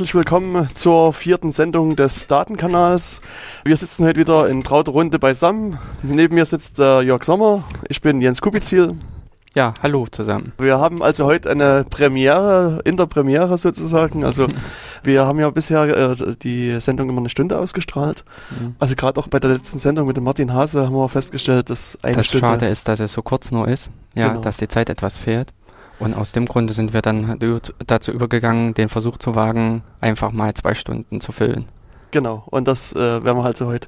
Herzlich willkommen zur vierten Sendung des Datenkanals. Wir sitzen heute wieder in trauter Runde beisammen. Neben mir sitzt äh, Jörg Sommer. Ich bin Jens Kubizil. Ja, hallo zusammen. Wir haben also heute eine Premiere, in der Premiere sozusagen. Also wir haben ja bisher äh, die Sendung immer eine Stunde ausgestrahlt. Mhm. Also gerade auch bei der letzten Sendung mit dem Martin Hase haben wir festgestellt, dass eine das Stunde... Das Schade ist, dass es so kurz nur ist. Ja, genau. dass die Zeit etwas fehlt. Und aus dem Grunde sind wir dann dazu übergegangen, den Versuch zu wagen, einfach mal zwei Stunden zu füllen. Genau, und das äh, werden wir halt so heute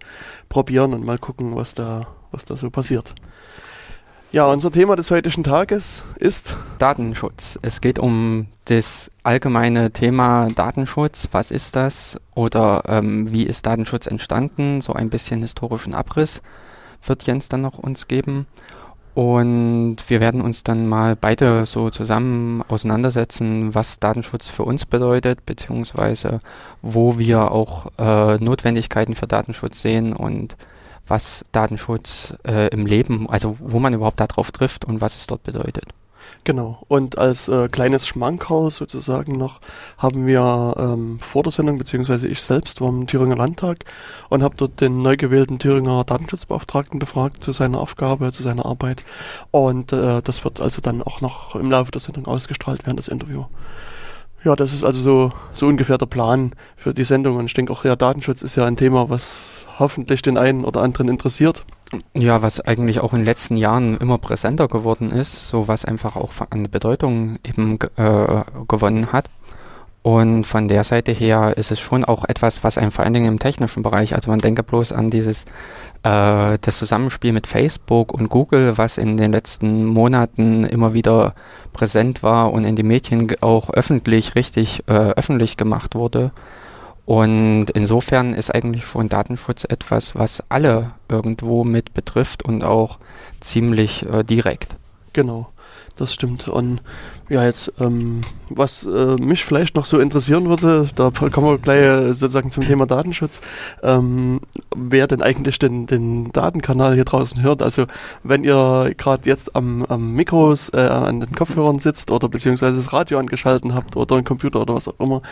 probieren und mal gucken, was da, was da so passiert. Ja, unser Thema des heutigen Tages ist Datenschutz. Es geht um das allgemeine Thema Datenschutz. Was ist das? Oder ähm, wie ist Datenschutz entstanden? So ein bisschen historischen Abriss wird Jens dann noch uns geben. Und wir werden uns dann mal beide so zusammen auseinandersetzen, was Datenschutz für uns bedeutet, beziehungsweise wo wir auch äh, Notwendigkeiten für Datenschutz sehen und was Datenschutz äh, im Leben, also wo man überhaupt darauf trifft und was es dort bedeutet. Genau. Und als äh, kleines Schmankerl sozusagen noch haben wir ähm, vor der Sendung, beziehungsweise ich selbst war im Thüringer Landtag und habe dort den neu gewählten Thüringer Datenschutzbeauftragten befragt zu seiner Aufgabe, zu seiner Arbeit. Und äh, das wird also dann auch noch im Laufe der Sendung ausgestrahlt während des Interviews. Ja, das ist also so, so ungefähr der Plan für die Sendung. Und ich denke auch, ja, Datenschutz ist ja ein Thema, was hoffentlich den einen oder anderen interessiert. Ja, was eigentlich auch in den letzten Jahren immer präsenter geworden ist, so was einfach auch an Bedeutung eben äh, gewonnen hat. Und von der Seite her ist es schon auch etwas, was einem vor allen Dingen im technischen Bereich, also man denke bloß an dieses äh, das Zusammenspiel mit Facebook und Google, was in den letzten Monaten immer wieder präsent war und in den Medien auch öffentlich richtig äh, öffentlich gemacht wurde. Und insofern ist eigentlich schon Datenschutz etwas, was alle irgendwo mit betrifft und auch ziemlich äh, direkt. Genau, das stimmt. Und ja, jetzt, ähm, was äh, mich vielleicht noch so interessieren würde, da kommen wir gleich äh, sozusagen zum Thema Datenschutz, ähm, wer denn eigentlich den, den Datenkanal hier draußen hört. Also wenn ihr gerade jetzt am, am Mikros, äh, an den Kopfhörern sitzt oder beziehungsweise das Radio angeschalten habt oder ein Computer oder was auch immer,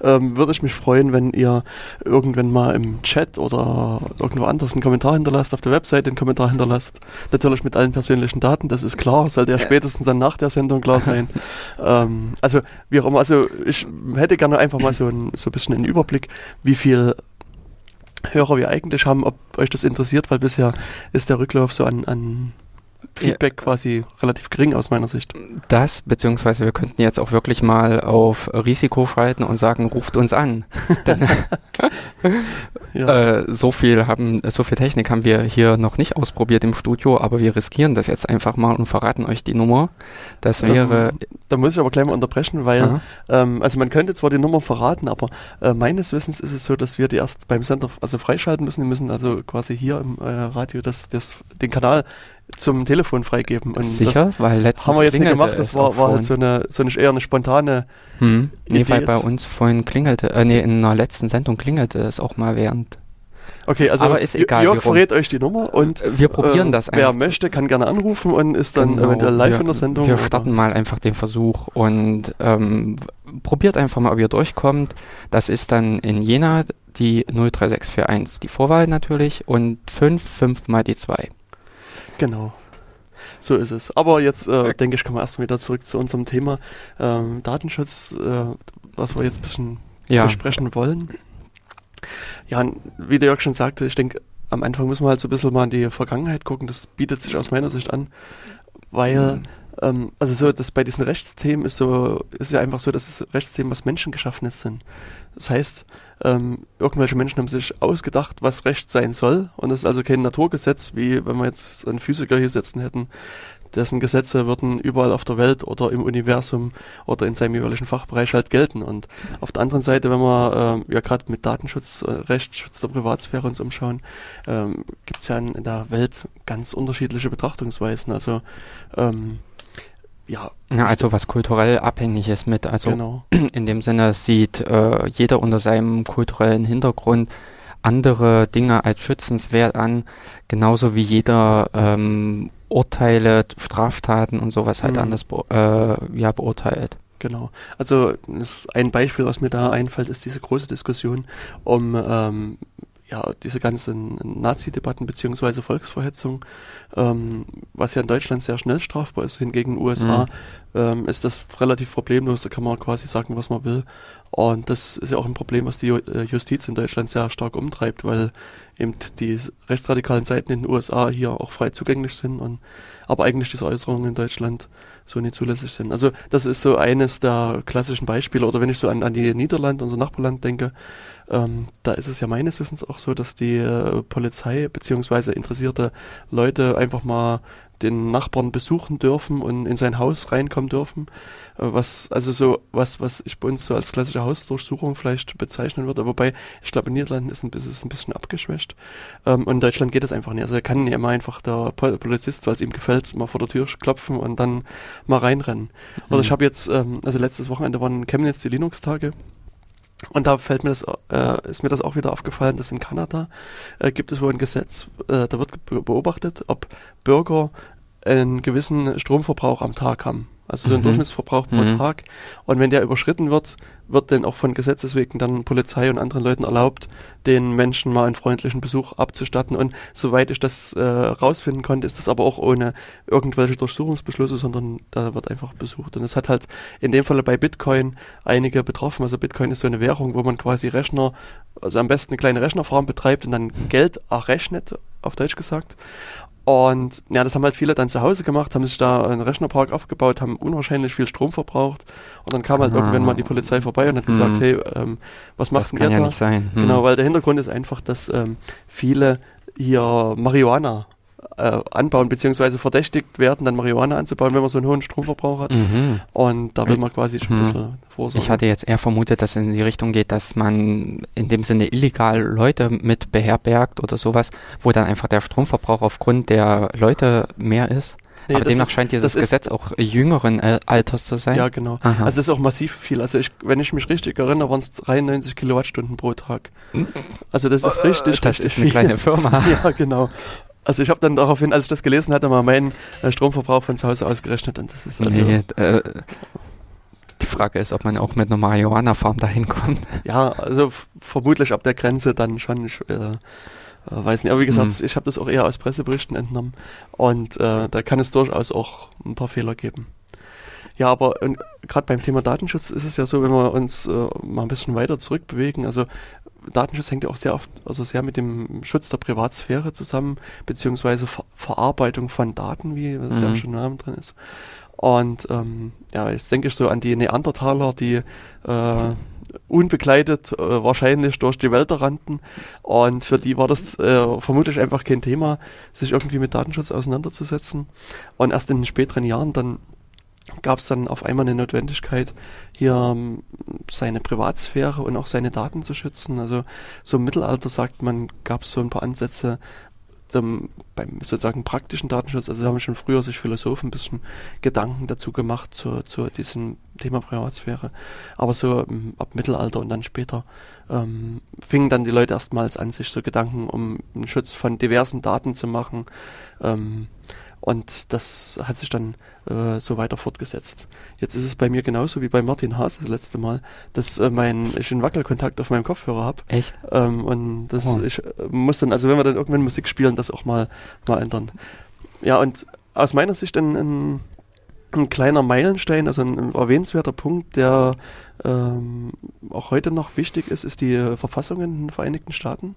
ähm, würde ich mich freuen, wenn ihr irgendwann mal im Chat oder irgendwo anders einen Kommentar hinterlasst, auf der Webseite einen Kommentar hinterlasst. Natürlich mit allen persönlichen Daten, das ist klar, sollte ja spätestens dann nach der Sendung klar sein. ähm, also wie auch immer, also ich hätte gerne einfach mal so ein, so ein bisschen einen Überblick, wie viel Hörer wir eigentlich haben, ob euch das interessiert, weil bisher ist der Rücklauf so an, an Feedback ja. quasi relativ gering aus meiner Sicht. Das, beziehungsweise wir könnten jetzt auch wirklich mal auf Risiko schalten und sagen, ruft uns an. Denn, ja. äh, so viel haben, so viel Technik haben wir hier noch nicht ausprobiert im Studio, aber wir riskieren das jetzt einfach mal und verraten euch die Nummer. Das wäre. Da, da muss ich aber gleich mal unterbrechen, weil, ähm, also man könnte zwar die Nummer verraten, aber äh, meines Wissens ist es so, dass wir die erst beim Sender also freischalten müssen. Die müssen also quasi hier im äh, Radio das, das, den Kanal zum Telefon freigeben. Und Sicher? Weil letztens haben wir jetzt nicht gemacht, das war, war halt so eine, so eine eher eine spontane hm. Nee, Idee weil bei uns vorhin klingelte, äh, nee, in einer letzten Sendung klingelte es auch mal während. Okay, also Aber ist egal, Jörg verrät euch die Nummer und wir probieren äh, das einfach. Wer möchte, kann gerne anrufen und ist dann genau, eventuell live wir, in der Sendung. Wir starten mal einfach den Versuch und ähm, probiert einfach mal, ob ihr durchkommt. Das ist dann in Jena die 03641, die Vorwahl natürlich und 5, 5 mal die 2. Genau. So ist es. Aber jetzt, äh, denke ich, kommen wir erstmal wieder zurück zu unserem Thema ähm, Datenschutz, äh, was wir jetzt ein bisschen ja. besprechen wollen. Ja, wie der Jörg schon sagte, ich denke, am Anfang müssen wir halt so ein bisschen mal in die Vergangenheit gucken. Das bietet sich aus meiner Sicht an, weil, mhm. ähm, also so, dass bei diesen Rechtsthemen ist so, ist ja einfach so, dass es Rechtsthemen was Menschengeschaffenes sind. Das heißt, ähm, irgendwelche Menschen haben sich ausgedacht, was Recht sein soll. Und es ist also kein Naturgesetz, wie wenn wir jetzt einen Physiker hier sitzen hätten, dessen Gesetze würden überall auf der Welt oder im Universum oder in seinem jeweiligen Fachbereich halt gelten. Und auf der anderen Seite, wenn wir äh, ja gerade mit Datenschutz, äh, Recht, Schutz der Privatsphäre uns umschauen, ähm, gibt es ja in, in, der Welt ganz unterschiedliche Betrachtungsweisen. Also ähm, ja. ja. Also was kulturell abhängig ist mit. Also genau. in dem Sinne sieht äh, jeder unter seinem kulturellen Hintergrund andere Dinge als schützenswert an, genauso wie jeder ähm, Urteile, Straftaten und sowas halt mhm. anders be äh, ja, beurteilt. Genau. Also ein Beispiel, was mir da einfällt, ist diese große Diskussion um ähm, ja, diese ganzen Nazi-Debatten beziehungsweise Volksverhetzung, ähm, was ja in Deutschland sehr schnell strafbar ist, hingegen in den USA mhm. ähm, ist das relativ problemlos, da kann man quasi sagen, was man will. Und das ist ja auch ein Problem, was die äh, Justiz in Deutschland sehr stark umtreibt, weil eben die rechtsradikalen Seiten in den USA hier auch frei zugänglich sind und aber eigentlich diese Äußerungen in Deutschland so nicht zulässig sind. Also das ist so eines der klassischen Beispiele. Oder wenn ich so an, an die Niederlande, unser Nachbarland denke, ähm, da ist es ja meines Wissens auch so, dass die äh, Polizei beziehungsweise interessierte Leute einfach mal den Nachbarn besuchen dürfen und in sein Haus reinkommen dürfen. Äh, was, also so, was, was ich bei uns so als klassische Hausdurchsuchung vielleicht bezeichnen würde. Wobei, ich glaube, in Niederlanden ist, ein, ist es ein bisschen abgeschwächt. Ähm, und in Deutschland geht das einfach nicht. Also er kann ja immer einfach der Polizist, weil es ihm gefällt, mal vor der Tür klopfen und dann mal reinrennen. Mhm. Oder ich habe jetzt, ähm, also letztes Wochenende waren in Chemnitz die Linux-Tage. Und da fällt mir das, äh, ist mir das auch wieder aufgefallen, dass in Kanada äh, gibt es wohl ein Gesetz, äh, da wird beobachtet, ob Bürger einen gewissen Stromverbrauch am Tag haben. Also so ein mhm. Durchschnittsverbrauch pro mhm. Tag. Und wenn der überschritten wird, wird dann auch von Gesetzes wegen dann Polizei und anderen Leuten erlaubt, den Menschen mal einen freundlichen Besuch abzustatten. Und soweit ich das äh, rausfinden konnte, ist das aber auch ohne irgendwelche Durchsuchungsbeschlüsse, sondern da wird einfach besucht. Und es hat halt in dem Falle bei Bitcoin einige betroffen. Also Bitcoin ist so eine Währung, wo man quasi Rechner, also am besten eine kleine Rechnerfarm betreibt und dann Geld errechnet, auf Deutsch gesagt. Und ja, das haben halt viele dann zu Hause gemacht, haben sich da einen Rechnerpark aufgebaut, haben unwahrscheinlich viel Strom verbraucht. Und dann kam halt ah. irgendwann mal die Polizei vorbei und hat gesagt, mhm. hey, ähm, was macht denn ihr ja da? Nicht sein. Hm. Genau, weil der Hintergrund ist einfach, dass ähm, viele hier Marihuana äh, anbauen, beziehungsweise verdächtigt werden, dann Marihuana anzubauen, wenn man so einen hohen Stromverbrauch hat. Mhm. Und da will man quasi schon mhm. ein bisschen vorsorgen. Ich hatte jetzt eher vermutet, dass es in die Richtung geht, dass man in dem Sinne illegal Leute mit beherbergt oder sowas, wo dann einfach der Stromverbrauch aufgrund der Leute mehr ist. Nee, Aber demnach ist, scheint dieses Gesetz ist, auch jüngeren äh, Alters zu sein. Ja, genau. Aha. Also es ist auch massiv viel. Also ich, wenn ich mich richtig erinnere, waren es 93 Kilowattstunden pro Tag. Hm? Also das ist richtig, das richtig ist eine viel. kleine Firma. ja, genau. Also ich habe dann daraufhin, als ich das gelesen hatte, mal meinen äh, Stromverbrauch von zu Hause ausgerechnet und das ist also... Nee, äh, die Frage ist, ob man auch mit einer Marihuana-Farm dahin kommt. Ja, also vermutlich ab der Grenze dann schon. Ich, äh, äh, weiß nicht. Aber wie gesagt, mhm. ich habe das auch eher aus Presseberichten entnommen und äh, da kann es durchaus auch ein paar Fehler geben. Ja, aber gerade beim Thema Datenschutz ist es ja so, wenn wir uns äh, mal ein bisschen weiter zurückbewegen, also Datenschutz hängt ja auch sehr oft, also sehr mit dem Schutz der Privatsphäre zusammen, beziehungsweise Ver Verarbeitung von Daten, wie das mhm. ja schon im Namen drin ist. Und ähm, ja, jetzt denke ich so an die Neandertaler, die äh, unbegleitet äh, wahrscheinlich durch die Wälder rannten. Und für die war das äh, vermutlich einfach kein Thema, sich irgendwie mit Datenschutz auseinanderzusetzen. Und erst in den späteren Jahren dann gab es dann auf einmal eine Notwendigkeit, hier ähm, seine Privatsphäre und auch seine Daten zu schützen. Also so im Mittelalter sagt man, gab es so ein paar Ansätze ähm, beim sozusagen praktischen Datenschutz. Also haben schon früher sich Philosophen ein bisschen Gedanken dazu gemacht zu, zu diesem Thema Privatsphäre. Aber so ähm, ab Mittelalter und dann später ähm, fingen dann die Leute erstmals an, sich so Gedanken um den Schutz von diversen Daten zu machen. Ähm, und das hat sich dann äh, so weiter fortgesetzt. Jetzt ist es bei mir genauso wie bei Martin Haas das letzte Mal, dass äh, mein, ich einen Wackelkontakt auf meinem Kopfhörer habe. Echt? Ähm, und das oh. ich äh, muss dann, also wenn wir dann irgendwann Musik spielen, das auch mal, mal ändern. Ja, und aus meiner Sicht ein, ein, ein kleiner Meilenstein, also ein, ein erwähnenswerter Punkt, der ähm, auch heute noch wichtig ist, ist die Verfassung in den Vereinigten Staaten.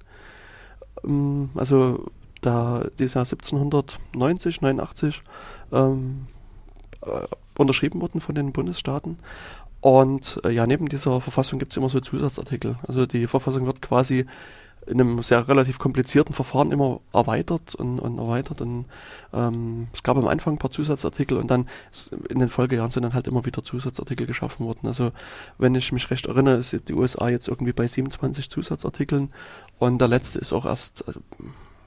Ähm, also da die ist ja 1790, 89 ähm, äh, unterschrieben worden von den Bundesstaaten. Und äh, ja, neben dieser Verfassung gibt es immer so Zusatzartikel. Also die Verfassung wird quasi in einem sehr relativ komplizierten Verfahren immer erweitert und, und erweitert. Und ähm, es gab am Anfang ein paar Zusatzartikel und dann in den Folgejahren sind dann halt immer wieder Zusatzartikel geschaffen worden. Also wenn ich mich recht erinnere, ist die USA jetzt irgendwie bei 27 Zusatzartikeln und der letzte ist auch erst, also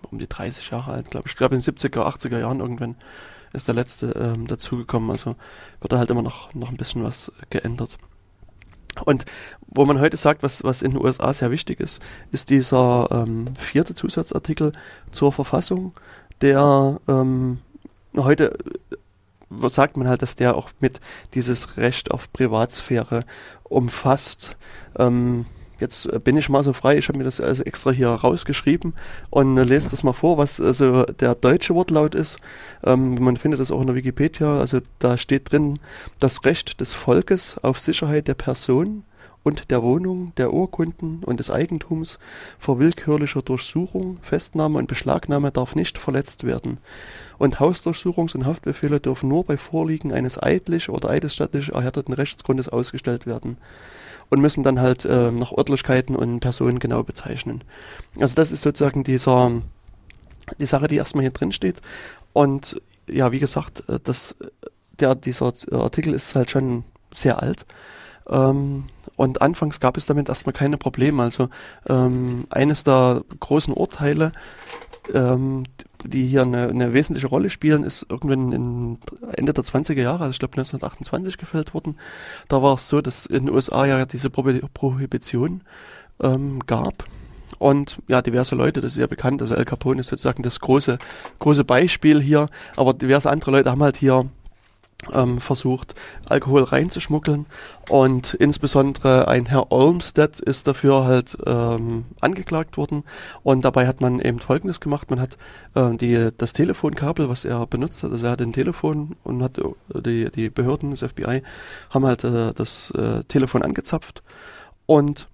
um die 30 Jahre alt, glaube ich. Ich glaube in den 70er, 80er Jahren irgendwann ist der letzte ähm, dazugekommen. Also wird da halt immer noch, noch ein bisschen was geändert. Und wo man heute sagt, was, was in den USA sehr wichtig ist, ist dieser ähm, vierte Zusatzartikel zur Verfassung, der ähm, heute sagt man halt, dass der auch mit dieses Recht auf Privatsphäre umfasst. Ähm, jetzt bin ich mal so frei, ich habe mir das also extra hier rausgeschrieben und äh, lese das mal vor, was also der deutsche Wortlaut ist. Ähm, man findet das auch in der Wikipedia, also da steht drin, das Recht des Volkes auf Sicherheit der Person und der Wohnung, der Urkunden und des Eigentums vor willkürlicher Durchsuchung, Festnahme und Beschlagnahme darf nicht verletzt werden. Und Hausdurchsuchungs- und Haftbefehle dürfen nur bei Vorliegen eines eidlich oder eidesstattlich erhärteten Rechtsgrundes ausgestellt werden und müssen dann halt äh, nach Örtlichkeiten und Personen genau bezeichnen. Also das ist sozusagen dieser die Sache, die erstmal hier drin steht. Und ja, wie gesagt, äh, das, der, dieser Artikel ist halt schon sehr alt. Ähm, und anfangs gab es damit erstmal keine Probleme. Also ähm, eines der großen Urteile, ähm, die hier eine, eine, wesentliche Rolle spielen, ist irgendwann in Ende der 20er Jahre, also ich glaube 1928 gefällt worden. Da war es so, dass in den USA ja diese Prohibition ähm, gab. Und ja, diverse Leute, das ist ja bekannt, also El Capone ist sozusagen das große, große Beispiel hier, aber diverse andere Leute haben halt hier ähm, versucht, Alkohol reinzuschmuggeln. Und insbesondere ein Herr Olmsted ist dafür halt ähm, angeklagt worden. Und dabei hat man eben Folgendes gemacht. Man hat äh, die, das Telefonkabel, was er benutzt hat, also er hat ein Telefon und hat äh, die, die Behörden, das FBI, haben halt äh, das äh, Telefon angezapft und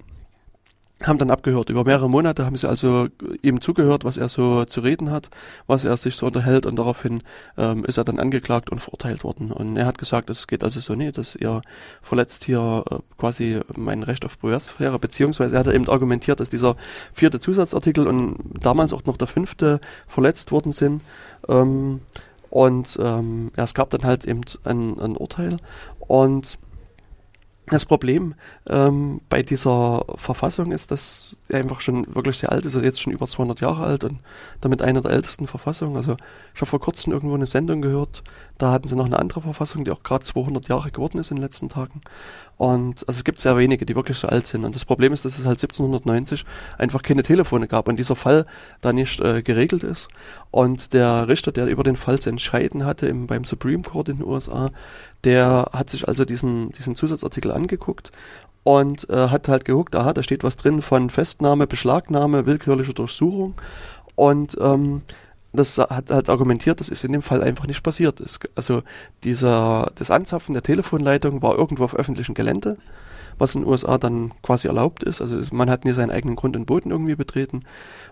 haben dann abgehört. Über mehrere Monate haben sie also ihm zugehört, was er so zu reden hat, was er sich so unterhält und daraufhin ähm, ist er dann angeklagt und verurteilt worden. Und er hat gesagt, es geht also so nicht, dass ihr verletzt hier äh, quasi mein Recht auf Privatsphäre, beziehungsweise er hat eben argumentiert, dass dieser vierte Zusatzartikel und damals auch noch der fünfte verletzt worden sind. Ähm, und ähm, ja, es gab dann halt eben ein, ein Urteil und das Problem ähm, bei dieser Verfassung ist, dass einfach schon wirklich sehr alt ist, ist jetzt schon über 200 Jahre alt und damit eine der ältesten Verfassungen. Also ich habe vor kurzem irgendwo eine Sendung gehört, da hatten sie noch eine andere Verfassung, die auch gerade 200 Jahre geworden ist in den letzten Tagen. Und also es gibt sehr wenige, die wirklich so alt sind. Und das Problem ist, dass es halt 1790 einfach keine Telefone gab und dieser Fall da nicht äh, geregelt ist. Und der Richter, der über den Fall zu entscheiden hatte im, beim Supreme Court in den USA, der hat sich also diesen, diesen Zusatzartikel angeguckt und äh, hat halt geguckt, aha, da steht was drin von Festnahme, Beschlagnahme, willkürliche Durchsuchung. Und ähm, das hat halt argumentiert, das ist in dem Fall einfach nicht passiert. Es, also dieser, das Anzapfen der Telefonleitung war irgendwo auf öffentlichem Gelände, was in den USA dann quasi erlaubt ist. Also es, man hat nie seinen eigenen Grund und Boden irgendwie betreten.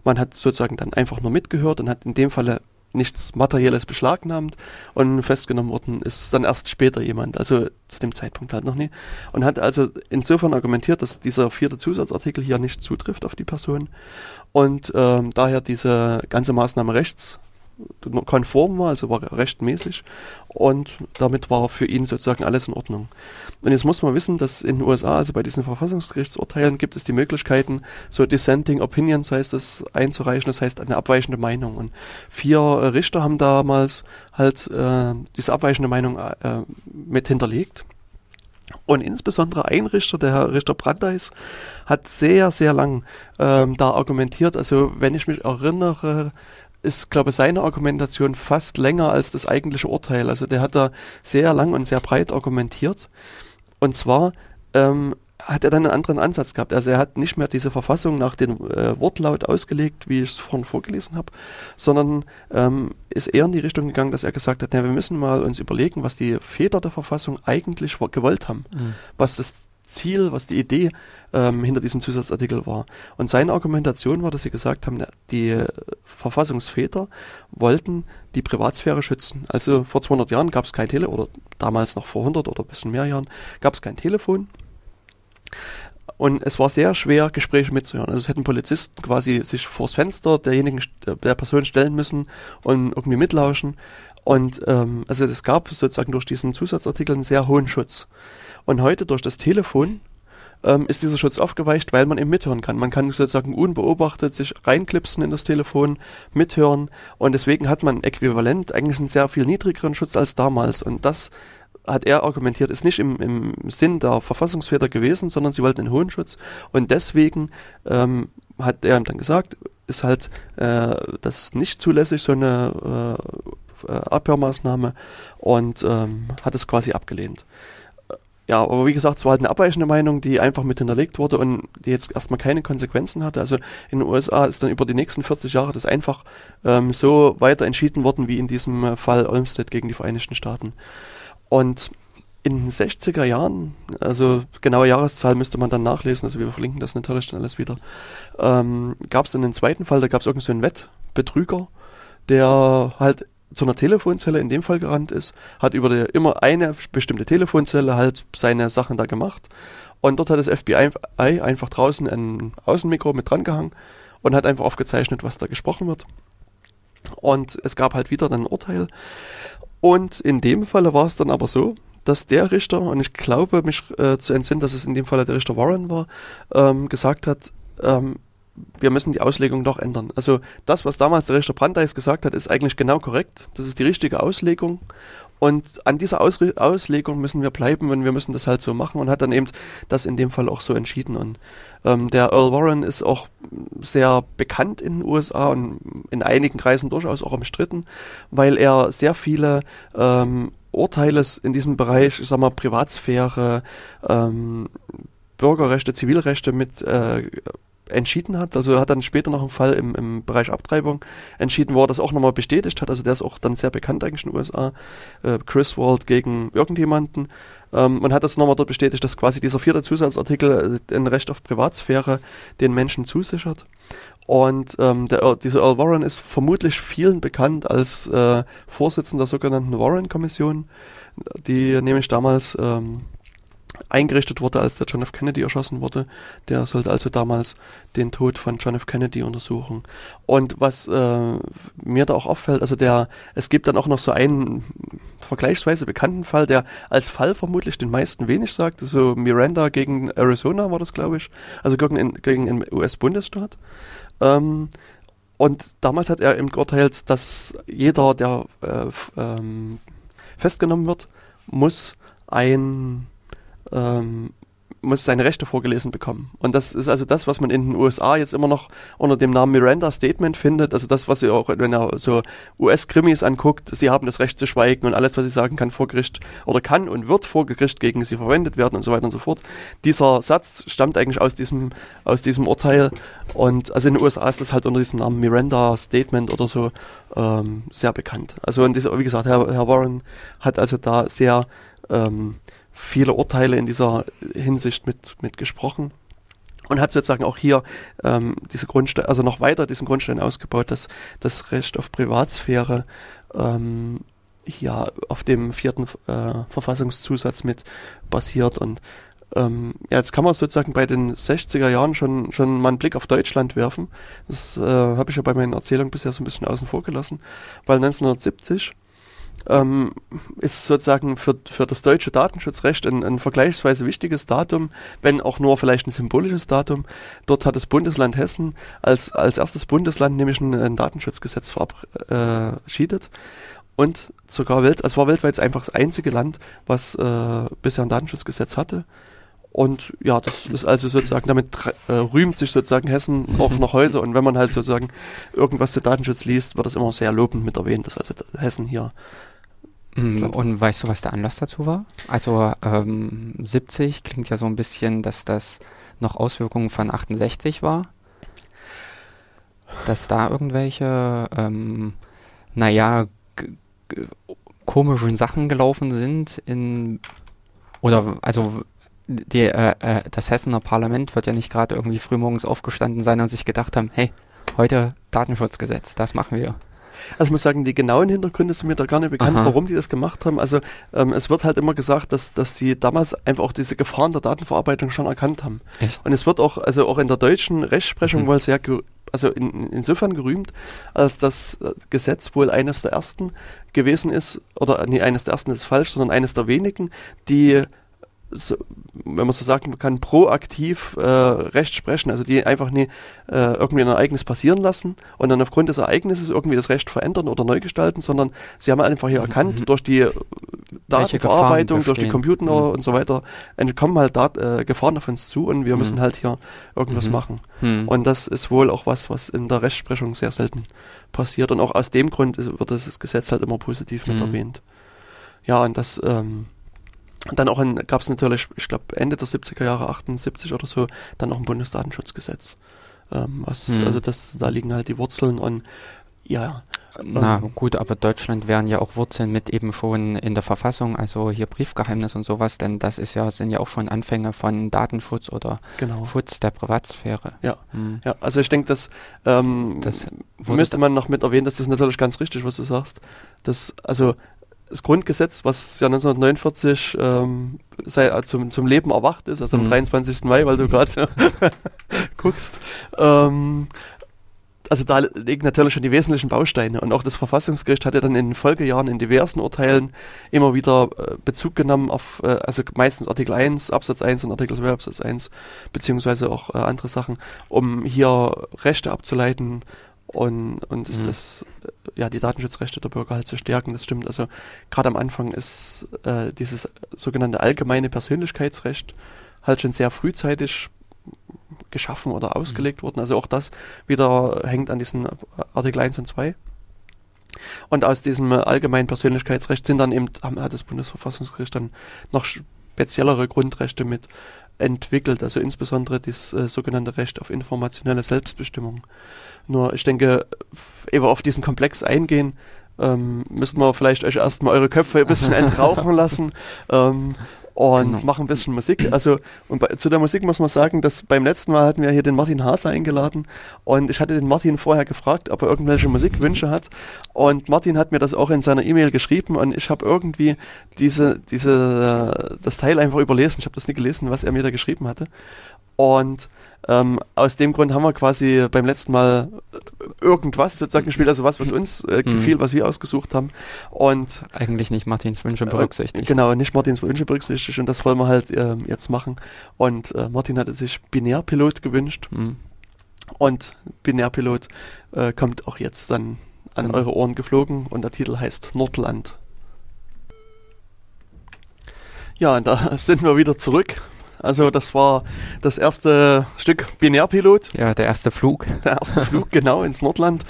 Man hat sozusagen dann einfach nur mitgehört und hat in dem Falle nichts Materielles beschlagnahmt und festgenommen worden ist dann erst später jemand, also zu dem Zeitpunkt halt noch nie. Und hat also insofern argumentiert, dass dieser vierte Zusatzartikel hier nicht zutrifft auf die Person und ähm, daher diese ganze Maßnahme rechts konform war, also war rechtmäßig und damit war für ihn sozusagen alles in Ordnung. Und jetzt muss man wissen, dass in den USA, also bei diesen Verfassungsgerichtsurteilen, gibt es die Möglichkeiten, so Dissenting Opinions heißt das, einzureichen, das heißt eine abweichende Meinung. Und vier Richter haben damals halt äh, diese abweichende Meinung äh, mit hinterlegt und insbesondere ein Richter, der Herr Richter Brandeis, hat sehr, sehr lang ähm, da argumentiert. Also wenn ich mich erinnere, ist, glaube ich, seine Argumentation fast länger als das eigentliche Urteil. Also der hat da sehr lang und sehr breit argumentiert. Und zwar ähm, hat er dann einen anderen Ansatz gehabt. Also er hat nicht mehr diese Verfassung nach dem äh, Wortlaut ausgelegt, wie ich es vorhin vorgelesen habe, sondern ähm, ist eher in die Richtung gegangen, dass er gesagt hat, na, wir müssen mal uns überlegen, was die Väter der Verfassung eigentlich gewollt haben, mhm. was das Ziel, was die Idee ähm, hinter diesem Zusatzartikel war. Und seine Argumentation war, dass sie gesagt haben, die äh, Verfassungsväter wollten die Privatsphäre schützen. Also vor 200 Jahren gab es kein Telefon, oder damals noch vor 100 oder ein bisschen mehr Jahren, gab es kein Telefon. Und es war sehr schwer, Gespräche mitzuhören. Also es hätten Polizisten quasi sich vors Fenster derjenigen, der Person stellen müssen und irgendwie mitlauschen. Und ähm, also es gab sozusagen durch diesen Zusatzartikel einen sehr hohen Schutz. Und heute durch das Telefon ähm, ist dieser Schutz aufgeweicht, weil man eben mithören kann. Man kann sozusagen unbeobachtet sich reinklipsen in das Telefon, mithören und deswegen hat man äquivalent eigentlich einen sehr viel niedrigeren Schutz als damals. Und das hat er argumentiert, ist nicht im, im Sinn der Verfassungsväter gewesen, sondern sie wollten einen hohen Schutz. Und deswegen ähm, hat er dann gesagt, ist halt äh, das nicht zulässig, so eine äh, äh, Abhörmaßnahme und ähm, hat es quasi abgelehnt. Ja, aber wie gesagt, es war halt eine abweichende Meinung, die einfach mit hinterlegt wurde und die jetzt erstmal keine Konsequenzen hatte. Also in den USA ist dann über die nächsten 40 Jahre das einfach ähm, so weiter entschieden worden wie in diesem äh, Fall Olmsted gegen die Vereinigten Staaten. Und in den 60er Jahren, also genaue Jahreszahl müsste man dann nachlesen, also wir verlinken das natürlich dann alles wieder, ähm, gab es dann den zweiten Fall, da gab es irgend so einen Wettbetrüger, der halt zu einer Telefonzelle in dem Fall gerannt ist, hat über die, immer eine bestimmte Telefonzelle halt seine Sachen da gemacht und dort hat das FBI einfach draußen ein Außenmikro mit dran gehangen und hat einfach aufgezeichnet, was da gesprochen wird. Und es gab halt wieder dann ein Urteil. Und in dem Falle war es dann aber so, dass der Richter, und ich glaube mich äh, zu entsinnen, dass es in dem Fall der Richter Warren war, ähm, gesagt hat, ähm, wir müssen die Auslegung doch ändern. Also das, was damals der Richter Brandeis gesagt hat, ist eigentlich genau korrekt. Das ist die richtige Auslegung. Und an dieser Aus Auslegung müssen wir bleiben und wir müssen das halt so machen und hat dann eben das in dem Fall auch so entschieden. Und ähm, der Earl Warren ist auch sehr bekannt in den USA und in einigen Kreisen durchaus auch umstritten, weil er sehr viele ähm, Urteile in diesem Bereich, ich sag mal, Privatsphäre, ähm, Bürgerrechte, Zivilrechte mit äh, entschieden hat. Also er hat dann später noch einen Fall im, im Bereich Abtreibung entschieden, wo er das auch nochmal bestätigt hat. Also der ist auch dann sehr bekannt eigentlich in den USA. Äh, Chris Wald gegen irgendjemanden. Ähm, man hat das nochmal dort bestätigt, dass quasi dieser vierte Zusatzartikel äh, ein Recht auf Privatsphäre den Menschen zusichert. Und ähm, der, dieser Earl Warren ist vermutlich vielen bekannt als äh, Vorsitzender der sogenannten Warren-Kommission, die nämlich damals ähm, eingerichtet wurde, als der John F. Kennedy erschossen wurde. Der sollte also damals den Tod von John F. Kennedy untersuchen. Und was äh, mir da auch auffällt, also der, es gibt dann auch noch so einen vergleichsweise bekannten Fall, der als Fall vermutlich den meisten wenig sagt. So Miranda gegen Arizona war das, glaube ich. Also gegen, gegen einen US-Bundesstaat. Ähm, und damals hat er im geurteilt, dass jeder, der äh, ähm, festgenommen wird, muss ein ähm, muss seine Rechte vorgelesen bekommen. Und das ist also das, was man in den USA jetzt immer noch unter dem Namen Miranda Statement findet. Also das, was ihr auch, wenn ihr so US-Krimis anguckt, sie haben das Recht zu schweigen und alles, was sie sagen, kann vor Gericht oder kann und wird vor Gericht gegen sie verwendet werden und so weiter und so fort. Dieser Satz stammt eigentlich aus diesem, aus diesem Urteil. Und also in den USA ist das halt unter diesem Namen Miranda Statement oder so ähm, sehr bekannt. Also und dieser, wie gesagt, Herr, Herr Warren hat also da sehr ähm, viele Urteile in dieser Hinsicht mit, mit gesprochen und hat sozusagen auch hier ähm, diese Grundstein, also noch weiter diesen Grundstein ausgebaut, dass das Recht auf Privatsphäre ähm, hier auf dem vierten äh, Verfassungszusatz mit basiert und ähm, ja, jetzt kann man sozusagen bei den 60er Jahren schon, schon mal einen Blick auf Deutschland werfen. Das äh, habe ich ja bei meinen Erzählungen bisher so ein bisschen außen vor gelassen, weil 1970 ähm, ist sozusagen für, für das deutsche Datenschutzrecht ein, ein, vergleichsweise wichtiges Datum, wenn auch nur vielleicht ein symbolisches Datum. Dort hat das Bundesland Hessen als, als erstes Bundesland nämlich ein, ein Datenschutzgesetz verabschiedet. Und sogar welt, es war weltweit einfach das einzige Land, was äh, bisher ein Datenschutzgesetz hatte. Und ja, das ist also sozusagen, damit äh, rühmt sich sozusagen Hessen auch noch heute. Und wenn man halt sozusagen irgendwas zu Datenschutz liest, wird das immer sehr lobend mit erwähnt, dass also Hessen hier Mhm. Und weißt du, was der Anlass dazu war? Also ähm, 70 klingt ja so ein bisschen, dass das noch Auswirkungen von 68 war. Dass da irgendwelche, ähm, naja, komischen Sachen gelaufen sind in oder also die, äh, äh, das Hessener Parlament wird ja nicht gerade irgendwie frühmorgens aufgestanden sein und sich gedacht haben, hey, heute Datenschutzgesetz, das machen wir. Also ich muss sagen, die genauen Hintergründe sind mir da gar nicht bekannt, Aha. warum die das gemacht haben. Also ähm, es wird halt immer gesagt, dass, dass die damals einfach auch diese Gefahren der Datenverarbeitung schon erkannt haben. Echt? Und es wird auch, also auch in der deutschen Rechtsprechung mhm. wohl sehr, also in, insofern gerühmt, als das äh, Gesetz wohl eines der ersten gewesen ist, oder nee, eines der ersten ist falsch, sondern eines der wenigen, die so, wenn man so sagen kann, proaktiv äh, Recht sprechen, also die einfach nie äh, irgendwie ein Ereignis passieren lassen und dann aufgrund des Ereignisses irgendwie das Recht verändern oder neu gestalten, sondern sie haben einfach hier erkannt, mhm. durch die Datenverarbeitung durch die Computer mhm. und so weiter, kommen halt Dat äh, Gefahren auf uns zu und wir mhm. müssen halt hier irgendwas mhm. machen. Mhm. Und das ist wohl auch was, was in der Rechtsprechung sehr selten passiert. Und auch aus dem Grund ist, wird das Gesetz halt immer positiv mit mhm. erwähnt. Ja, und das ähm, dann auch gab es natürlich, ich glaube Ende der 70er Jahre, 78 oder so, dann auch ein Bundesdatenschutzgesetz. Ähm, was, hm. Also das, da liegen halt die Wurzeln und ja. Na ähm, gut, aber Deutschland wären ja auch Wurzeln mit eben schon in der Verfassung, also hier Briefgeheimnis und sowas, denn das ist ja, sind ja auch schon Anfänge von Datenschutz oder genau. Schutz der Privatsphäre. Ja, hm. ja also ich denke, das, ähm, das müsste man noch mit erwähnen, das ist natürlich ganz richtig, was du sagst. Das, also das Grundgesetz, was ja 1949 ähm, sei, äh, zum, zum Leben erwacht ist, also am 23. Mhm. Mai, weil du gerade guckst, ähm, also da liegen natürlich schon die wesentlichen Bausteine und auch das Verfassungsgericht hatte dann in den Folgejahren in diversen Urteilen immer wieder äh, Bezug genommen auf, äh, also meistens Artikel 1, Absatz 1 und Artikel 2, Absatz 1, beziehungsweise auch äh, andere Sachen, um hier Rechte abzuleiten und, und ist mhm. das, ja, die Datenschutzrechte der Bürger halt zu stärken. Das stimmt. Also gerade am Anfang ist äh, dieses sogenannte allgemeine Persönlichkeitsrecht halt schon sehr frühzeitig geschaffen oder ausgelegt mhm. worden. Also auch das wieder hängt an diesen Artikel 1 und 2. Und aus diesem allgemeinen Persönlichkeitsrecht sind dann eben, hat das Bundesverfassungsgericht dann noch speziellere Grundrechte mit entwickelt, also insbesondere das äh, sogenannte Recht auf informationelle Selbstbestimmung. Nur ich denke, ehe wir auf diesen Komplex eingehen, ähm, müssen wir vielleicht euch erstmal eure Köpfe ein bisschen entrauchen lassen. Ähm, und genau. machen ein bisschen Musik. Also und bei, zu der Musik muss man sagen, dass beim letzten Mal hatten wir hier den Martin Hase eingeladen und ich hatte den Martin vorher gefragt, ob er irgendwelche Musikwünsche hat und Martin hat mir das auch in seiner E-Mail geschrieben und ich habe irgendwie diese diese das Teil einfach überlesen. Ich habe das nicht gelesen, was er mir da geschrieben hatte und ähm, aus dem Grund haben wir quasi beim letzten Mal irgendwas sozusagen gespielt, also was, was uns äh, mhm. gefiel, was wir ausgesucht haben. Und eigentlich nicht Martins Wünsche äh, berücksichtigt. Äh, genau, nicht Martins Wünsche berücksichtigt und das wollen wir halt äh, jetzt machen. Und äh, Martin hatte sich Binärpilot gewünscht. Mhm. Und Binärpilot äh, kommt auch jetzt dann an mhm. eure Ohren geflogen und der Titel heißt Nordland. Ja, und da sind wir wieder zurück also das war das erste Stück Binärpilot. Ja, der erste Flug. Der erste Flug, genau, ins Nordland.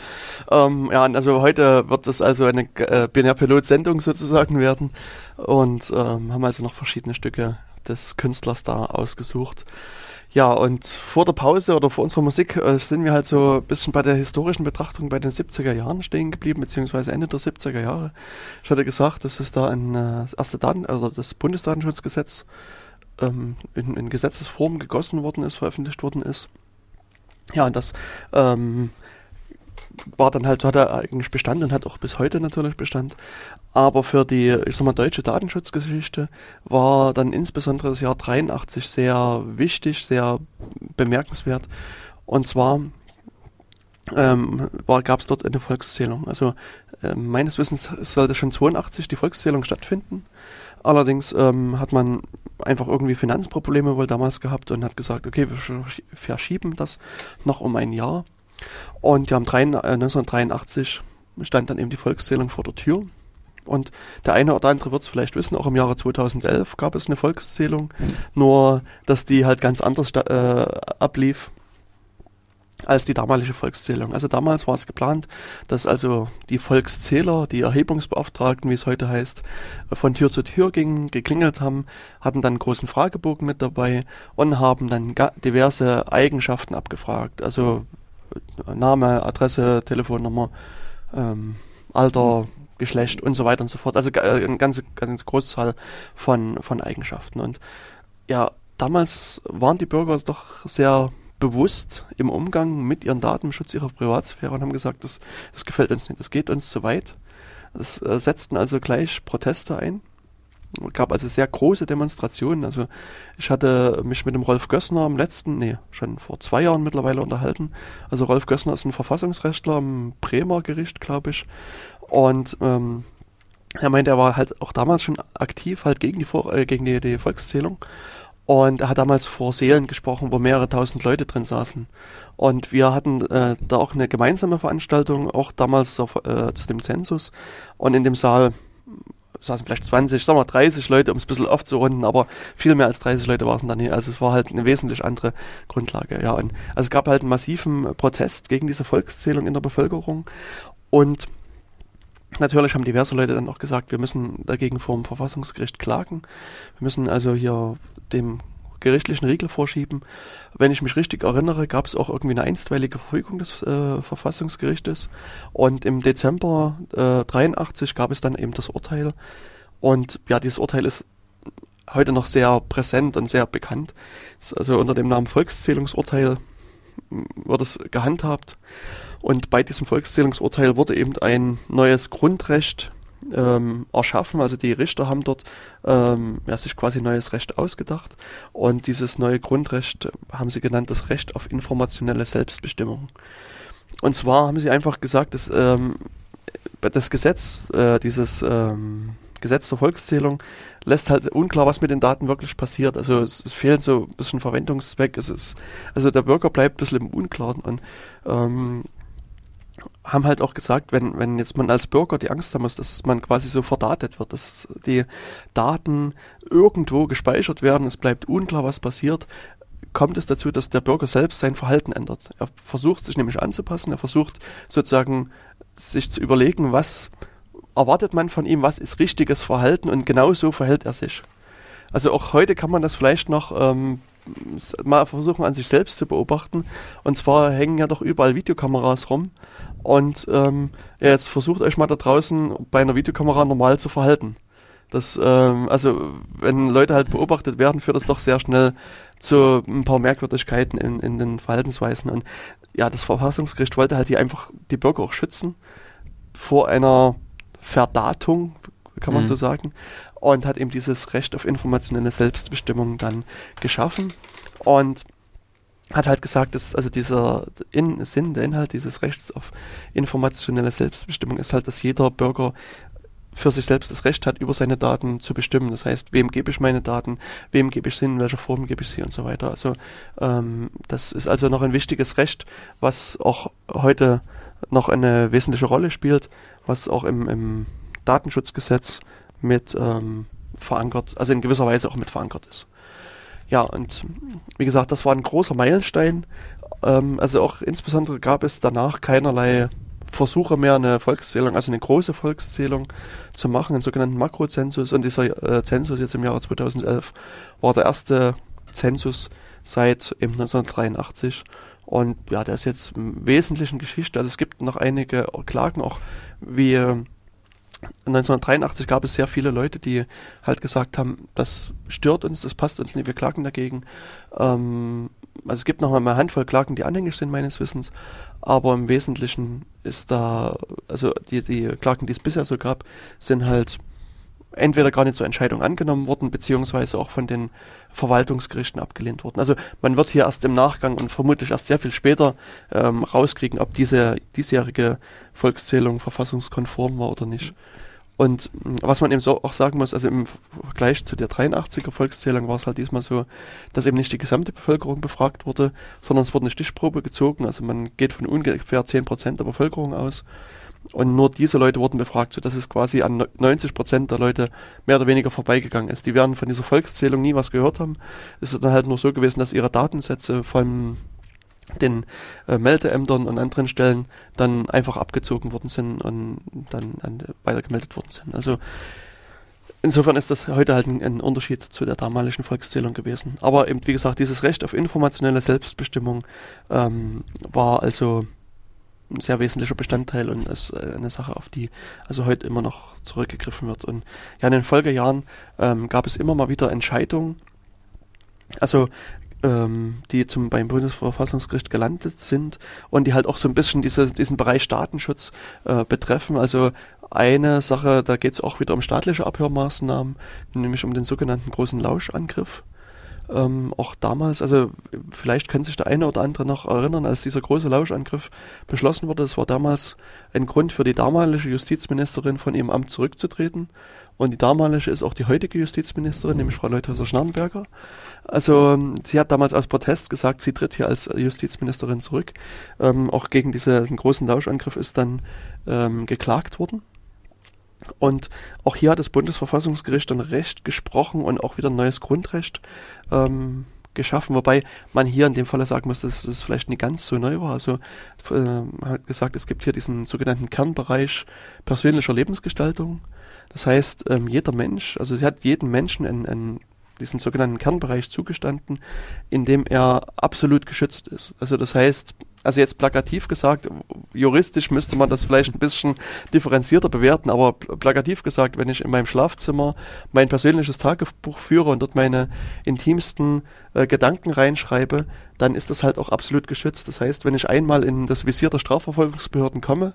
Ähm, ja, also heute wird das also eine äh, Binärpilot-Sendung sozusagen werden. Und ähm, haben also noch verschiedene Stücke des Künstlers da ausgesucht. Ja, und vor der Pause oder vor unserer Musik äh, sind wir halt so ein bisschen bei der historischen Betrachtung bei den 70er Jahren stehen geblieben, beziehungsweise Ende der 70er Jahre. Ich hatte gesagt, dass es da ein äh, das erste Daten, also das Bundesdatenschutzgesetz ähm, in, in Gesetzesform gegossen worden ist, veröffentlicht worden ist. Ja, und das ähm, war dann halt, hat er eigentlich Bestand und hat auch bis heute natürlich Bestand. Aber für die, ich sag mal, deutsche Datenschutzgeschichte war dann insbesondere das Jahr 83 sehr wichtig, sehr bemerkenswert. Und zwar ähm, gab es dort eine Volkszählung. Also äh, meines Wissens sollte schon 82 die Volkszählung stattfinden. Allerdings ähm, hat man einfach irgendwie Finanzprobleme wohl damals gehabt und hat gesagt, okay, wir verschieben das noch um ein Jahr. Und ja, am 1983 äh, stand dann eben die Volkszählung vor der Tür. Und der eine oder andere wird es vielleicht wissen, auch im Jahre 2011 gab es eine Volkszählung, mhm. nur dass die halt ganz anders äh, ablief als die damalige Volkszählung. Also damals war es geplant, dass also die Volkszähler, die Erhebungsbeauftragten, wie es heute heißt, von Tür zu Tür gingen, geklingelt haben, hatten dann einen großen Fragebogen mit dabei und haben dann diverse Eigenschaften abgefragt. Also Name, Adresse, Telefonnummer, ähm, Alter, Geschlecht und so weiter und so fort. Also äh, eine ganze, ganze Großzahl von, von Eigenschaften. Und ja, damals waren die Bürger doch sehr bewusst im Umgang mit ihren Datenschutz ihrer Privatsphäre und haben gesagt, das, das gefällt uns nicht, das geht uns zu weit. Es äh, setzten also gleich Proteste ein. Es gab also sehr große Demonstrationen. Also ich hatte mich mit dem Rolf Gössner am letzten, nee, schon vor zwei Jahren mittlerweile unterhalten. Also Rolf Gössner ist ein Verfassungsrechtler am Bremer Gericht, glaube ich. Und ähm, er meinte, er war halt auch damals schon aktiv halt gegen die, äh, gegen die, die Volkszählung und er hat damals vor Seelen gesprochen, wo mehrere tausend Leute drin saßen. Und wir hatten äh, da auch eine gemeinsame Veranstaltung, auch damals auf, äh, zu dem Zensus. Und in dem Saal saßen vielleicht 20, sagen wir 30 Leute, um es ein bisschen aufzurunden, aber viel mehr als 30 Leute waren es dann nicht. Also es war halt eine wesentlich andere Grundlage. Ja, und also es gab halt einen massiven Protest gegen diese Volkszählung in der Bevölkerung und Natürlich haben diverse Leute dann auch gesagt, wir müssen dagegen vor dem Verfassungsgericht klagen. Wir müssen also hier dem gerichtlichen Riegel vorschieben. Wenn ich mich richtig erinnere, gab es auch irgendwie eine einstweilige Verfügung des äh, Verfassungsgerichtes. Und im Dezember äh, 83 gab es dann eben das Urteil. Und ja, dieses Urteil ist heute noch sehr präsent und sehr bekannt. Also unter dem Namen Volkszählungsurteil wird es gehandhabt. Und bei diesem Volkszählungsurteil wurde eben ein neues Grundrecht ähm, erschaffen. Also die Richter haben dort ähm, ja, sich quasi neues Recht ausgedacht. Und dieses neue Grundrecht haben sie genannt das Recht auf informationelle Selbstbestimmung. Und zwar haben sie einfach gesagt, dass ähm, das Gesetz, äh, dieses ähm, Gesetz der Volkszählung lässt halt unklar, was mit den Daten wirklich passiert. Also es, es fehlt so ein bisschen Verwendungszweck. Es ist, also der Bürger bleibt ein bisschen im Unklaren und ähm, haben halt auch gesagt, wenn, wenn jetzt man als Bürger die Angst haben muss, dass man quasi so verdatet wird, dass die Daten irgendwo gespeichert werden, es bleibt unklar, was passiert, kommt es dazu, dass der Bürger selbst sein Verhalten ändert. Er versucht sich nämlich anzupassen, er versucht sozusagen sich zu überlegen, was erwartet man von ihm, was ist richtiges Verhalten und genau so verhält er sich. Also auch heute kann man das vielleicht noch ähm, mal versuchen an sich selbst zu beobachten. Und zwar hängen ja doch überall Videokameras rum. Und ähm, ja, jetzt versucht euch mal da draußen bei einer Videokamera normal zu verhalten. Das, ähm, also wenn Leute halt beobachtet werden, führt das doch sehr schnell zu ein paar Merkwürdigkeiten in, in den Verhaltensweisen. Und ja, das Verfassungsgericht wollte halt hier einfach die Bürger auch schützen vor einer Verdatung, kann man mhm. so sagen und hat eben dieses Recht auf informationelle Selbstbestimmung dann geschaffen und hat halt gesagt, dass also dieser in, Sinn, der Inhalt dieses Rechts auf informationelle Selbstbestimmung ist halt, dass jeder Bürger für sich selbst das Recht hat, über seine Daten zu bestimmen. Das heißt, wem gebe ich meine Daten, wem gebe ich sie, in welcher Form gebe ich sie und so weiter. Also ähm, das ist also noch ein wichtiges Recht, was auch heute noch eine wesentliche Rolle spielt, was auch im, im Datenschutzgesetz mit ähm, verankert, also in gewisser Weise auch mit verankert ist. Ja, und wie gesagt, das war ein großer Meilenstein. Ähm, also auch insbesondere gab es danach keinerlei Versuche mehr, eine Volkszählung, also eine große Volkszählung zu machen, einen sogenannten Makrozensus. Und dieser äh, Zensus jetzt im Jahre 2011 war der erste Zensus seit eben 1983. Und ja, der ist jetzt im Wesentlichen Geschichte. Also es gibt noch einige Klagen, auch wie 1983 gab es sehr viele Leute, die halt gesagt haben, das stört uns, das passt uns nicht, wir klagen dagegen. Ähm, also es gibt noch mal eine Handvoll Klagen, die anhängig sind meines Wissens, aber im Wesentlichen ist da, also die, die Klagen, die es bisher so gab, sind halt entweder gar nicht zur Entscheidung angenommen worden, beziehungsweise auch von den Verwaltungsgerichten abgelehnt worden. Also man wird hier erst im Nachgang und vermutlich erst sehr viel später ähm, rauskriegen, ob diese diesjährige Volkszählung verfassungskonform war oder nicht. Und hm, was man eben so auch sagen muss, also im Vergleich zu der 83er Volkszählung war es halt diesmal so, dass eben nicht die gesamte Bevölkerung befragt wurde, sondern es wurde eine Stichprobe gezogen. Also man geht von ungefähr 10% der Bevölkerung aus. Und nur diese Leute wurden befragt, sodass es quasi an 90 Prozent der Leute mehr oder weniger vorbeigegangen ist. Die werden von dieser Volkszählung nie was gehört haben. Es ist dann halt nur so gewesen, dass ihre Datensätze von den äh, Meldeämtern und anderen Stellen dann einfach abgezogen worden sind und dann an, weitergemeldet worden sind. Also insofern ist das heute halt ein, ein, Unterschied zu der damaligen Volkszählung gewesen. Aber eben, wie gesagt, dieses Recht auf informationelle Selbstbestimmung ähm, war also ein sehr wesentlicher Bestandteil und ist äh, eine Sache, auf die also heute immer noch zurückgegriffen wird. Und ja, in den Folgejahren ähm, gab es immer mal wieder Entscheidungen, also ähm, die zum beim Bundesverfassungsgericht gelandet sind und die halt auch so ein bisschen diese, diesen Bereich Datenschutz äh, betreffen. Also eine Sache, da geht es auch wieder um staatliche Abhörmaßnahmen, nämlich um den sogenannten großen Lauschangriff ähm, auch damals, also vielleicht kann sich der eine oder andere noch erinnern, als dieser große Lauschangriff beschlossen wurde. Das war damals ein Grund für die damalige Justizministerin von ihrem Amt zurückzutreten. Und die damalige ist auch die heutige Justizministerin, nämlich Frau Leuthäuser-Schnarrenberger. Also ähm, sie hat damals aus Protest gesagt, sie tritt hier als Justizministerin zurück. Ähm, auch gegen diesen großen Lauschangriff ist dann ähm, geklagt worden. Und auch hier hat das Bundesverfassungsgericht dann Recht gesprochen und auch wieder ein neues Grundrecht ähm, geschaffen, wobei man hier in dem Falle sagen muss, dass es vielleicht nicht ganz so neu war. Also äh, hat gesagt, es gibt hier diesen sogenannten Kernbereich persönlicher Lebensgestaltung. Das heißt, ähm, jeder Mensch, also sie hat jedem Menschen einen, einen diesen sogenannten Kernbereich zugestanden, in dem er absolut geschützt ist. Also das heißt, also jetzt plakativ gesagt, juristisch müsste man das vielleicht ein bisschen differenzierter bewerten, aber plakativ gesagt, wenn ich in meinem Schlafzimmer mein persönliches Tagebuch führe und dort meine intimsten äh, Gedanken reinschreibe, dann ist das halt auch absolut geschützt. Das heißt, wenn ich einmal in das Visier der Strafverfolgungsbehörden komme,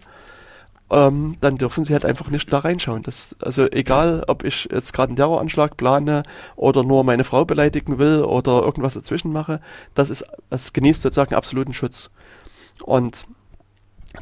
ähm, dann dürfen sie halt einfach nicht da reinschauen. Das, also egal, ob ich jetzt gerade einen Terroranschlag plane oder nur meine Frau beleidigen will oder irgendwas dazwischen mache, das ist, das genießt sozusagen absoluten Schutz. Und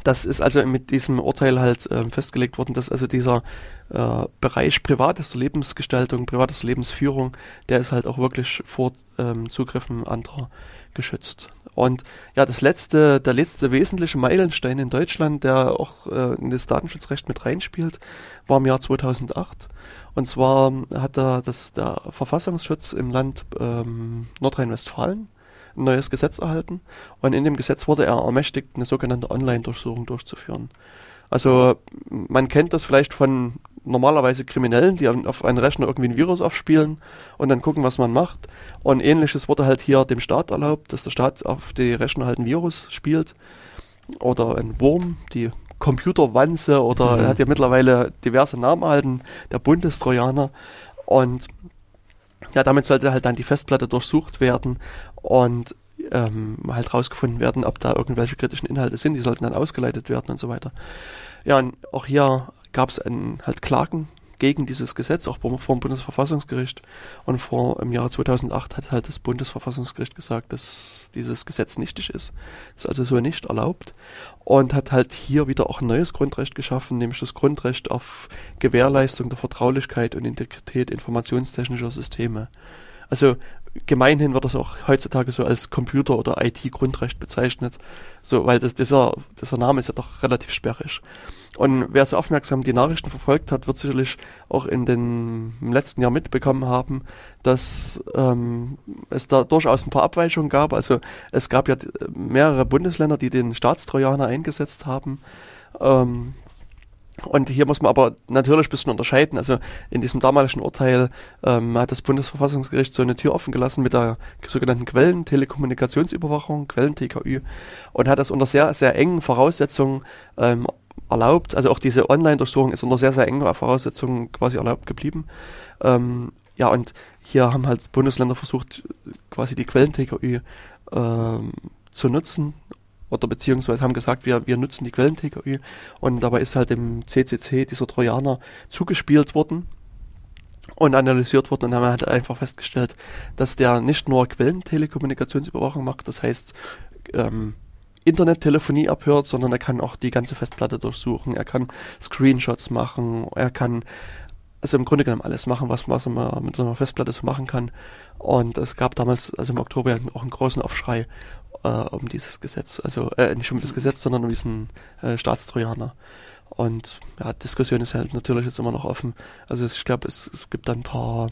das ist also mit diesem Urteil halt äh, festgelegt worden, dass also dieser äh, Bereich privatester Lebensgestaltung, privatester Lebensführung, der ist halt auch wirklich vor ähm, Zugriffen anderer geschützt. Und ja, das letzte, der letzte wesentliche Meilenstein in Deutschland, der auch äh, in das Datenschutzrecht mit reinspielt, war im Jahr 2008. Und zwar hat da das, der Verfassungsschutz im Land ähm, Nordrhein-Westfalen ein neues Gesetz erhalten und in dem Gesetz wurde er ermächtigt, eine sogenannte Online-Durchsuchung durchzuführen. Also man kennt das vielleicht von normalerweise Kriminellen, die auf einen Rechner irgendwie ein Virus aufspielen und dann gucken, was man macht. Und ähnliches wurde halt hier dem Staat erlaubt, dass der Staat auf die Rechner halt ein Virus spielt oder ein Wurm, die Computerwanze oder mhm. er hat ja mittlerweile diverse Namen erhalten, der Bundestrojaner. Und ja, damit sollte halt dann die Festplatte durchsucht werden und ähm, halt rausgefunden werden, ob da irgendwelche kritischen Inhalte sind. Die sollten dann ausgeleitet werden und so weiter. Ja, und auch hier gab es halt Klagen gegen dieses Gesetz, auch vor dem Bundesverfassungsgericht. Und vor im Jahre 2008 hat halt das Bundesverfassungsgericht gesagt, dass dieses Gesetz nichtig ist. Ist also so nicht erlaubt. Und hat halt hier wieder auch ein neues Grundrecht geschaffen, nämlich das Grundrecht auf Gewährleistung der Vertraulichkeit und Integrität informationstechnischer Systeme. Also gemeinhin wird das auch heutzutage so als Computer- oder IT-Grundrecht bezeichnet, so, weil das, dieser, dieser Name ist ja doch relativ sperrig. Und wer so aufmerksam die Nachrichten verfolgt hat, wird sicherlich auch in den im letzten Jahr mitbekommen haben, dass ähm, es da durchaus ein paar Abweichungen gab. Also es gab ja mehrere Bundesländer, die den Staatstrojaner eingesetzt haben. Ähm, und hier muss man aber natürlich ein bisschen unterscheiden. Also in diesem damaligen Urteil ähm, hat das Bundesverfassungsgericht so eine Tür offen gelassen mit der sogenannten Quellen-Telekommunikationsüberwachung, Quellen-TKÜ, und hat das unter sehr, sehr engen Voraussetzungen ähm, erlaubt. Also auch diese Online-Durchsuchung ist unter sehr, sehr engen Voraussetzungen quasi erlaubt geblieben. Ähm, ja, und hier haben halt Bundesländer versucht, quasi die Quellen-TKÜ ähm, zu nutzen oder beziehungsweise haben gesagt, wir, wir nutzen die Quellen-TKÜ und dabei ist halt im CCC dieser Trojaner zugespielt worden und analysiert worden. Und haben halt einfach festgestellt, dass der nicht nur Quellentelekommunikationsüberwachung macht, das heißt ähm, Internettelefonie abhört, sondern er kann auch die ganze Festplatte durchsuchen, er kann Screenshots machen, er kann also im Grunde genommen alles machen, was, was man mit einer Festplatte so machen kann. Und es gab damals, also im Oktober, auch einen großen Aufschrei äh, um dieses Gesetz. Also äh, nicht um das Gesetz, sondern um diesen äh, Staatstrojaner. Und ja, Diskussion ist halt natürlich jetzt immer noch offen. Also ich glaube, es, es gibt dann ein paar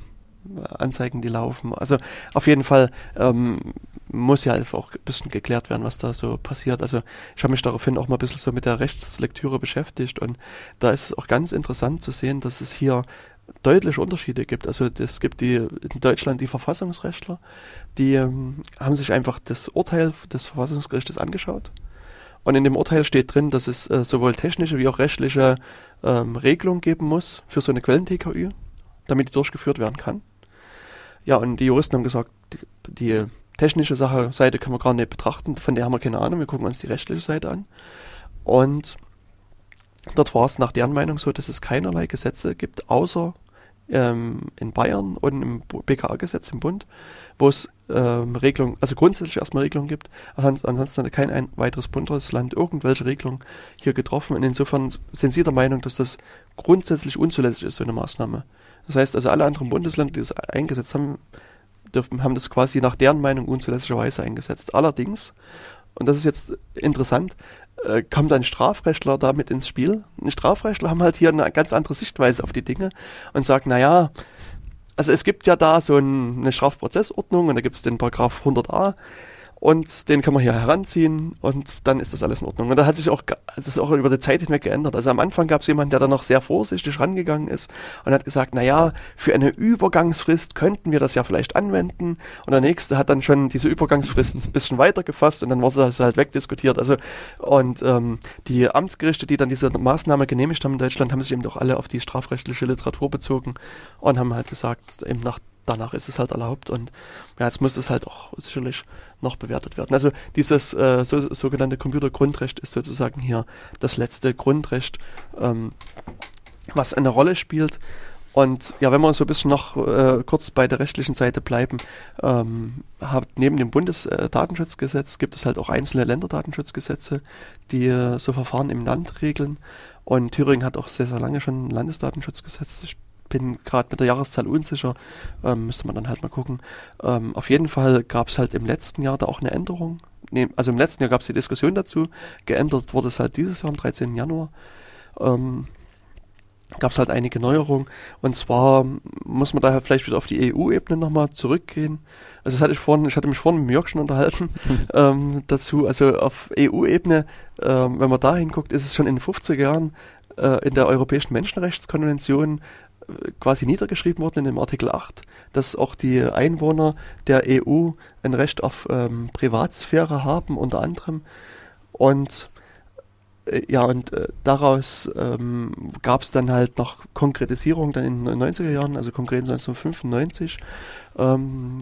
äh, Anzeigen, die laufen. Also auf jeden Fall ähm, muss ja auch ein bisschen geklärt werden, was da so passiert. Also ich habe mich daraufhin auch mal ein bisschen so mit der Rechtslektüre beschäftigt und da ist es auch ganz interessant zu sehen, dass es hier deutliche Unterschiede gibt. Also es gibt die in Deutschland die Verfassungsrechtler, die ähm, haben sich einfach das Urteil des Verfassungsgerichtes angeschaut. Und in dem Urteil steht drin, dass es äh, sowohl technische wie auch rechtliche ähm, Regelungen geben muss für so eine Quellen-TKÜ, damit die durchgeführt werden kann. Ja, und die Juristen haben gesagt, die, die technische Sache, Seite können wir gar nicht betrachten, von der haben wir keine Ahnung, wir gucken uns die rechtliche Seite an. Und dort war es nach deren Meinung so, dass es keinerlei Gesetze gibt, außer ähm, in Bayern und im BKA-Gesetz im Bund, wo es ähm, Regelungen, also grundsätzlich erstmal Regelungen gibt. Ansonsten hat kein ein weiteres Bundesland irgendwelche Regelungen hier getroffen. Und insofern sind Sie der Meinung, dass das grundsätzlich unzulässig ist, so eine Maßnahme. Das heißt also, alle anderen Bundesländer, die das eingesetzt haben, dürfen, haben das quasi nach deren Meinung unzulässigerweise eingesetzt. Allerdings, und das ist jetzt interessant, äh, kommt ein Strafrechtler damit ins Spiel. Die Strafrechtler haben halt hier eine ganz andere Sichtweise auf die Dinge und sagen, naja, also es gibt ja da so ein, eine Strafprozessordnung und da gibt es den Paragraph 100a und den kann man hier heranziehen und dann ist das alles in Ordnung. Und da hat sich auch, das ist auch über die Zeit hinweg geändert. Also am Anfang gab es jemanden, der da noch sehr vorsichtig rangegangen ist und hat gesagt, na ja, für eine Übergangsfrist könnten wir das ja vielleicht anwenden. Und der nächste hat dann schon diese Übergangsfrist ein bisschen weiter gefasst und dann wurde das halt wegdiskutiert. Also und ähm, die Amtsgerichte, die dann diese Maßnahme genehmigt haben in Deutschland, haben sich eben doch alle auf die strafrechtliche Literatur bezogen und haben halt gesagt, eben nach danach ist es halt erlaubt und ja, jetzt muss es halt auch sicherlich noch bewertet werden. Also dieses äh, so, sogenannte Computergrundrecht ist sozusagen hier das letzte Grundrecht, ähm, was eine Rolle spielt. Und ja, wenn wir so ein bisschen noch äh, kurz bei der rechtlichen Seite bleiben, ähm, hat neben dem Bundesdatenschutzgesetz gibt es halt auch einzelne Länderdatenschutzgesetze, die äh, so Verfahren im Land regeln. Und Thüringen hat auch sehr, sehr lange schon ein Landesdatenschutzgesetz. Ich bin gerade mit der Jahreszahl unsicher, ähm, müsste man dann halt mal gucken. Ähm, auf jeden Fall gab es halt im letzten Jahr da auch eine Änderung. Nee, also im letzten Jahr gab es die Diskussion dazu. Geändert wurde es halt dieses Jahr am 13. Januar. Ähm, gab es halt einige Neuerungen. Und zwar muss man daher vielleicht wieder auf die EU-Ebene nochmal zurückgehen. Also das hatte ich vorhin, ich hatte mich vorhin mit Jörg schon unterhalten ähm, dazu. Also auf EU-Ebene, ähm, wenn man da hinguckt, ist es schon in den 50er Jahren äh, in der Europäischen Menschenrechtskonvention quasi niedergeschrieben worden in dem Artikel 8, dass auch die Einwohner der EU ein Recht auf ähm, Privatsphäre haben, unter anderem. Und äh, ja, und äh, daraus ähm, gab es dann halt noch Konkretisierung dann in den 90er Jahren, also konkret 1995, ähm,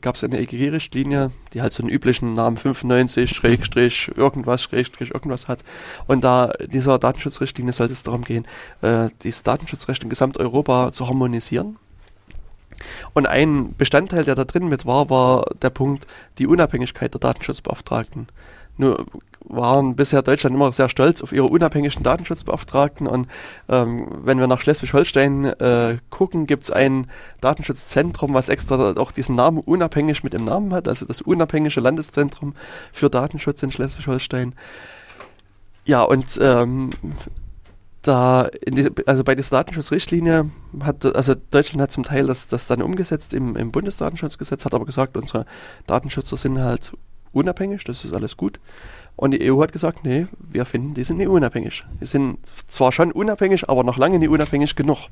gab es eine EGG-Richtlinie, die halt so einen üblichen Namen 95, Schrägstrich, irgendwas, Schrägstrich, irgendwas hat. Und da dieser Datenschutzrichtlinie sollte es darum gehen, äh, dieses Datenschutzrecht in Gesamteuropa zu harmonisieren. Und ein Bestandteil, der da drin mit war, war der Punkt, die Unabhängigkeit der Datenschutzbeauftragten. Nur waren bisher Deutschland immer sehr stolz auf ihre unabhängigen Datenschutzbeauftragten und ähm, wenn wir nach Schleswig-Holstein äh, gucken, gibt es ein Datenschutzzentrum, was extra auch diesen Namen unabhängig mit dem Namen hat, also das unabhängige Landeszentrum für Datenschutz in Schleswig-Holstein. Ja, und ähm, da, die, also bei dieser Datenschutzrichtlinie hat, also Deutschland hat zum Teil das, das dann umgesetzt im, im Bundesdatenschutzgesetz, hat aber gesagt, unsere Datenschützer sind halt unabhängig, das ist alles gut. Und die EU hat gesagt, nee, wir finden, die sind nicht unabhängig. Die sind zwar schon unabhängig, aber noch lange nicht unabhängig genug.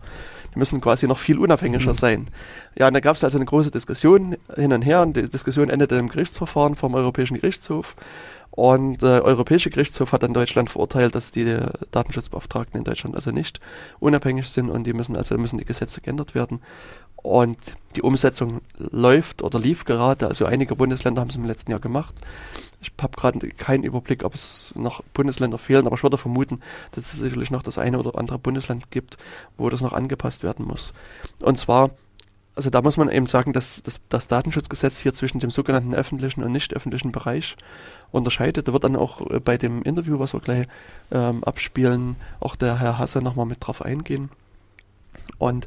Die müssen quasi noch viel unabhängiger mhm. sein. Ja, und da gab es also eine große Diskussion hin und her und die Diskussion endete im Gerichtsverfahren vom Europäischen Gerichtshof. Und der äh, Europäische Gerichtshof hat dann Deutschland verurteilt, dass die Datenschutzbeauftragten in Deutschland also nicht unabhängig sind und die müssen also müssen die Gesetze geändert werden. Und die Umsetzung läuft oder lief gerade. Also einige Bundesländer haben es im letzten Jahr gemacht. Ich habe gerade keinen Überblick, ob es noch Bundesländer fehlen, aber ich würde vermuten, dass es sicherlich noch das eine oder andere Bundesland gibt, wo das noch angepasst werden muss. Und zwar, also da muss man eben sagen, dass, dass das Datenschutzgesetz hier zwischen dem sogenannten öffentlichen und nicht öffentlichen Bereich unterscheidet. Da wird dann auch äh, bei dem Interview, was wir gleich ähm, abspielen, auch der Herr Hasse nochmal mit drauf eingehen. Und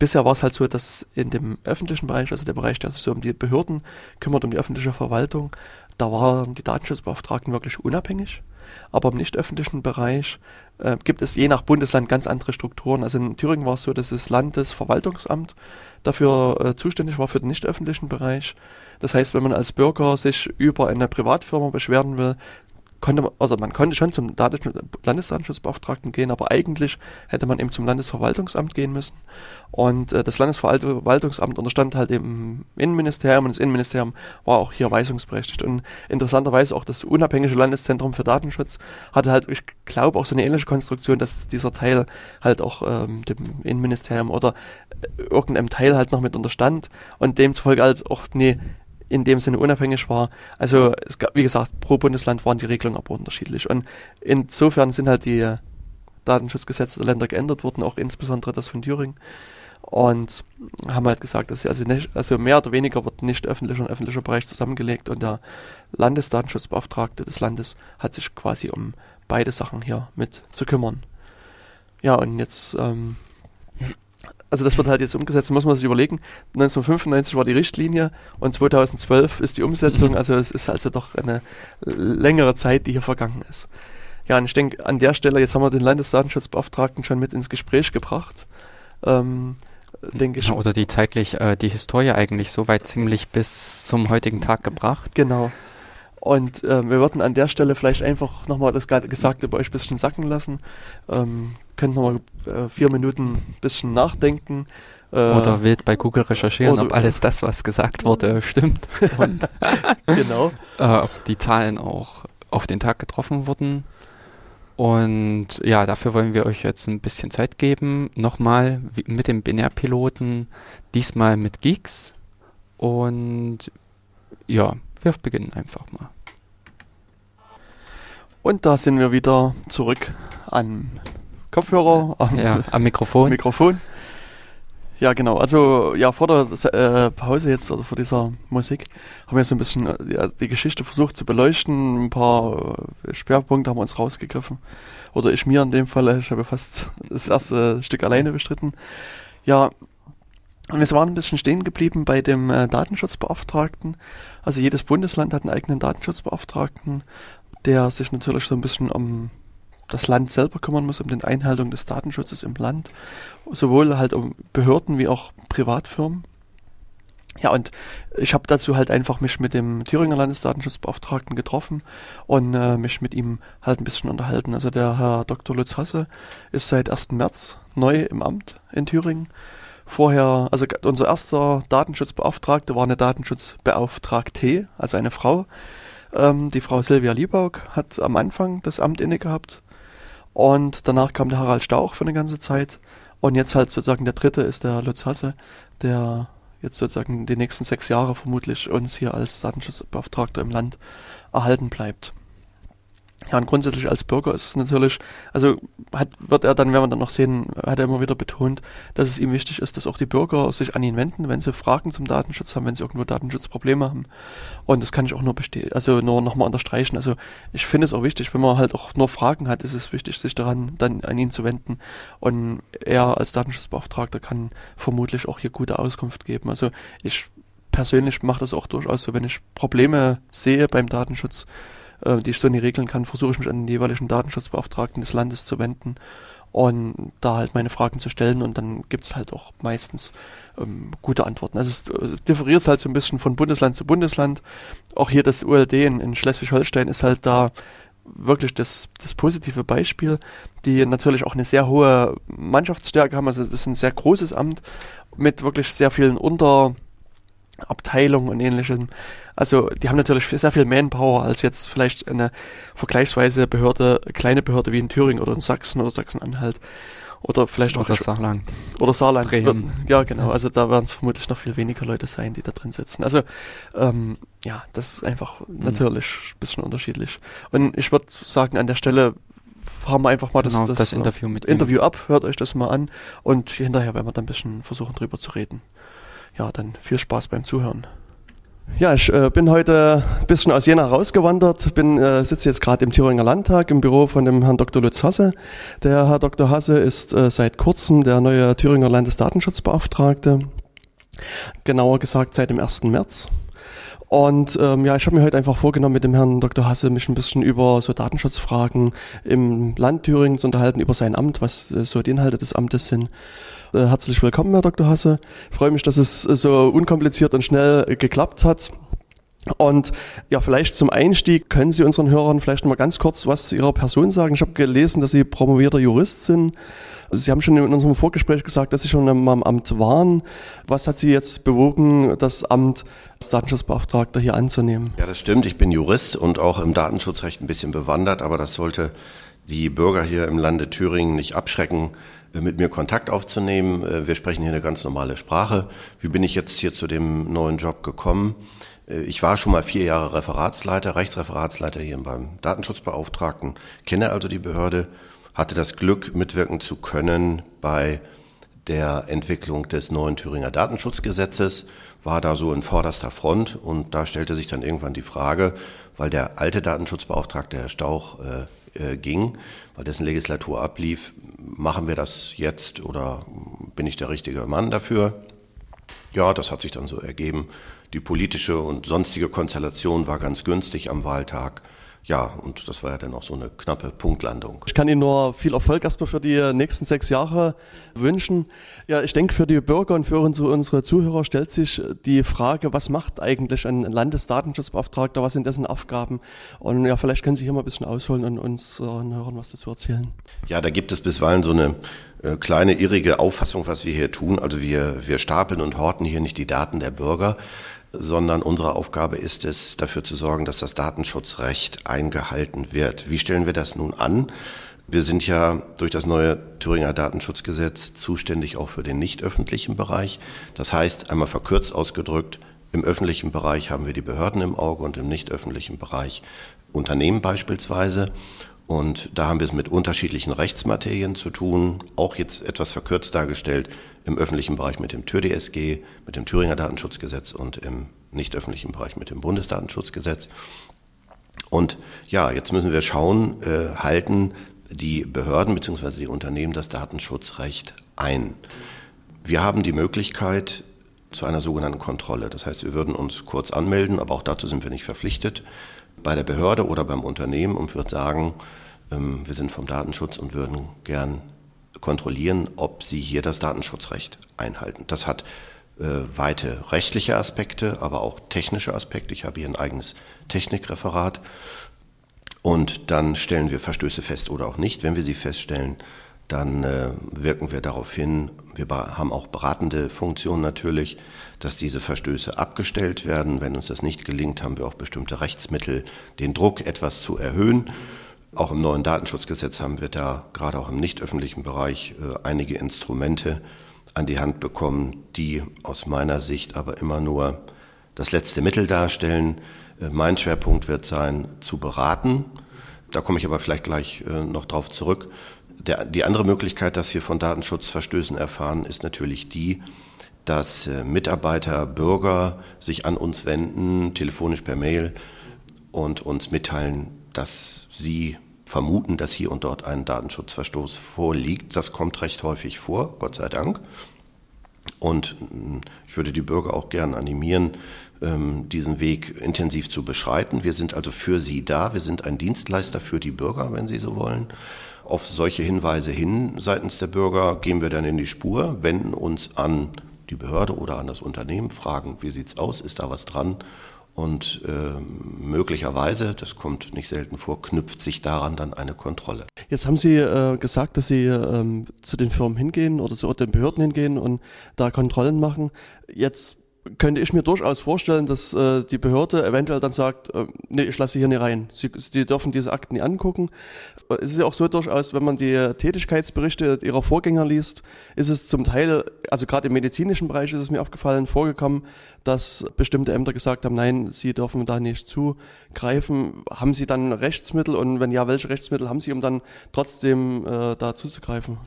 bisher war es halt so, dass in dem öffentlichen Bereich, also der Bereich, der sich so um die Behörden kümmert, um die öffentliche Verwaltung, da waren die Datenschutzbeauftragten wirklich unabhängig. Aber im nicht öffentlichen Bereich äh, gibt es je nach Bundesland ganz andere Strukturen. Also in Thüringen war es so, dass das Landesverwaltungsamt dafür äh, zuständig war für den nicht öffentlichen Bereich. Das heißt, wenn man als Bürger sich über eine Privatfirma beschweren will, konnte man, also man konnte schon zum Landesdatenschutzbeauftragten gehen, aber eigentlich hätte man eben zum Landesverwaltungsamt gehen müssen. Und äh, das Landesverwaltungsamt unterstand halt dem Innenministerium und das Innenministerium war auch hier weisungsberechtigt. Und interessanterweise auch das unabhängige Landeszentrum für Datenschutz hatte halt, ich glaube, auch so eine ähnliche Konstruktion, dass dieser Teil halt auch ähm, dem Innenministerium oder äh, irgendeinem Teil halt noch mit unterstand und demzufolge halt auch nee, in dem Sinne unabhängig war. Also es gab, wie gesagt, pro Bundesland waren die Regelungen aber unterschiedlich. Und insofern sind halt die Datenschutzgesetze der Länder geändert worden, auch insbesondere das von Thüringen. Und haben halt gesagt, dass also, nicht, also mehr oder weniger wird nicht öffentlicher und öffentlicher Bereich zusammengelegt und der Landesdatenschutzbeauftragte des Landes hat sich quasi um beide Sachen hier mit zu kümmern. Ja, und jetzt ähm, also das wird halt jetzt umgesetzt, muss man sich überlegen. 1995 war die Richtlinie und 2012 ist die Umsetzung, also es ist also doch eine längere Zeit, die hier vergangen ist. Ja, und ich denke, an der Stelle, jetzt haben wir den Landesdatenschutzbeauftragten schon mit ins Gespräch gebracht. Ähm, denke ich. Oder die zeitlich, äh, die Historie eigentlich so weit ziemlich bis zum heutigen Tag gebracht. Genau. Und äh, wir würden an der Stelle vielleicht einfach nochmal das Gesagte bei euch ein bisschen sacken lassen. Ähm, könnt nochmal äh, vier Minuten ein bisschen nachdenken. Äh, oder wild bei Google recherchieren, ob alles das, was gesagt wurde, stimmt. Und genau. Äh, ob die Zahlen auch auf den Tag getroffen wurden. Und ja, dafür wollen wir euch jetzt ein bisschen Zeit geben. Nochmal mit dem Binärpiloten, diesmal mit Geeks. Und ja, wir beginnen einfach mal. Und da sind wir wieder zurück an Kopfhörer, am, ja, am Mikrofon. Mikrofon. Ja, genau. Also ja, vor der äh, Pause jetzt oder vor dieser Musik haben wir so ein bisschen äh, ja, die Geschichte versucht zu beleuchten. Ein paar äh, Schwerpunkte haben wir uns rausgegriffen. Oder ich mir in dem Fall. Ich habe fast das erste Stück alleine bestritten. Ja, und wir waren ein bisschen stehen geblieben bei dem äh, Datenschutzbeauftragten. Also jedes Bundesland hat einen eigenen Datenschutzbeauftragten, der sich natürlich so ein bisschen um das Land selber kümmern muss, um die Einhaltung des Datenschutzes im Land, sowohl halt um Behörden wie auch Privatfirmen. Ja, und ich habe dazu halt einfach mich mit dem Thüringer Landesdatenschutzbeauftragten getroffen und äh, mich mit ihm halt ein bisschen unterhalten. Also der Herr Dr. Lutz Hasse ist seit 1. März neu im Amt in Thüringen. Vorher, also unser erster Datenschutzbeauftragte war eine Datenschutzbeauftragte, also eine Frau. Ähm, die Frau Silvia Liebaug hat am Anfang das Amt inne gehabt und danach kam der Harald Stauch für eine ganze Zeit. Und jetzt halt sozusagen der dritte ist der Lutz Hasse, der jetzt sozusagen die nächsten sechs Jahre vermutlich uns hier als Datenschutzbeauftragter im Land erhalten bleibt. Ja, und grundsätzlich als Bürger ist es natürlich, also hat, wird er dann, werden wir dann noch sehen, hat er immer wieder betont, dass es ihm wichtig ist, dass auch die Bürger sich an ihn wenden, wenn sie Fragen zum Datenschutz haben, wenn sie irgendwo Datenschutzprobleme haben. Und das kann ich auch nur bestehen, also nur nochmal unterstreichen. Also ich finde es auch wichtig, wenn man halt auch nur Fragen hat, ist es wichtig, sich daran dann an ihn zu wenden. Und er als Datenschutzbeauftragter kann vermutlich auch hier gute Auskunft geben. Also ich persönlich mache das auch durchaus so, wenn ich Probleme sehe beim Datenschutz, äh, die ich so nicht regeln kann, versuche ich mich an den jeweiligen Datenschutzbeauftragten des Landes zu wenden und da halt meine Fragen zu stellen und dann gibt es halt auch meistens ähm, gute Antworten. Also es, es differiert halt so ein bisschen von Bundesland zu Bundesland. Auch hier das ULD in, in Schleswig-Holstein ist halt da wirklich das, das positive Beispiel, die natürlich auch eine sehr hohe Mannschaftsstärke haben. Also das ist ein sehr großes Amt mit wirklich sehr vielen Unter Abteilung und ähnlichem. Also die haben natürlich sehr viel Manpower als jetzt vielleicht eine vergleichsweise Behörde, kleine Behörde wie in Thüringen oder in Sachsen oder Sachsen-Anhalt. Oder vielleicht oder auch Saarland. Oder Saarland. Bremen. Ja, genau. Also da werden es vermutlich noch viel weniger Leute sein, die da drin sitzen. Also ähm, ja, das ist einfach mhm. natürlich ein bisschen unterschiedlich. Und ich würde sagen, an der Stelle haben wir einfach mal genau, das, das, das Interview mit Interview ab, hört euch das mal an und hinterher werden wir dann ein bisschen versuchen drüber zu reden ja, dann viel Spaß beim Zuhören. Ja, ich äh, bin heute ein bisschen aus Jena rausgewandert, bin äh, sitze jetzt gerade im Thüringer Landtag im Büro von dem Herrn Dr. Lutz Hasse. Der Herr Dr. Hasse ist äh, seit kurzem der neue Thüringer Landesdatenschutzbeauftragte. Genauer gesagt seit dem 1. März. Und ähm, ja, ich habe mir heute einfach vorgenommen, mit dem Herrn Dr. Hasse mich ein bisschen über so Datenschutzfragen im Land Thüringen zu unterhalten, über sein Amt, was äh, so die Inhalte des Amtes sind. Äh, herzlich willkommen, Herr Dr. Hasse. Ich freue mich, dass es äh, so unkompliziert und schnell äh, geklappt hat. Und ja, vielleicht zum Einstieg können Sie unseren Hörern vielleicht noch mal ganz kurz was zu Ihrer Person sagen. Ich habe gelesen, dass Sie promovierter Jurist sind. Sie haben schon in unserem Vorgespräch gesagt, dass Sie schon am Amt waren. Was hat Sie jetzt bewogen, das Amt als Datenschutzbeauftragter hier anzunehmen? Ja, das stimmt. Ich bin Jurist und auch im Datenschutzrecht ein bisschen bewandert, aber das sollte die Bürger hier im Lande Thüringen nicht abschrecken, mit mir Kontakt aufzunehmen. Äh, wir sprechen hier eine ganz normale Sprache. Wie bin ich jetzt hier zu dem neuen Job gekommen? Äh, ich war schon mal vier Jahre Referatsleiter, Rechtsreferatsleiter hier beim Datenschutzbeauftragten, kenne also die Behörde, hatte das Glück, mitwirken zu können bei der Entwicklung des neuen Thüringer Datenschutzgesetzes, war da so in vorderster Front und da stellte sich dann irgendwann die Frage, weil der alte Datenschutzbeauftragte Herr Stauch äh, äh, ging, dessen Legislatur ablief, machen wir das jetzt oder bin ich der richtige Mann dafür? Ja, das hat sich dann so ergeben. Die politische und sonstige Konstellation war ganz günstig am Wahltag ja, und das war ja dann auch so eine knappe Punktlandung. Ich kann Ihnen nur viel Erfolg erstmal für die nächsten sechs Jahre wünschen. Ja, ich denke, für die Bürger und für unsere Zuhörer stellt sich die Frage, was macht eigentlich ein Landesdatenschutzbeauftragter, was sind dessen Aufgaben? Und ja, vielleicht können Sie hier mal ein bisschen ausholen und uns äh, hören, was dazu erzählen. Ja, da gibt es bisweilen so eine äh, kleine irrige Auffassung, was wir hier tun. Also wir, wir stapeln und horten hier nicht die Daten der Bürger, sondern unsere Aufgabe ist es, dafür zu sorgen, dass das Datenschutzrecht eingehalten wird. Wie stellen wir das nun an? Wir sind ja durch das neue Thüringer Datenschutzgesetz zuständig auch für den nicht öffentlichen Bereich. Das heißt, einmal verkürzt ausgedrückt, im öffentlichen Bereich haben wir die Behörden im Auge und im nicht öffentlichen Bereich Unternehmen beispielsweise. Und da haben wir es mit unterschiedlichen Rechtsmaterien zu tun, auch jetzt etwas verkürzt dargestellt, im öffentlichen Bereich mit dem TÜR-DSG, mit dem Thüringer Datenschutzgesetz und im nicht öffentlichen Bereich mit dem Bundesdatenschutzgesetz. Und ja, jetzt müssen wir schauen, äh, halten die Behörden bzw. die Unternehmen das Datenschutzrecht ein. Wir haben die Möglichkeit zu einer sogenannten Kontrolle. Das heißt, wir würden uns kurz anmelden, aber auch dazu sind wir nicht verpflichtet, bei der Behörde oder beim Unternehmen und würden sagen, ähm, wir sind vom Datenschutz und würden gern kontrollieren, ob sie hier das Datenschutzrecht einhalten. Das hat äh, weite rechtliche Aspekte, aber auch technische Aspekte. Ich habe hier ein eigenes Technikreferat. Und dann stellen wir Verstöße fest oder auch nicht. Wenn wir sie feststellen, dann äh, wirken wir darauf hin, wir haben auch beratende Funktionen natürlich, dass diese Verstöße abgestellt werden. Wenn uns das nicht gelingt, haben wir auch bestimmte Rechtsmittel, den Druck etwas zu erhöhen. Auch im neuen Datenschutzgesetz haben wir da gerade auch im nicht öffentlichen Bereich äh, einige Instrumente an die Hand bekommen, die aus meiner Sicht aber immer nur das letzte Mittel darstellen. Äh, mein Schwerpunkt wird sein, zu beraten. Da komme ich aber vielleicht gleich äh, noch drauf zurück. Der, die andere Möglichkeit, dass wir von Datenschutzverstößen erfahren, ist natürlich die, dass Mitarbeiter, Bürger sich an uns wenden, telefonisch per Mail und uns mitteilen, dass sie vermuten, dass hier und dort ein Datenschutzverstoß vorliegt. Das kommt recht häufig vor, Gott sei Dank. Und hm, ich würde die Bürger auch gern animieren, ähm, diesen Weg intensiv zu beschreiten. Wir sind also für Sie da. Wir sind ein Dienstleister für die Bürger, wenn Sie so wollen. Auf solche Hinweise hin seitens der Bürger gehen wir dann in die Spur, wenden uns an die Behörde oder an das Unternehmen, fragen, wie sieht es aus, ist da was dran und äh, möglicherweise, das kommt nicht selten vor, knüpft sich daran dann eine Kontrolle. Jetzt haben Sie äh, gesagt, dass Sie ähm, zu den Firmen hingehen oder zu den Behörden hingehen und da Kontrollen machen. Jetzt könnte ich mir durchaus vorstellen, dass äh, die Behörde eventuell dann sagt, äh, nee, ich lasse hier nicht rein. Sie, sie dürfen diese Akten nicht angucken. Es ist ja auch so durchaus, wenn man die Tätigkeitsberichte ihrer Vorgänger liest, ist es zum Teil, also gerade im medizinischen Bereich ist es mir aufgefallen, vorgekommen, dass bestimmte Ämter gesagt haben, nein, sie dürfen da nicht zugreifen. Haben sie dann Rechtsmittel und wenn ja, welche Rechtsmittel haben sie, um dann trotzdem äh, da zuzugreifen?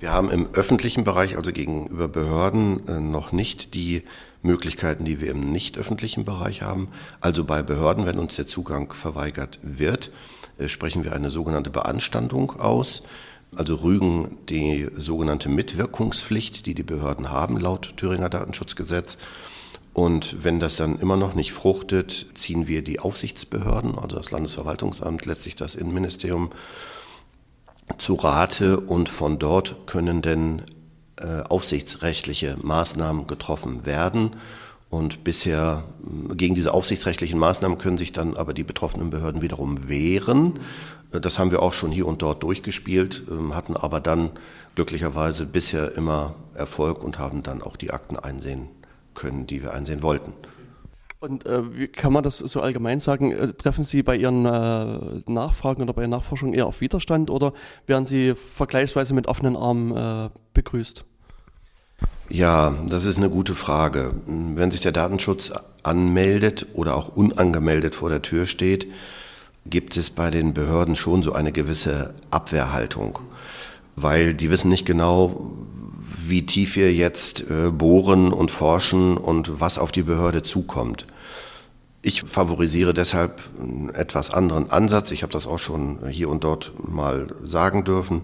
Wir haben im öffentlichen Bereich, also gegenüber Behörden, äh, noch nicht die Möglichkeiten, die wir im nicht öffentlichen Bereich haben. Also bei Behörden, wenn uns der Zugang verweigert wird, äh, sprechen wir eine sogenannte Beanstandung aus. Also rügen die sogenannte Mitwirkungspflicht, die die Behörden haben laut Thüringer Datenschutzgesetz. Und wenn das dann immer noch nicht fruchtet, ziehen wir die Aufsichtsbehörden, also das Landesverwaltungsamt, letztlich das Innenministerium, zu Rate und von dort können denn äh, aufsichtsrechtliche Maßnahmen getroffen werden. Und bisher gegen diese aufsichtsrechtlichen Maßnahmen können sich dann aber die betroffenen Behörden wiederum wehren. Äh, das haben wir auch schon hier und dort durchgespielt, ähm, hatten aber dann glücklicherweise bisher immer Erfolg und haben dann auch die Akten einsehen können, die wir einsehen wollten. Und äh, wie kann man das so allgemein sagen? Äh, treffen Sie bei Ihren äh, Nachfragen oder bei Ihren Nachforschungen eher auf Widerstand oder werden Sie vergleichsweise mit offenen Armen äh, begrüßt? Ja, das ist eine gute Frage. Wenn sich der Datenschutz anmeldet oder auch unangemeldet vor der Tür steht, gibt es bei den Behörden schon so eine gewisse Abwehrhaltung, weil die wissen nicht genau, wie tief wir jetzt äh, bohren und forschen und was auf die Behörde zukommt. Ich favorisiere deshalb einen etwas anderen Ansatz. Ich habe das auch schon hier und dort mal sagen dürfen.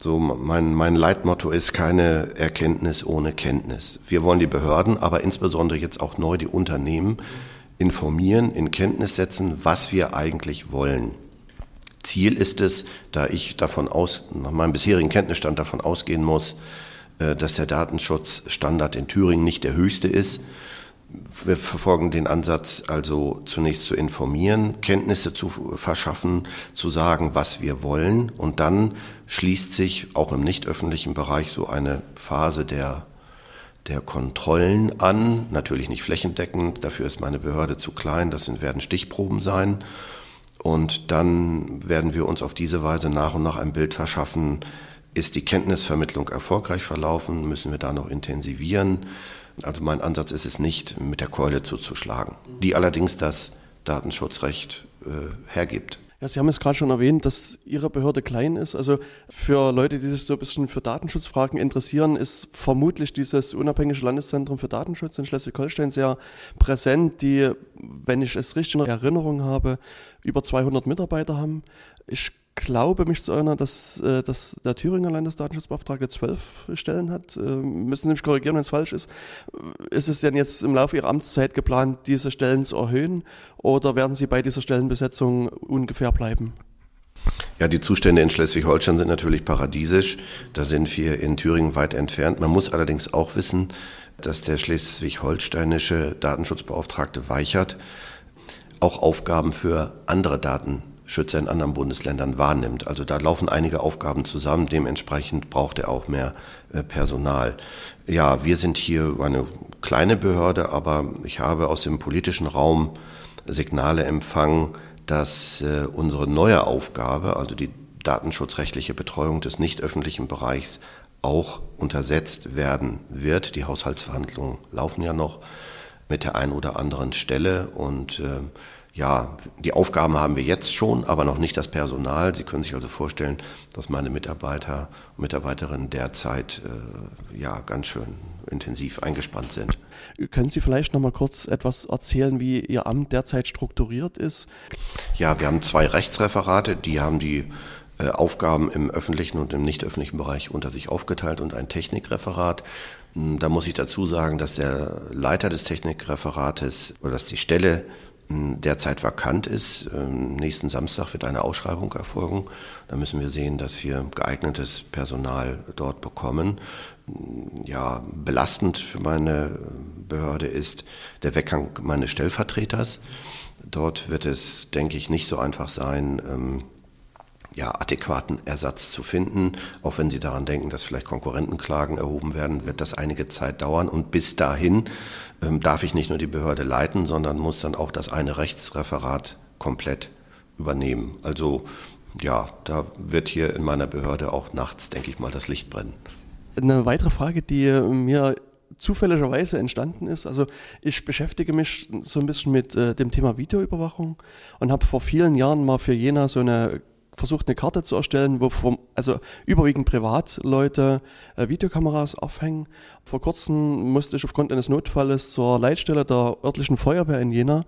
So mein, mein Leitmotto ist keine Erkenntnis ohne Kenntnis. Wir wollen die Behörden, aber insbesondere jetzt auch neu die Unternehmen informieren, in Kenntnis setzen, was wir eigentlich wollen. Ziel ist es, da ich davon aus, nach meinem bisherigen Kenntnisstand davon ausgehen muss, äh, dass der Datenschutzstandard in Thüringen nicht der höchste ist, wir verfolgen den Ansatz, also zunächst zu informieren, Kenntnisse zu verschaffen, zu sagen, was wir wollen. Und dann schließt sich auch im nicht öffentlichen Bereich so eine Phase der, der Kontrollen an. Natürlich nicht flächendeckend, dafür ist meine Behörde zu klein, das werden Stichproben sein. Und dann werden wir uns auf diese Weise nach und nach ein Bild verschaffen, ist die Kenntnisvermittlung erfolgreich verlaufen, müssen wir da noch intensivieren also mein Ansatz ist es nicht, mit der Keule zuzuschlagen, die allerdings das Datenschutzrecht äh, hergibt. Ja, Sie haben es gerade schon erwähnt, dass Ihre Behörde klein ist. Also für Leute, die sich so ein bisschen für Datenschutzfragen interessieren, ist vermutlich dieses unabhängige Landeszentrum für Datenschutz in Schleswig-Holstein sehr präsent, die, wenn ich es richtig in Erinnerung habe, über 200 Mitarbeiter haben. Ich glaube, mich zu erinnern, dass, äh, dass der Thüringer Landesdatenschutzbeauftragte zwölf Stellen hat. Äh, müssen Sie mich korrigieren, wenn es falsch ist. Ist es denn jetzt im Laufe Ihrer Amtszeit geplant, diese Stellen zu erhöhen oder werden Sie bei dieser Stellenbesetzung ungefähr bleiben? Ja, die Zustände in Schleswig-Holstein sind natürlich paradiesisch. Da sind wir in Thüringen weit entfernt. Man muss allerdings auch wissen, dass der schleswig-holsteinische Datenschutzbeauftragte Weichert auch Aufgaben für andere Daten Schützer in anderen Bundesländern wahrnimmt. Also da laufen einige Aufgaben zusammen. Dementsprechend braucht er auch mehr äh, Personal. Ja, wir sind hier eine kleine Behörde, aber ich habe aus dem politischen Raum Signale empfangen, dass äh, unsere neue Aufgabe, also die datenschutzrechtliche Betreuung des nicht öffentlichen Bereichs, auch untersetzt werden wird. Die Haushaltsverhandlungen laufen ja noch mit der einen oder anderen Stelle und äh, ja, die Aufgaben haben wir jetzt schon, aber noch nicht das Personal. Sie können sich also vorstellen, dass meine Mitarbeiter und Mitarbeiterinnen derzeit äh, ja ganz schön intensiv eingespannt sind. Können Sie vielleicht noch mal kurz etwas erzählen, wie Ihr Amt derzeit strukturiert ist? Ja, wir haben zwei Rechtsreferate, die haben die äh, Aufgaben im öffentlichen und im nicht öffentlichen Bereich unter sich aufgeteilt und ein Technikreferat. Hm, da muss ich dazu sagen, dass der Leiter des Technikreferates oder dass die Stelle derzeit vakant ist. Ähm, nächsten Samstag wird eine Ausschreibung erfolgen. Da müssen wir sehen, dass wir geeignetes Personal dort bekommen. Ja, belastend für meine Behörde ist der Weggang meines Stellvertreters. Dort wird es, denke ich, nicht so einfach sein, ähm, ja, adäquaten Ersatz zu finden. Auch wenn Sie daran denken, dass vielleicht Konkurrentenklagen erhoben werden, wird das einige Zeit dauern. Und bis dahin ähm, darf ich nicht nur die Behörde leiten, sondern muss dann auch das eine Rechtsreferat komplett übernehmen. Also ja, da wird hier in meiner Behörde auch nachts, denke ich mal, das Licht brennen. Eine weitere Frage, die mir zufälligerweise entstanden ist. Also ich beschäftige mich so ein bisschen mit äh, dem Thema Videoüberwachung und habe vor vielen Jahren mal für Jena so eine versucht, eine Karte zu erstellen, wo vom, also überwiegend Privatleute äh, Videokameras aufhängen. Vor kurzem musste ich aufgrund eines Notfalles zur Leitstelle der örtlichen Feuerwehr in Jena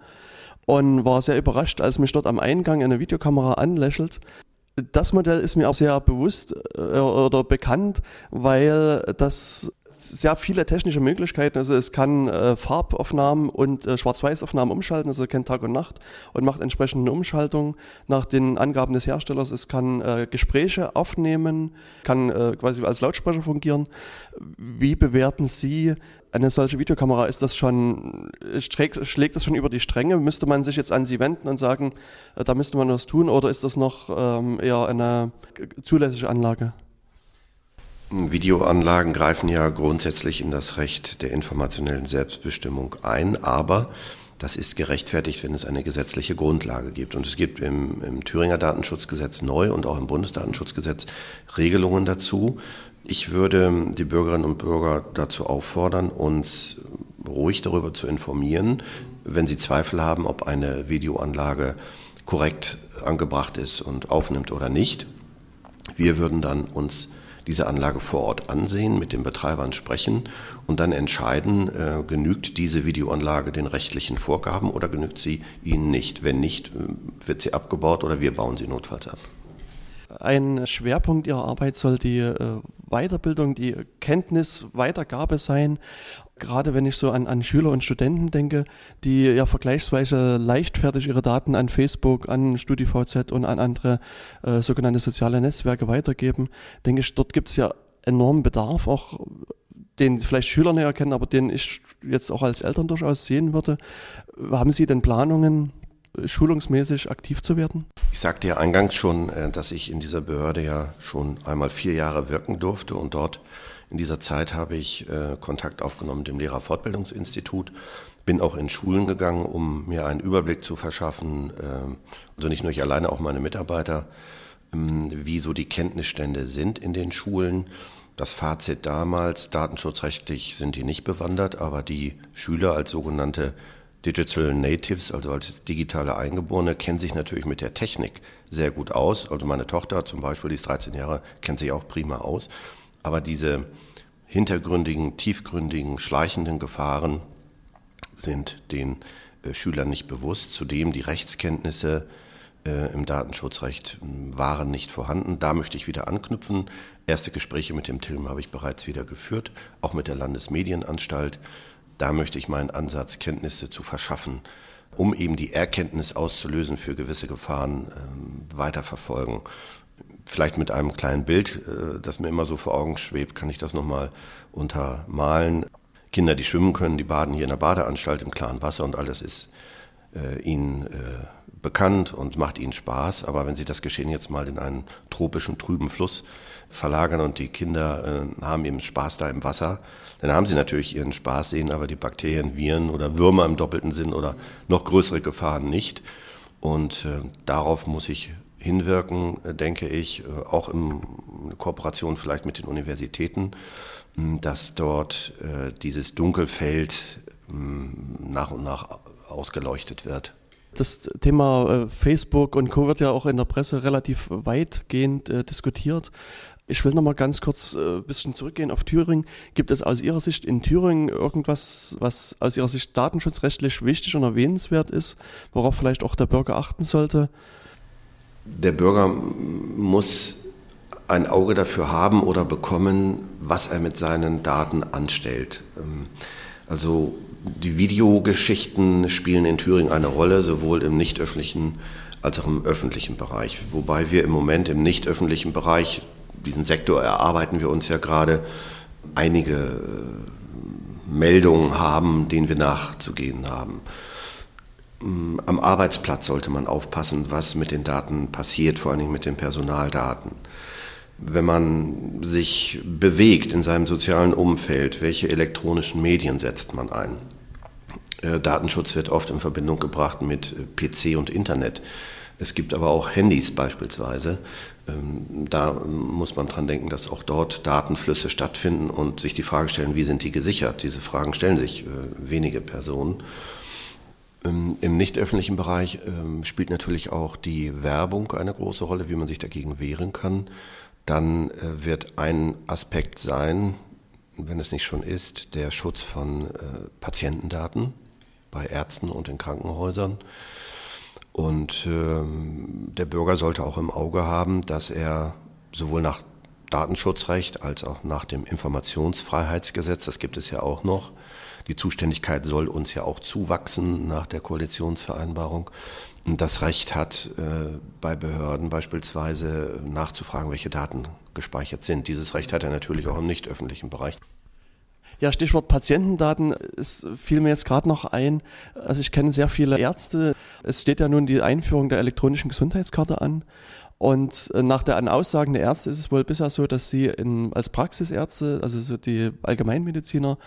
und war sehr überrascht, als mich dort am Eingang eine Videokamera anlächelt. Das Modell ist mir auch sehr bewusst äh, oder bekannt, weil das sehr viele technische Möglichkeiten. Also es kann äh, Farbaufnahmen und äh, Schwarz-Weiß-Aufnahmen umschalten, also kennt Tag und Nacht und macht entsprechend eine Umschaltung nach den Angaben des Herstellers. Es kann äh, Gespräche aufnehmen, kann äh, quasi als Lautsprecher fungieren. Wie bewerten Sie eine solche Videokamera? Ist das schon, schlägt, schlägt das schon über die Stränge? Müsste man sich jetzt an Sie wenden und sagen, äh, da müsste man was tun oder ist das noch ähm, eher eine zulässige Anlage? Videoanlagen greifen ja grundsätzlich in das Recht der informationellen Selbstbestimmung ein, aber das ist gerechtfertigt, wenn es eine gesetzliche Grundlage gibt. Und es gibt im, im, Thüringer Datenschutzgesetz neu und auch im Bundesdatenschutzgesetz Regelungen dazu. Ich würde die Bürgerinnen und Bürger dazu auffordern, uns ruhig darüber zu informieren, wenn sie Zweifel haben, ob eine Videoanlage korrekt angebracht ist und aufnimmt oder nicht. Wir würden dann uns diese Anlage vor Ort ansehen, mit den Betreibern sprechen und dann entscheiden, äh, genügt diese Videoanlage den rechtlichen Vorgaben oder genügt sie ihnen nicht. Wenn nicht, äh, wird sie abgebaut oder wir bauen sie notfalls ab. ein Schwerpunkt Ihrer Arbeit soll die äh, Weiterbildung, die Kenntnisweitergabe sein. Gerade wenn ich so an, an Schüler und Studenten denke, die ja vergleichsweise leichtfertig ihre Daten an Facebook, an StudiVZ und an andere äh, sogenannte soziale Netzwerke weitergeben, denke ich, dort gibt es ja enormen Bedarf, auch den vielleicht Schüler näher kennen, aber den ich jetzt auch als Eltern durchaus sehen würde. Haben Sie denn Planungen, schulungsmäßig aktiv zu werden? Ich sagte ja eingangs schon, äh, dass ich in dieser Behörde ja schon einmal vier Jahre wirken durfte und dort in dieser Zeit habe ich äh, Kontakt aufgenommen mit dem Lehrerfortbildungsinstitut, bin auch in Schulen gegangen, um mir einen Überblick zu verschaffen, ähm, also nicht nur ich alleine, auch meine Mitarbeiter, ähm, wie so die Kenntnisstände sind in den Schulen. Das Fazit damals, datenschutzrechtlich sind die nicht bewandert, aber die Schüler als sogenannte Digital Natives, also als digitale Eingeborene, kennen sich natürlich mit der Technik sehr gut aus. Also meine Tochter zum Beispiel, die ist 13 Jahre, kennt sich auch prima aus. Aber diese hintergründigen, tiefgründigen, schleichenden Gefahren sind den äh, Schülern nicht bewusst. Zudem die Rechtskenntnisse äh, im Datenschutzrecht waren nicht vorhanden. Da möchte ich wieder anknüpfen. Erste Gespräche mit dem TILM habe ich bereits wieder geführt, auch mit der Landesmedienanstalt. Da möchte ich meinen Ansatz, Kenntnisse zu verschaffen, um eben die Erkenntnis auszulösen für gewisse Gefahren äh, weiterverfolgen. Vielleicht mit einem kleinen Bild, äh, das mir immer so vor Augen schwebt, kann ich das nochmal untermalen. Kinder, die schwimmen können, die baden hier in der Badeanstalt im klaren Wasser und alles ist äh, ihnen äh, bekannt und macht ihnen Spaß. Aber wenn sie das Geschehen jetzt mal in einen tropischen, trüben Fluss verlagern und die Kinder haben eben Spaß da im Wasser, dann haben sie natürlich ihren Spaß, sehen aber die Bakterien, Viren oder Würmer im doppelten Sinn oder noch größere Gefahren nicht. Und darauf muss ich hinwirken, äh, denke ich, äh, auch in Kooperation vielleicht mit den Universitäten, dass dort äh, dieses Dunkelfeld nach und nach ausgeleuchtet wird. Das Thema Facebook und Co. wird ja auch in der Presse relativ weitgehend diskutiert. Ich will noch mal ganz kurz ein bisschen zurückgehen auf Thüringen. Gibt es aus Ihrer Sicht in Thüringen irgendwas, was aus Ihrer Sicht datenschutzrechtlich wichtig und erwähnenswert ist, worauf vielleicht auch der Bürger achten sollte? Der Bürger muss ein Auge dafür haben oder bekommen, was er mit seinen Daten anstellt. Ähm, also die Videogeschichten spielen in Thüringen eine Rolle, sowohl im nicht öffentlichen als auch im öffentlichen Bereich. Wobei wir im Moment im nicht öffentlichen Bereich diesen Sektor erarbeiten wir uns ja gerade, einige äh, Meldungen haben, denen wir nachzugehen haben. Mm, am Arbeitsplatz sollte man aufpassen, was mit den Daten passiert, vor allen Dingen mit den Personaldaten. Wenn man sich bewegt in seinem sozialen Umfeld, welche elektronischen Medien setzt man ein? Äh, Datenschutz wird oft in Verbindung gebracht mit äh, PC und Internet. Es gibt aber auch Handys beispielsweise. Ähm, da muss man dran denken, dass auch dort Datenflüsse stattfinden und sich die Frage stellen, wie sind die gesichert? Diese Fragen stellen sich äh, wenige Personen. Ähm, Im nicht öffentlichen Bereich ähm, spielt natürlich auch die Werbung eine große Rolle, wie man sich dagegen wehren kann. Dann äh, wird ein Aspekt sein, wenn es nicht schon ist, der Schutz von äh, Patientendaten bei Ärzten und in Krankenhäusern. Und ähm, der Bürger sollte auch im Auge haben, dass er sowohl nach Datenschutzrecht als auch nach dem Informationsfreiheitsgesetz, das gibt es ja auch noch, die Zuständigkeit soll uns ja auch zuwachsen nach der Koalitionsvereinbarung, das Recht hat, äh, bei Behörden beispielsweise nachzufragen, welche Daten gespeichert sind. Dieses Recht hat er natürlich auch im nicht öffentlichen Bereich. Ja, Stichwort Patientendaten, es fiel mir jetzt gerade noch ein. Also ich kenne sehr viele Ärzte. Es steht ja nun die Einführung der elektronischen Gesundheitskarte an. Und äh, nach der Aussagen der Ärzte ist es wohl bisher so, dass sie in, als Praxisärzte, also so die Allgemeinmediziner,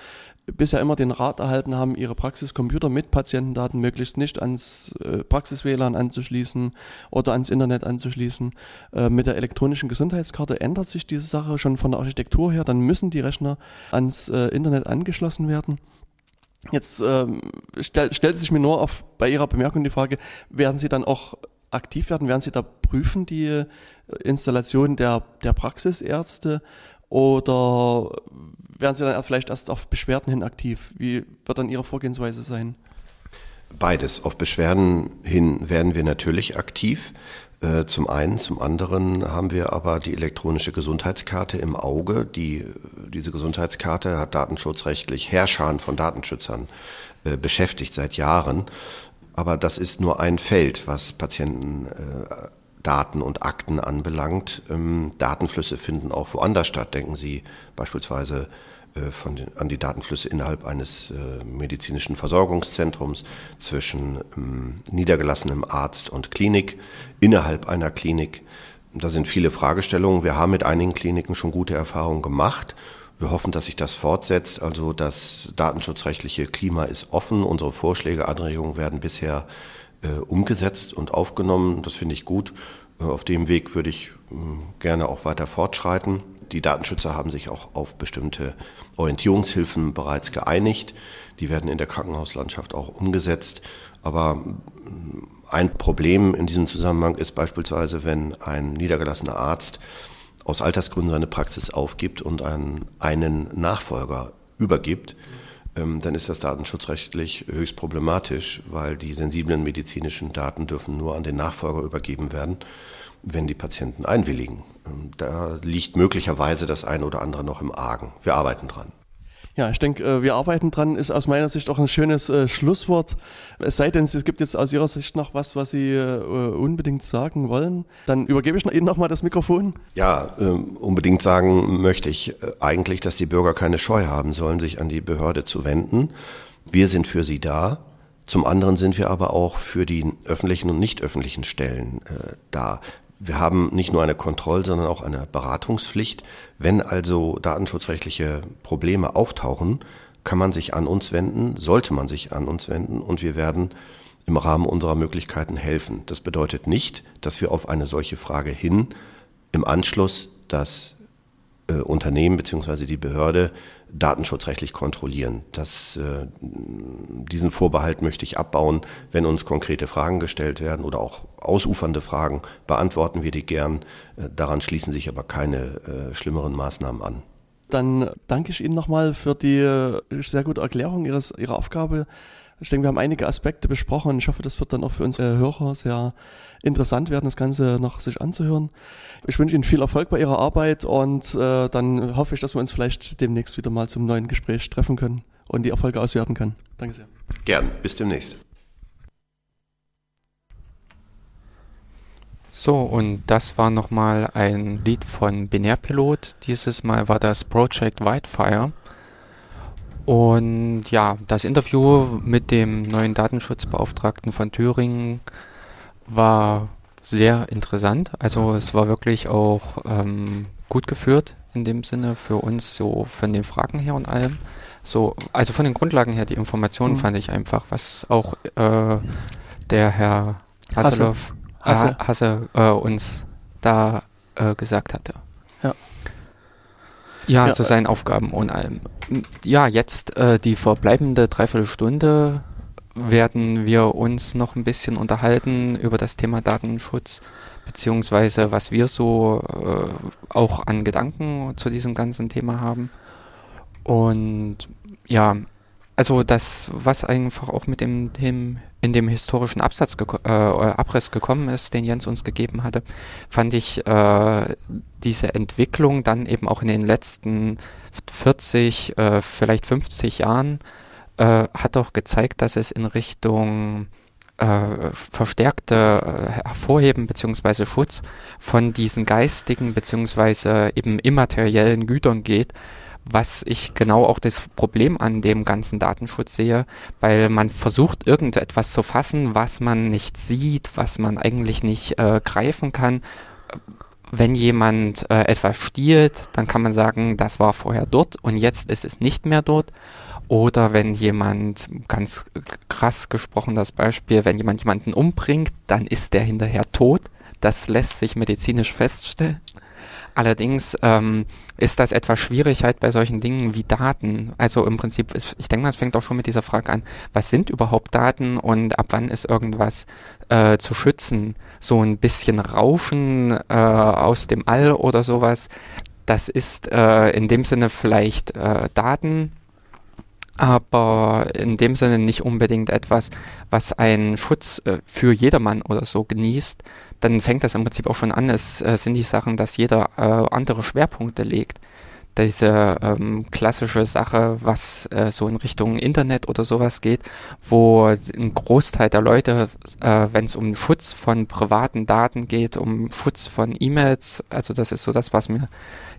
bisher immer den Rat erhalten haben, ihre Praxiscomputer mit Patientendaten möglichst nicht ans äh, Praxis-WLAN anzuschließen oder ans Internet anzuschließen. Äh, mit der elektronischen Gesundheitskarte ändert sich diese Sache schon von der Architektur her. Dann müssen die Rechner ans äh, Internet angeschlossen werden. Jetzt ähm, stell, stellt sich mir nur auf, bei Ihrer Bemerkung die Frage, werden Sie dann auch aktiv werden? Werden Sie da prüfen, die Installation der, der Praxisärzte? Oder werden Sie dann vielleicht erst auf Beschwerden hin aktiv? Wie wird dann Ihre Vorgehensweise sein? Beides. Auf Beschwerden hin werden wir natürlich aktiv. Äh, zum einen, zum anderen haben wir aber die elektronische Gesundheitskarte im Auge. Die, diese Gesundheitskarte hat datenschutzrechtlich Herrschern von Datenschützern äh, beschäftigt seit Jahren. Aber das ist nur ein Feld, was Patientendaten äh, und Akten anbelangt. Ähm, Datenflüsse finden auch woanders statt. Denken Sie beispielsweise äh, von den, an die Datenflüsse innerhalb eines äh, medizinischen Versorgungszentrums zwischen ähm, niedergelassenem Arzt und Klinik, innerhalb einer Klinik. Da sind viele Fragestellungen. Wir haben mit einigen Kliniken schon gute Erfahrungen gemacht. Wir hoffen, dass sich das fortsetzt. Also das datenschutzrechtliche Klima ist offen. Unsere Vorschläge, Anregungen werden bisher äh, umgesetzt und aufgenommen. Das finde ich gut. Äh, auf dem Weg würde ich äh, gerne auch weiter fortschreiten. Die Datenschützer haben sich auch auf bestimmte Orientierungshilfen bereits geeinigt. Die werden in der Krankenhauslandschaft auch umgesetzt. Aber ein Problem in diesem Zusammenhang ist beispielsweise, wenn ein niedergelassener Arzt aus Altersgründen seine Praxis aufgibt und einen, einen Nachfolger übergibt, ähm, dann ist das datenschutzrechtlich höchst problematisch, weil die sensiblen medizinischen Daten dürfen nur an den Nachfolger übergeben werden wenn die Patienten einwilligen. Ähm, da liegt möglicherweise das eine oder andere noch im Argen. Wir arbeiten dran. Ja, ich denke, äh, wir arbeiten dran, ist aus meiner Sicht auch ein schönes äh, Schlusswort. Es sei denn, es gibt jetzt aus Ihrer Sicht noch was, was Sie äh, unbedingt sagen wollen. Dann übergebe ich Ihnen nochmal das Mikrofon. Ja, äh, unbedingt sagen möchte ich eigentlich, dass die Bürger keine Scheu haben sollen, sich an die Behörde zu wenden. Wir sind für sie da. Zum anderen sind wir aber auch für die öffentlichen und nicht öffentlichen Stellen äh, da. Wir haben nicht nur eine Kontroll-, sondern auch eine Beratungspflicht. Wenn also datenschutzrechtliche Probleme auftauchen, kann man sich an uns wenden, sollte man sich an uns wenden und wir werden im Rahmen unserer Möglichkeiten helfen. Das bedeutet nicht, dass wir auf eine solche Frage hin im Anschluss das äh, Unternehmen bzw. die Behörde datenschutzrechtlich kontrollieren. Das, äh, diesen Vorbehalt möchte ich abbauen. Wenn uns konkrete Fragen gestellt werden oder auch ausufernde Fragen, beantworten wir die gern. Äh, daran schließen sich aber keine äh, schlimmeren Maßnahmen an. Dann danke ich Ihnen nochmal für die äh, sehr gute Erklärung Ihres, Ihrer Aufgabe. Ich denke, wir haben einige Aspekte besprochen. Ich hoffe, das wird dann auch für unsere Hörer sehr interessant werden, das Ganze noch sich anzuhören. Ich wünsche Ihnen viel Erfolg bei Ihrer Arbeit und äh, dann hoffe ich, dass wir uns vielleicht demnächst wieder mal zum neuen Gespräch treffen können und die Erfolge auswerten können. Danke sehr. Gern, bis demnächst. So, und das war nochmal ein Lied von Binärpilot. Dieses Mal war das Project Whitefire. Und ja, das Interview mit dem neuen Datenschutzbeauftragten von Thüringen war sehr interessant. Also es war wirklich auch ähm, gut geführt in dem Sinne für uns, so von den Fragen her und allem. So, also von den Grundlagen her, die Informationen mhm. fand ich einfach, was auch äh, der Herr Hasselhoff, Hasse, Hasse äh, uns da äh, gesagt hatte. Ja. Ja, zu seinen Aufgaben und allem. Ja, jetzt äh, die verbleibende Dreiviertelstunde werden wir uns noch ein bisschen unterhalten über das Thema Datenschutz, beziehungsweise was wir so äh, auch an Gedanken zu diesem ganzen Thema haben. Und ja, also das, was einfach auch mit dem, dem in dem historischen Absatz geko äh, Abriss gekommen ist, den Jens uns gegeben hatte, fand ich äh, diese Entwicklung dann eben auch in den letzten 40, äh, vielleicht 50 Jahren äh, hat doch gezeigt, dass es in Richtung äh, verstärkte äh, Hervorheben bzw. Schutz von diesen geistigen bzw. eben immateriellen Gütern geht, was ich genau auch das Problem an dem ganzen Datenschutz sehe, weil man versucht irgendetwas zu fassen, was man nicht sieht, was man eigentlich nicht äh, greifen kann. Wenn jemand äh, etwas stiehlt, dann kann man sagen, das war vorher dort und jetzt ist es nicht mehr dort. Oder wenn jemand, ganz krass gesprochen das Beispiel, wenn jemand jemanden umbringt, dann ist der hinterher tot. Das lässt sich medizinisch feststellen. Allerdings ähm, ist das etwas schwierig halt bei solchen Dingen wie Daten. Also im Prinzip, ist, ich denke mal, es fängt auch schon mit dieser Frage an, was sind überhaupt Daten und ab wann ist irgendwas äh, zu schützen? So ein bisschen Rauschen äh, aus dem All oder sowas, das ist äh, in dem Sinne vielleicht äh, Daten, aber in dem Sinne nicht unbedingt etwas, was einen Schutz äh, für jedermann oder so genießt, dann fängt das im Prinzip auch schon an. Es äh, sind die Sachen, dass jeder äh, andere Schwerpunkte legt. Diese ähm, klassische Sache, was äh, so in Richtung Internet oder sowas geht, wo ein Großteil der Leute, äh, wenn es um Schutz von privaten Daten geht, um Schutz von E-Mails, also das ist so das, was mir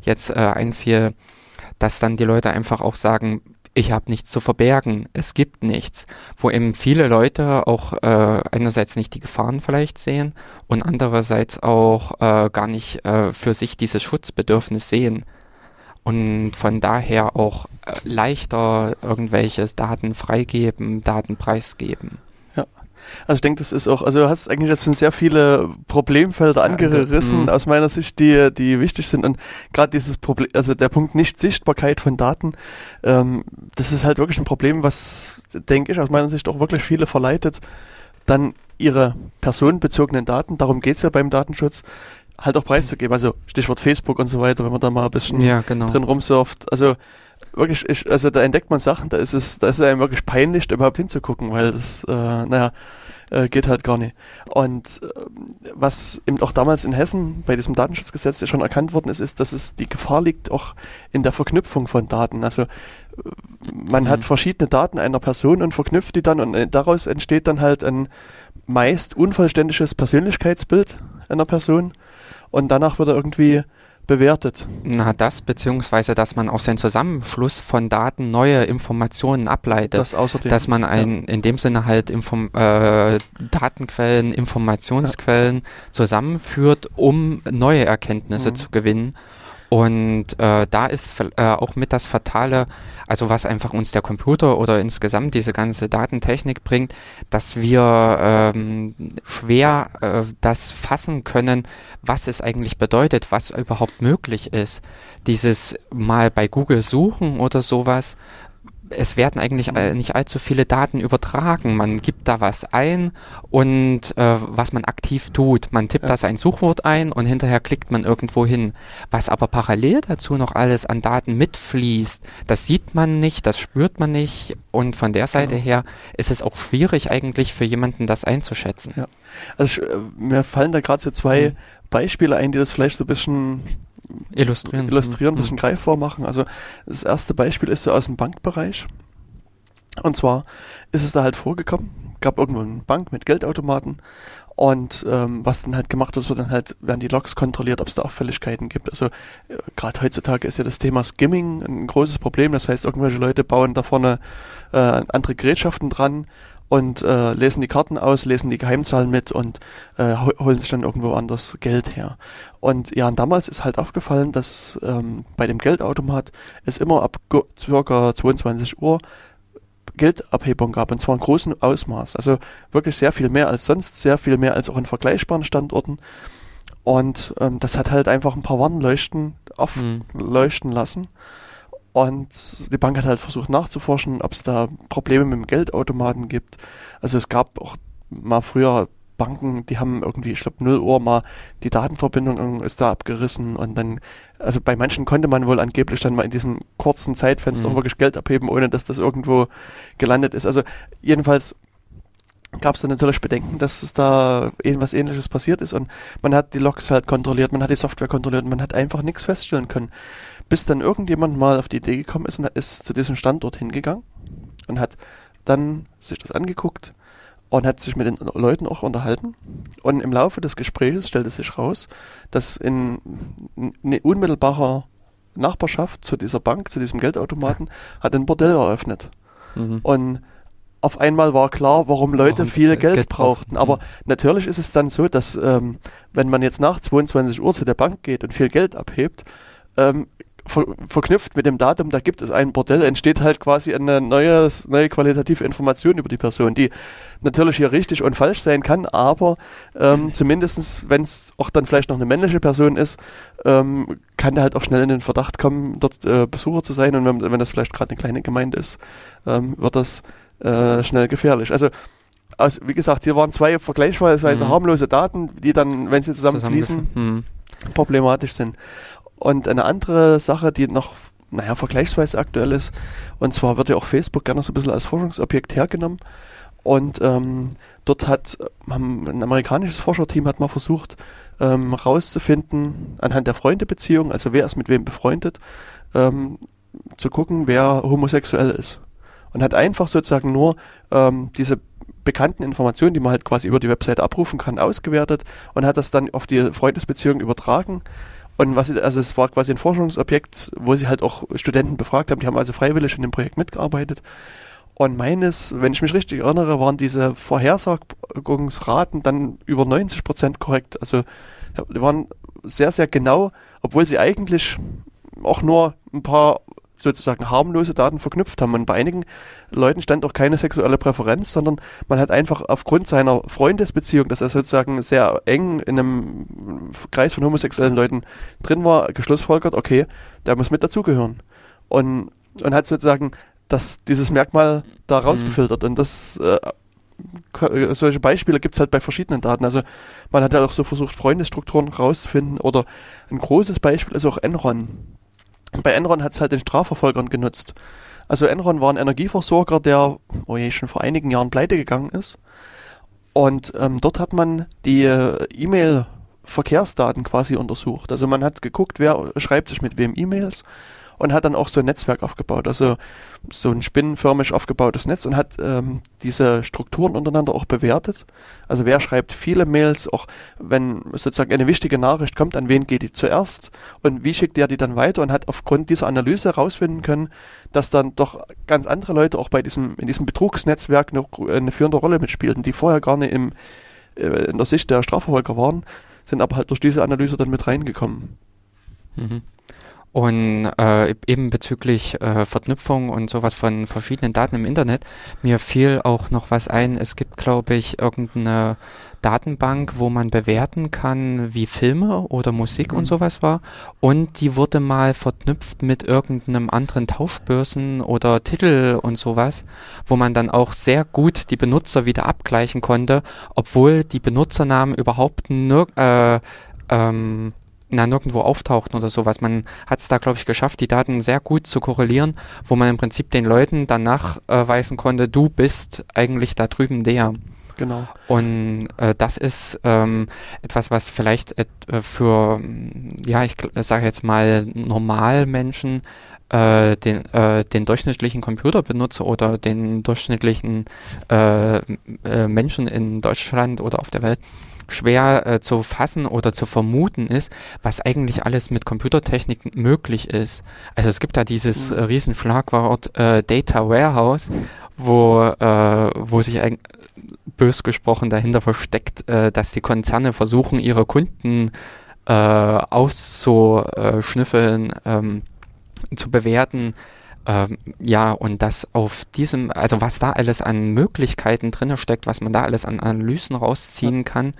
jetzt äh, einfiel, dass dann die Leute einfach auch sagen, ich habe nichts zu verbergen, es gibt nichts, wo eben viele Leute auch äh, einerseits nicht die Gefahren vielleicht sehen und andererseits auch äh, gar nicht äh, für sich dieses Schutzbedürfnis sehen und von daher auch äh, leichter irgendwelche Daten freigeben, Daten preisgeben. Also ich denke, das ist auch, also du hast eigentlich jetzt sind sehr viele Problemfelder angerissen mhm. aus meiner Sicht, die, die wichtig sind. Und gerade dieses Problem, also der Punkt Nicht-Sichtbarkeit von Daten, ähm, das ist halt wirklich ein Problem, was, denke ich, aus meiner Sicht auch wirklich viele verleitet, dann ihre personenbezogenen Daten, darum geht's ja beim Datenschutz, halt auch preiszugeben. Also Stichwort Facebook und so weiter, wenn man da mal ein bisschen ja, genau. drin rumsurft. Also wirklich, ich, also da entdeckt man Sachen, da ist es, da ist es einem wirklich peinlich, da überhaupt hinzugucken, weil das, äh, naja, äh, geht halt gar nicht. Und äh, was eben auch damals in Hessen bei diesem Datenschutzgesetz ja schon erkannt worden ist, ist, dass es die Gefahr liegt auch in der Verknüpfung von Daten. Also äh, man mhm. hat verschiedene Daten einer Person und verknüpft die dann und äh, daraus entsteht dann halt ein meist unvollständiges Persönlichkeitsbild einer Person und danach wird er irgendwie bewertet? Na, das, beziehungsweise, dass man aus dem Zusammenschluss von Daten neue Informationen ableitet. Das außerdem. Dass man ein, ja. in dem Sinne halt Inform äh, Datenquellen, Informationsquellen ja. zusammenführt, um neue Erkenntnisse mhm. zu gewinnen. Und äh, da ist äh, auch mit das Fatale, also was einfach uns der Computer oder insgesamt diese ganze Datentechnik bringt, dass wir ähm, schwer äh, das fassen können, was es eigentlich bedeutet, was überhaupt möglich ist. Dieses mal bei Google suchen oder sowas, es werden eigentlich mhm. nicht allzu viele Daten übertragen. Man gibt da was ein und äh, was man aktiv tut. Man tippt ja. da sein Suchwort ein und hinterher klickt man irgendwo hin. Was aber parallel dazu noch alles an Daten mitfließt, das sieht man nicht, das spürt man nicht und von der Seite genau. her ist es auch schwierig eigentlich für jemanden das einzuschätzen. Ja. Also ich, äh, mir fallen da gerade so zwei mhm. Beispiele ein, die das vielleicht so ein bisschen illustrieren, illustrieren ein bisschen mhm. greifbar machen. Also das erste Beispiel ist so aus dem Bankbereich. Und zwar ist es da halt vorgekommen, gab irgendwo eine Bank mit Geldautomaten und ähm, was dann halt gemacht wird, wird dann halt, werden die Logs kontrolliert, ob es da Auffälligkeiten gibt. Also äh, gerade heutzutage ist ja das Thema Skimming ein großes Problem. Das heißt, irgendwelche Leute bauen da vorne äh, andere Gerätschaften dran und äh, lesen die Karten aus, lesen die Geheimzahlen mit und äh, holen sich dann irgendwo anders Geld her. Und ja, und damals ist halt aufgefallen, dass ähm, bei dem Geldautomat es immer ab circa 22 Uhr Geldabhebung gab und zwar in großem Ausmaß. Also wirklich sehr viel mehr als sonst, sehr viel mehr als auch in vergleichbaren Standorten. Und ähm, das hat halt einfach ein paar Warnleuchten aufleuchten mhm. lassen. Und die Bank hat halt versucht nachzuforschen, ob es da Probleme mit dem Geldautomaten gibt. Also es gab auch mal früher Banken, die haben irgendwie, ich glaube, 0 Uhr mal die Datenverbindung ist da abgerissen und dann, also bei manchen konnte man wohl angeblich dann mal in diesem kurzen Zeitfenster mhm. wirklich Geld abheben, ohne dass das irgendwo gelandet ist. Also jedenfalls gab es dann natürlich Bedenken, dass es da irgendwas ähnliches passiert ist und man hat die Logs halt kontrolliert, man hat die Software kontrolliert und man hat einfach nichts feststellen können bis dann irgendjemand mal auf die Idee gekommen ist und ist zu diesem Standort hingegangen und hat dann sich das angeguckt und hat sich mit den Leuten auch unterhalten. Und im Laufe des Gesprächs stellte sich raus, dass in, in unmittelbarer Nachbarschaft zu dieser Bank, zu diesem Geldautomaten, hat ein Bordell eröffnet. Mhm. Und auf einmal war klar, warum Leute warum viel Geld, Geld brauchten. Aber mhm. natürlich ist es dann so, dass ähm, wenn man jetzt nach 22 Uhr zu der Bank geht und viel Geld abhebt, ähm, ver verknüpft mit dem Datum, da gibt es ein Bordell, entsteht halt quasi eine neue, neue qualitative Information über die Person, die natürlich hier richtig und falsch sein kann, aber ähm, zumindestens, wenn es auch dann vielleicht noch eine männliche Person ist, ähm, kann der halt auch schnell in den Verdacht kommen, dort äh, Besucher zu sein und wenn, wenn das vielleicht gerade eine kleine Gemeinde ist, ähm, wird das äh, schnell gefährlich. Also aus, wie gesagt, hier waren zwei vergleichsweise mhm. harmlose Daten, die dann, wenn sie zusammenfließen, mhm. problematisch sind. Und eine andere Sache, die noch naja, vergleichsweise aktuell ist. Und zwar wird ja auch Facebook gerne so ein bisschen als Forschungsobjekt hergenommen. Und ähm, dort hat haben ein amerikanisches Forscherteam hat mal versucht, ähm, rauszufinden, anhand der Freundebeziehung, also wer ist mit wem befreundet, ähm, zu gucken, wer homosexuell ist. Und hat einfach sozusagen nur ähm, diese bekannten Informationen, die man halt quasi über die Website abrufen kann, ausgewertet und hat das dann auf die Freundesbeziehung übertragen. Und was, also es war quasi ein Forschungsobjekt, wo sie halt auch Studenten befragt haben, die haben also freiwillig in dem Projekt mitgearbeitet. Und meines, wenn ich mich richtig erinnere, waren diese Vorhersagungsraten dann über 90 Prozent korrekt. Also die waren sehr, sehr genau, obwohl sie eigentlich auch nur ein paar sozusagen harmlose Daten verknüpft haben. Und bei einigen Leuten stand auch keine sexuelle Präferenz, sondern man hat einfach aufgrund seiner Freundesbeziehung, dass er sozusagen sehr eng in einem Kreis von homosexuellen Leuten drin war, geschlussfolgert, okay, der muss mit dazugehören. Und, und hat sozusagen das, dieses Merkmal da mhm. rausgefiltert. Mhm. Und das äh, solche Beispiele gibt es halt bei verschiedenen Daten. Also man hat ja auch so versucht, Freundesstrukturen rauszufinden. Oder ein großes Beispiel ist auch Enron. Bei Enron hat es halt den Strafverfolgern genutzt. Also Enron war ein Energieversorger, der oh je, schon vor einigen Jahren pleite gegangen ist. Und ähm, dort hat man die äh, E-Mail-Verkehrsdaten quasi untersucht. Also man hat geguckt, wer schreibt sich mit wem E-Mails und hat dann auch so ein Netzwerk aufgebaut, also so ein spinnenförmig aufgebautes Netz und hat ähm, diese Strukturen untereinander auch bewertet. Also wer schreibt viele Mails, auch wenn sozusagen eine wichtige Nachricht kommt, an wen geht die zuerst und wie schickt der die dann weiter und hat aufgrund dieser Analyse herausfinden können, dass dann doch ganz andere Leute auch bei diesem, in diesem Betrugsnetzwerk eine, eine führende Rolle mitspielten, die vorher gar nicht im, äh, in der Sicht der Strafverfolger waren, sind aber halt durch diese Analyse dann mit reingekommen. Mhm. Und äh, eben bezüglich äh, Verknüpfung und sowas von verschiedenen Daten im Internet, mir fiel auch noch was ein. Es gibt, glaube ich, irgendeine Datenbank, wo man bewerten kann, wie Filme oder Musik mhm. und sowas war. Und die wurde mal verknüpft mit irgendeinem anderen Tauschbörsen oder Titel und sowas, wo man dann auch sehr gut die Benutzer wieder abgleichen konnte, obwohl die Benutzernamen überhaupt nur äh, ähm, na, nirgendwo auftauchten oder sowas. Man hat es da, glaube ich, geschafft, die Daten sehr gut zu korrelieren, wo man im Prinzip den Leuten dann nachweisen konnte, du bist eigentlich da drüben der. Genau. Und äh, das ist ähm, etwas, was vielleicht äh, für, ja, ich sage jetzt mal, Normalmenschen äh, den, äh, den durchschnittlichen Computerbenutzer oder den durchschnittlichen äh, äh, Menschen in Deutschland oder auf der Welt schwer äh, zu fassen oder zu vermuten ist, was eigentlich alles mit Computertechnik möglich ist. Also es gibt da dieses äh, Riesenschlagwort äh, Data Warehouse, wo, äh, wo sich eigentlich bös gesprochen dahinter versteckt, äh, dass die Konzerne versuchen, ihre Kunden äh, auszuschnüffeln, ähm, zu bewerten, ähm, ja, und das auf diesem, also was da alles an Möglichkeiten drin steckt, was man da alles an Analysen rausziehen ja. kann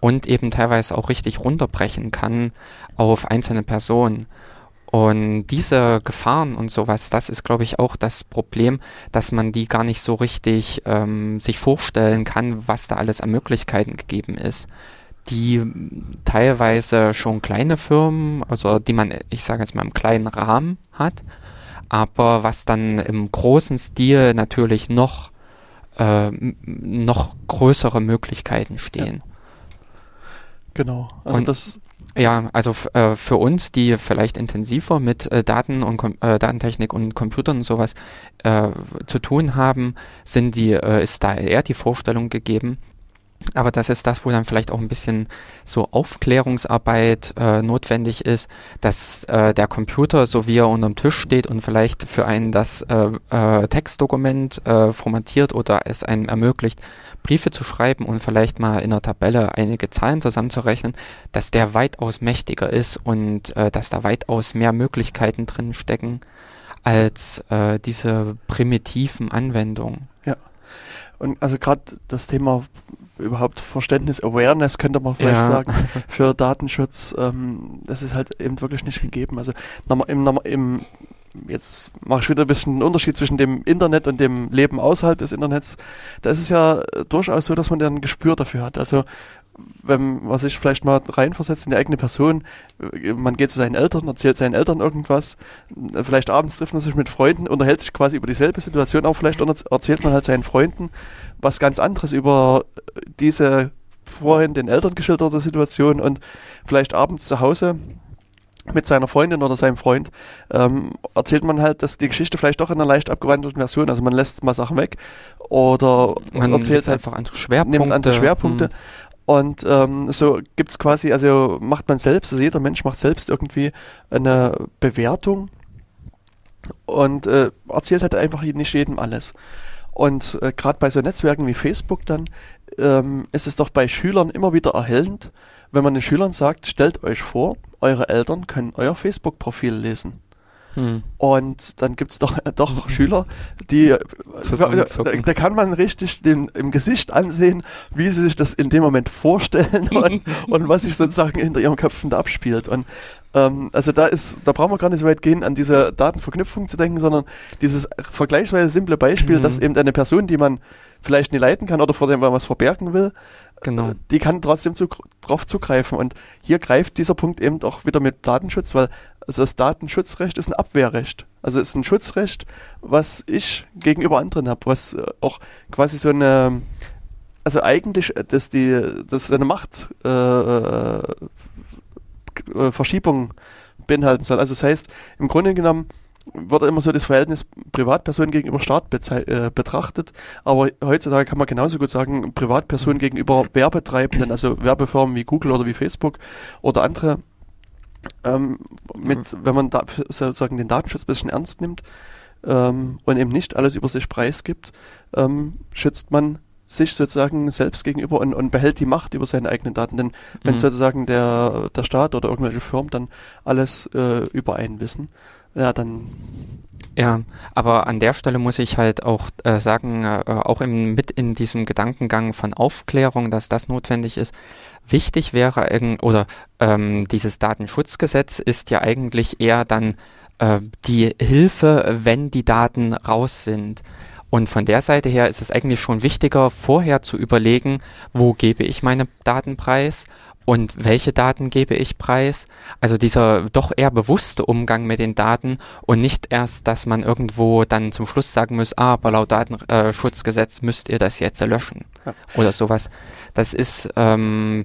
und eben teilweise auch richtig runterbrechen kann auf einzelne Personen. Und diese Gefahren und sowas, das ist, glaube ich, auch das Problem, dass man die gar nicht so richtig ähm, sich vorstellen kann, was da alles an Möglichkeiten gegeben ist die teilweise schon kleine Firmen, also die man, ich sage jetzt mal im kleinen Rahmen hat, aber was dann im großen Stil natürlich noch, äh, noch größere Möglichkeiten stehen. Ja. Genau. Also und das ja, also äh, für uns, die vielleicht intensiver mit äh, Daten und äh, Datentechnik und Computern und sowas äh, zu tun haben, sind die, äh, ist da eher die Vorstellung gegeben, aber das ist das, wo dann vielleicht auch ein bisschen so Aufklärungsarbeit äh, notwendig ist, dass äh, der Computer, so wie er unterm Tisch steht und vielleicht für einen das äh, äh, Textdokument äh, formatiert oder es einem ermöglicht, Briefe zu schreiben und vielleicht mal in einer Tabelle einige Zahlen zusammenzurechnen, dass der weitaus mächtiger ist und äh, dass da weitaus mehr Möglichkeiten drin stecken als diese primitiven Anwendungen. Ja. Und also gerade das Thema überhaupt Verständnis, Awareness könnte man vielleicht ja. sagen, für Datenschutz, ähm, das ist halt eben wirklich nicht gegeben. Also im, im jetzt mache ich wieder ein bisschen einen Unterschied zwischen dem Internet und dem Leben außerhalb des Internets. Da ist es ja durchaus so, dass man dann ein Gespür dafür hat. Also wenn man sich vielleicht mal reinversetzt in die eigene Person, äh, man geht zu seinen Eltern, erzählt seinen Eltern irgendwas, äh, vielleicht abends trifft man sich mit Freunden, unterhält sich quasi über dieselbe Situation, aber vielleicht erzählt man halt seinen Freunden was ganz anderes über diese vorhin den Eltern geschilderte Situation und vielleicht abends zu Hause mit seiner Freundin oder seinem Freund ähm, erzählt man halt, dass die Geschichte vielleicht doch in einer leicht abgewandelten Version, also man lässt mal Sachen weg oder man erzählt halt einfach andere Schwerpunkte. Nimmt andere Schwerpunkte. Hm. Und ähm, so gibt es quasi, also macht man selbst, also jeder Mensch macht selbst irgendwie eine Bewertung und äh, erzählt halt einfach nicht jedem alles. Und äh, gerade bei so Netzwerken wie Facebook dann ähm, ist es doch bei Schülern immer wieder erhellend, wenn man den Schülern sagt, stellt euch vor, eure Eltern können euer Facebook-Profil lesen. Hm. Und dann gibt es doch, doch Schüler, die, äh, da, da, kann man richtig den, im Gesicht ansehen, wie sie sich das in dem Moment vorstellen und, und was sich sozusagen hinter ihren Köpfen da abspielt. Und ähm, also da ist, da brauchen wir gar nicht so weit gehen, an diese Datenverknüpfung zu denken, sondern dieses vergleichsweise simple Beispiel, mhm. dass eben eine Person, die man vielleicht nicht leiten kann oder vor dem man was verbergen will, Genau. Äh, die kann trotzdem zu, drauf zugreifen. Und hier greift dieser Punkt eben auch wieder mit Datenschutz, weil also das Datenschutzrecht ist ein Abwehrrecht. Also ist ein Schutzrecht, was ich gegenüber anderen habe, was äh, auch quasi so eine, also eigentlich, äh, dass die, das eine Machtverschiebung äh, beinhalten soll. Also das heißt, im Grunde genommen wird immer so das Verhältnis Privatperson gegenüber Staat äh, betrachtet, aber heutzutage kann man genauso gut sagen, Privatperson gegenüber Werbetreibenden, also Werbefirmen wie Google oder wie Facebook oder andere, ähm, mit, wenn man da sozusagen den Datenschutz ein bisschen ernst nimmt ähm, und eben nicht alles über sich preisgibt, ähm, schützt man sich sozusagen selbst gegenüber und, und, behält die Macht über seine eigenen Daten. Denn wenn mhm. sozusagen der, der Staat oder irgendwelche Firmen dann alles äh, über einen wissen, ja, dann. Ja, aber an der Stelle muss ich halt auch äh, sagen, äh, auch im, mit in diesem Gedankengang von Aufklärung, dass das notwendig ist. Wichtig wäre, oder ähm, dieses Datenschutzgesetz ist ja eigentlich eher dann äh, die Hilfe, wenn die Daten raus sind. Und von der Seite her ist es eigentlich schon wichtiger, vorher zu überlegen, wo gebe ich meine Daten preis und welche Daten gebe ich preis. Also dieser doch eher bewusste Umgang mit den Daten und nicht erst, dass man irgendwo dann zum Schluss sagen muss, ah, aber laut Datenschutzgesetz müsst ihr das jetzt löschen ja. oder sowas. Das ist ähm,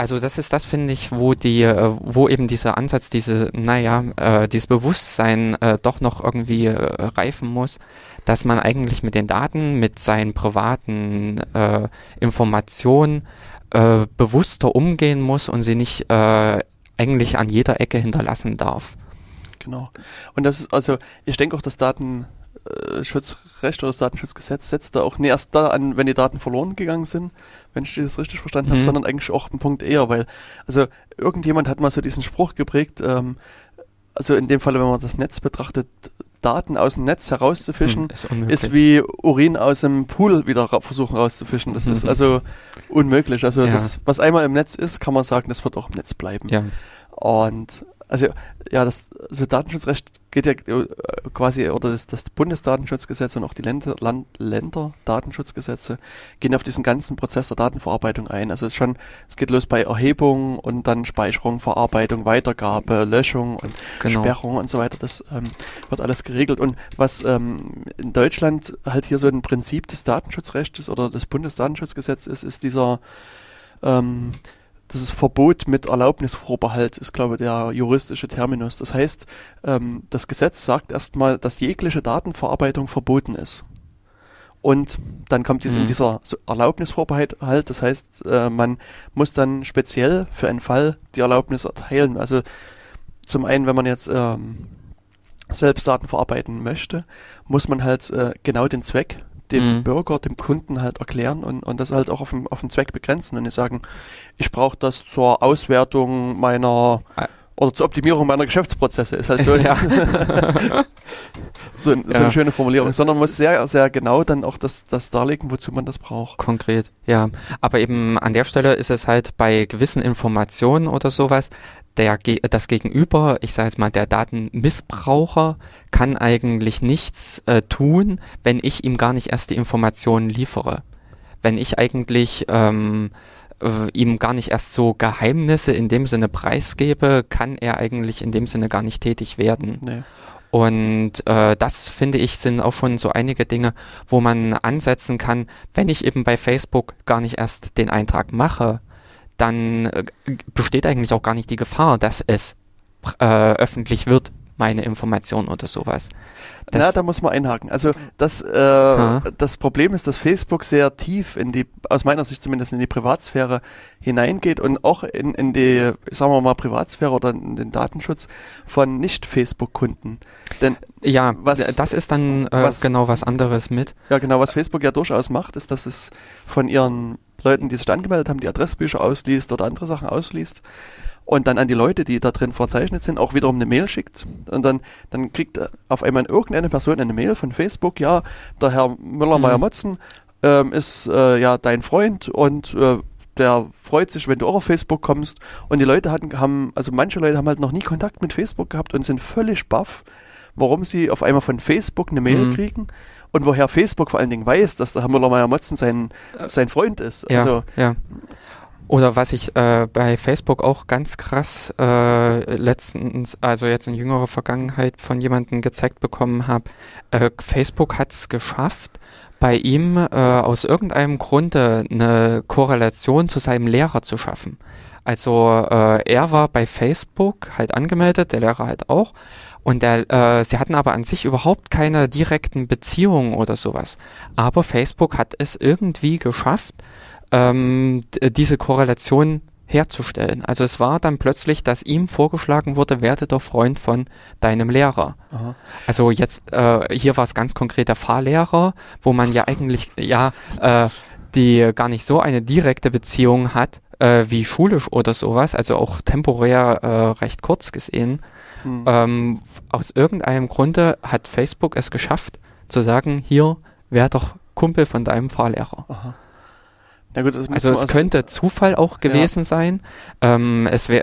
also das ist das, finde ich, wo die, äh, wo eben dieser Ansatz, diese, naja, äh, dieses Bewusstsein äh, doch noch irgendwie äh, reifen muss, dass man eigentlich mit den Daten, mit seinen privaten äh, Informationen äh, bewusster umgehen muss und sie nicht äh, eigentlich an jeder Ecke hinterlassen darf. Genau. Und das ist also, ich denke auch, das Datenschutzrecht oder das Datenschutzgesetz setzt da auch nicht erst da an, wenn die Daten verloren gegangen sind, wenn ich das richtig verstanden mhm. habe, sondern eigentlich auch einen Punkt eher, weil, also irgendjemand hat mal so diesen Spruch geprägt, ähm, also in dem Falle, wenn man das Netz betrachtet, Daten aus dem Netz herauszufischen, hm, ist, ist, wie Urin aus dem Pool wieder ra versuchen rauszufischen. Das ist also unmöglich. Also ja. das, was einmal im Netz ist, kann man sagen, das wird auch im Netz bleiben. Ja. Und also ja, das also Datenschutzrecht geht ja äh, quasi, oder das, das Bundesdatenschutzgesetz und auch die Länder, Land, Länderdatenschutzgesetze gehen auf diesen ganzen Prozess der Datenverarbeitung ein. Also es, schon, es geht los bei Erhebung und dann Speicherung, Verarbeitung, Weitergabe, Löschung und genau. Sperrung und so weiter. Das ähm, wird alles geregelt. Und was ähm, in Deutschland halt hier so ein Prinzip des Datenschutzrechts oder des Bundesdatenschutzgesetzes ist, ist dieser ähm, das ist Verbot mit Erlaubnisvorbehalt, ist, glaube ich, der juristische Terminus. Das heißt, ähm, das Gesetz sagt erstmal, dass jegliche Datenverarbeitung verboten ist. Und dann kommt dies, mhm. dieser Erlaubnisvorbehalt halt, das heißt, äh, man muss dann speziell für einen Fall die Erlaubnis erteilen. Also zum einen, wenn man jetzt ähm, selbst Daten verarbeiten möchte, muss man halt äh, genau den Zweck dem mhm. Bürger, dem Kunden halt erklären und, und das halt auch auf den, auf den Zweck begrenzen und nicht sagen, ich brauche das zur Auswertung meiner ah. oder zur Optimierung meiner Geschäftsprozesse. Ist halt so, ja. so, ein, so eine schöne Formulierung, sondern man muss sehr, sehr genau dann auch das, das darlegen, wozu man das braucht. Konkret, ja. Aber eben an der Stelle ist es halt bei gewissen Informationen oder sowas, der, das Gegenüber, ich sage jetzt mal, der Datenmissbraucher kann eigentlich nichts äh, tun, wenn ich ihm gar nicht erst die Informationen liefere. Wenn ich eigentlich ähm, äh, ihm gar nicht erst so Geheimnisse in dem Sinne preisgebe, kann er eigentlich in dem Sinne gar nicht tätig werden. Nee. Und äh, das finde ich sind auch schon so einige Dinge, wo man ansetzen kann, wenn ich eben bei Facebook gar nicht erst den Eintrag mache, dann äh, besteht eigentlich auch gar nicht die Gefahr, dass es äh, öffentlich wird, meine Information oder sowas. Das Na, da muss man einhaken. Also das, äh, das Problem ist, dass Facebook sehr tief in die, aus meiner Sicht zumindest in die Privatsphäre hineingeht und auch in, in die, sagen wir mal, Privatsphäre oder in den Datenschutz von Nicht-Facebook-Kunden. Denn ja, was, das ist dann äh, was, genau was anderes mit. Ja, genau, was Facebook ja durchaus macht, ist, dass es von ihren Leuten, die sich angemeldet haben, die Adressbücher ausliest oder andere Sachen ausliest und dann an die Leute, die da drin verzeichnet sind, auch wiederum eine Mail schickt. Und dann, dann kriegt auf einmal irgendeine Person eine Mail von Facebook, ja, der Herr Müller-Meyer-Motzen mhm. ähm, ist äh, ja dein Freund und äh, der freut sich, wenn du auch auf Facebook kommst. Und die Leute hatten, haben, also manche Leute haben halt noch nie Kontakt mit Facebook gehabt und sind völlig baff, warum sie auf einmal von Facebook eine Mail mhm. kriegen und woher Facebook vor allen Dingen weiß, dass der Herr Müller-Meyer-Motzen sein, sein Freund ist. Ja, also, ja. Oder was ich äh, bei Facebook auch ganz krass äh, letztens, also jetzt in jüngerer Vergangenheit von jemandem gezeigt bekommen habe, äh, Facebook hat es geschafft, bei ihm äh, aus irgendeinem Grunde eine Korrelation zu seinem Lehrer zu schaffen. Also äh, er war bei Facebook halt angemeldet, der Lehrer halt auch. Und der, äh, sie hatten aber an sich überhaupt keine direkten Beziehungen oder sowas. Aber Facebook hat es irgendwie geschafft, ähm, diese Korrelation herzustellen. Also es war dann plötzlich, dass ihm vorgeschlagen wurde, werde doch Freund von deinem Lehrer. Aha. Also jetzt, äh, hier war es ganz konkret der Fahrlehrer, wo man ja eigentlich, ja, äh, die gar nicht so eine direkte Beziehung hat, äh, wie schulisch oder sowas, also auch temporär äh, recht kurz gesehen. Hm. Ähm, aus irgendeinem Grunde hat Facebook es geschafft, zu sagen, hier, wär doch Kumpel von deinem Fahrlehrer. Aha. Gut, also es könnte Zufall auch gewesen ja. sein. Ähm, es wär,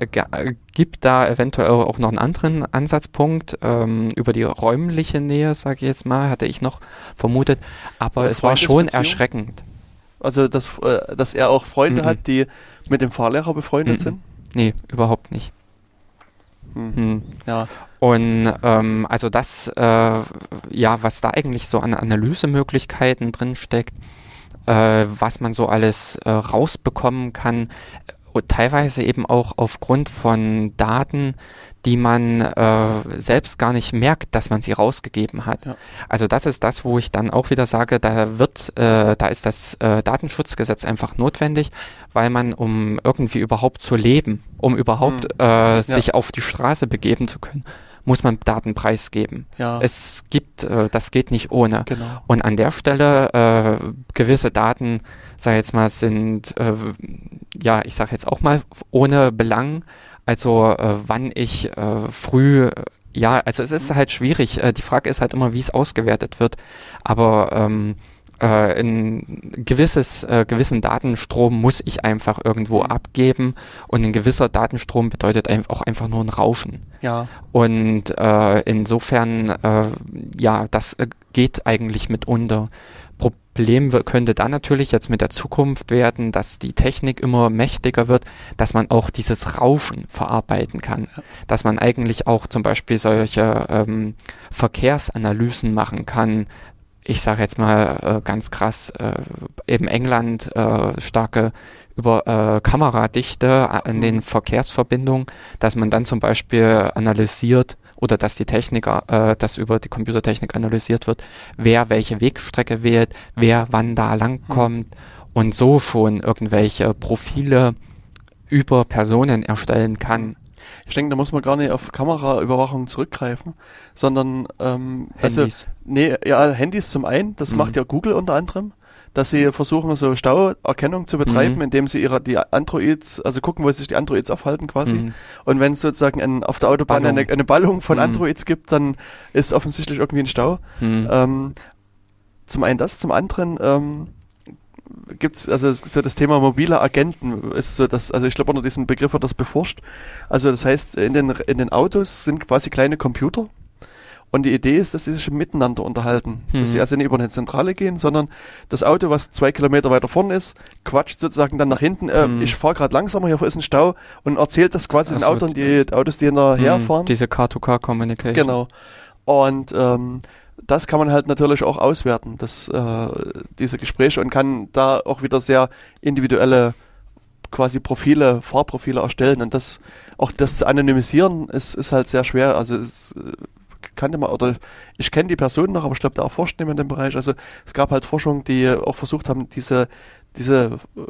gibt da eventuell auch noch einen anderen Ansatzpunkt ähm, über die räumliche Nähe, sage ich jetzt mal, hatte ich noch vermutet. Aber Oder es war schon erschreckend. Also dass, äh, dass er auch Freunde mhm. hat, die mit dem Fahrlehrer befreundet mhm. sind? Nee, überhaupt nicht. Mhm. Hm. Ja. Und ähm, also das, äh, ja, was da eigentlich so an Analysemöglichkeiten drin steckt, äh, was man so alles äh, rausbekommen kann. Teilweise eben auch aufgrund von Daten, die man äh, selbst gar nicht merkt, dass man sie rausgegeben hat. Ja. Also das ist das, wo ich dann auch wieder sage, da wird, äh, da ist das äh, Datenschutzgesetz einfach notwendig, weil man, um irgendwie überhaupt zu leben, um überhaupt mhm. äh, sich ja. auf die Straße begeben zu können, muss man Daten preisgeben. Ja. Es gibt, äh, das geht nicht ohne. Genau. Und an der Stelle äh, gewisse Daten, sag jetzt mal, sind, äh, ja, ich sage jetzt auch mal ohne Belang. Also äh, wann ich äh, früh ja, also es ist halt schwierig. Äh, die Frage ist halt immer, wie es ausgewertet wird. Aber ähm, äh, ein gewisses, äh, gewissen Datenstrom muss ich einfach irgendwo mhm. abgeben und ein gewisser Datenstrom bedeutet auch einfach nur ein Rauschen. Ja. Und äh, insofern, äh, ja, das äh, geht eigentlich mitunter. Problem könnte dann natürlich jetzt mit der Zukunft werden, dass die Technik immer mächtiger wird, dass man auch dieses Rauschen verarbeiten kann. Ja. Dass man eigentlich auch zum Beispiel solche ähm, Verkehrsanalysen machen kann, ich sage jetzt mal äh, ganz krass, äh, eben England äh, starke über äh, Kameradichte in den mhm. Verkehrsverbindungen, dass man dann zum Beispiel analysiert oder dass die Techniker, äh, dass über die Computertechnik analysiert wird, wer welche Wegstrecke wählt, wer wann da langkommt mhm. und so schon irgendwelche Profile über Personen erstellen kann, ich denke, da muss man gar nicht auf Kameraüberwachung zurückgreifen, sondern ähm, also, Handys. Also, nee, ja, Handys zum einen, das mhm. macht ja Google unter anderem, dass sie versuchen, so Stauerkennung zu betreiben, mhm. indem sie ihre die Androids, also gucken, wo sich die Androids aufhalten quasi. Mhm. Und wenn es sozusagen ein, auf der Autobahn Ballung. Eine, eine Ballung von mhm. Androids gibt, dann ist offensichtlich irgendwie ein Stau. Mhm. Ähm, zum einen das, zum anderen ähm, gibt's also so das Thema mobile Agenten ist so das, also ich glaube unter diesem Begriff wird das beforscht. Also das heißt, in den, in den Autos sind quasi kleine Computer Und die Idee ist, dass sie sich miteinander unterhalten. Mhm. Dass sie also nicht über eine Zentrale gehen, sondern das Auto, was zwei Kilometer weiter vorne ist, quatscht sozusagen dann nach hinten. Äh, mhm. Ich fahre gerade langsamer, hier ist ein Stau und erzählt das quasi den Autos, die, die Autos, die hinterher mhm. fahren. Diese Car-to-Car-Communication. Genau. Und ähm, das kann man halt natürlich auch auswerten, das, äh, diese Gespräche und kann da auch wieder sehr individuelle quasi Profile, Fahrprofile erstellen und das auch das zu anonymisieren ist, ist halt sehr schwer. Also es äh, kannte man oder ich kenne die Person noch, aber ich glaube, da erforscht niemand in dem Bereich. Also es gab halt Forschung, die auch versucht haben, diese diese äh,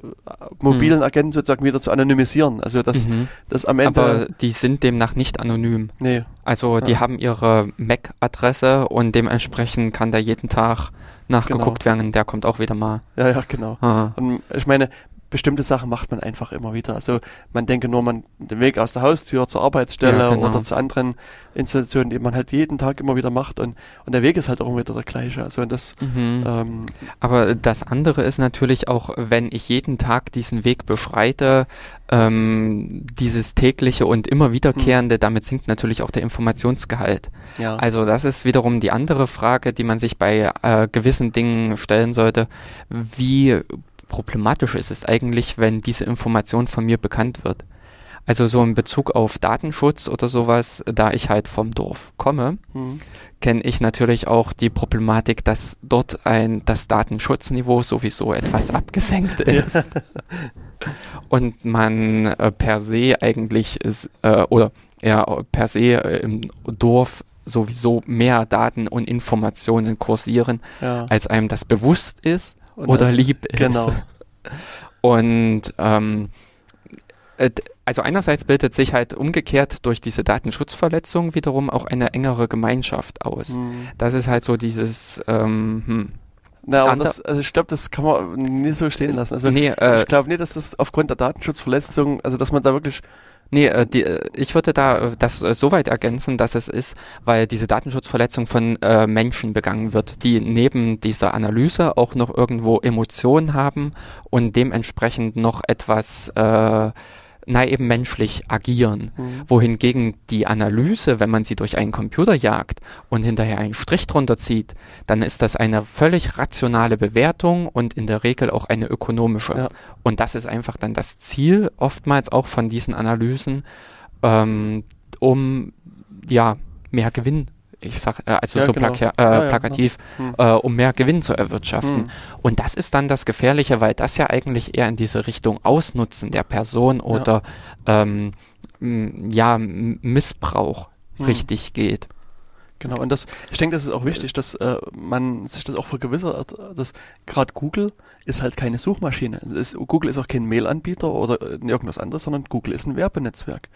mobilen mhm. Agenten sozusagen wieder zu anonymisieren. Also dass, mhm. dass am Ende. Aber die sind demnach nicht anonym. Nee. Also die ja. haben ihre MAC-Adresse und dementsprechend kann da jeden Tag nachgeguckt genau. werden. Der kommt auch wieder mal. Ja, ja, genau. Ah. Und ich meine, bestimmte Sachen macht man einfach immer wieder. Also man denke nur man den Weg aus der Haustür zur Arbeitsstelle ja, genau. oder zu anderen Institutionen, die man halt jeden Tag immer wieder macht und, und der Weg ist halt auch immer wieder der gleiche. Also das mhm. ähm, Aber das andere ist natürlich auch, wenn ich jeden Tag diesen Weg beschreite, ähm, dieses tägliche und immer wiederkehrende, mhm. damit sinkt natürlich auch der Informationsgehalt. Ja. Also das ist wiederum die andere Frage, die man sich bei äh, gewissen Dingen stellen sollte. Wie problematisch ist es eigentlich, wenn diese Information von mir bekannt wird. Also so in Bezug auf Datenschutz oder sowas, da ich halt vom Dorf komme, mhm. kenne ich natürlich auch die Problematik, dass dort ein das Datenschutzniveau sowieso etwas abgesenkt ist. Und man äh, per se eigentlich ist, äh, oder ja, per se äh, im Dorf sowieso mehr Daten und Informationen kursieren, ja. als einem das bewusst ist oder lieb ist. Genau. Und ähm, äh, also einerseits bildet sich halt umgekehrt durch diese Datenschutzverletzung wiederum auch eine engere Gemeinschaft aus. Mhm. Das ist halt so dieses ähm, hm. Na, aber das, also ich glaube, das kann man nie so stehen lassen. Also nee, äh, ich glaube nicht, dass das aufgrund der Datenschutzverletzung, also dass man da wirklich Nee, äh, die, äh, ich würde da äh, das äh, so weit ergänzen, dass es ist, weil diese Datenschutzverletzung von äh, Menschen begangen wird, die neben dieser Analyse auch noch irgendwo Emotionen haben und dementsprechend noch etwas äh, na eben menschlich agieren. Mhm. Wohingegen die Analyse, wenn man sie durch einen Computer jagt und hinterher einen Strich drunter zieht, dann ist das eine völlig rationale Bewertung und in der Regel auch eine ökonomische. Ja. Und das ist einfach dann das Ziel oftmals auch von diesen Analysen, ähm, um ja mehr Gewinn ich sag, äh, also ja, so genau. plaka äh, ja, plakativ, genau. hm. äh, um mehr Gewinn zu erwirtschaften. Hm. Und das ist dann das Gefährliche, weil das ja eigentlich eher in diese Richtung Ausnutzen der Person oder ähm, ja, Missbrauch hm. richtig geht. Genau, und das, ich denke, das ist auch wichtig, dass äh, man sich das auch vergewissert, dass gerade Google ist halt keine Suchmaschine. Ist, Google ist auch kein Mail-Anbieter oder irgendwas anderes, sondern Google ist ein Werbenetzwerk.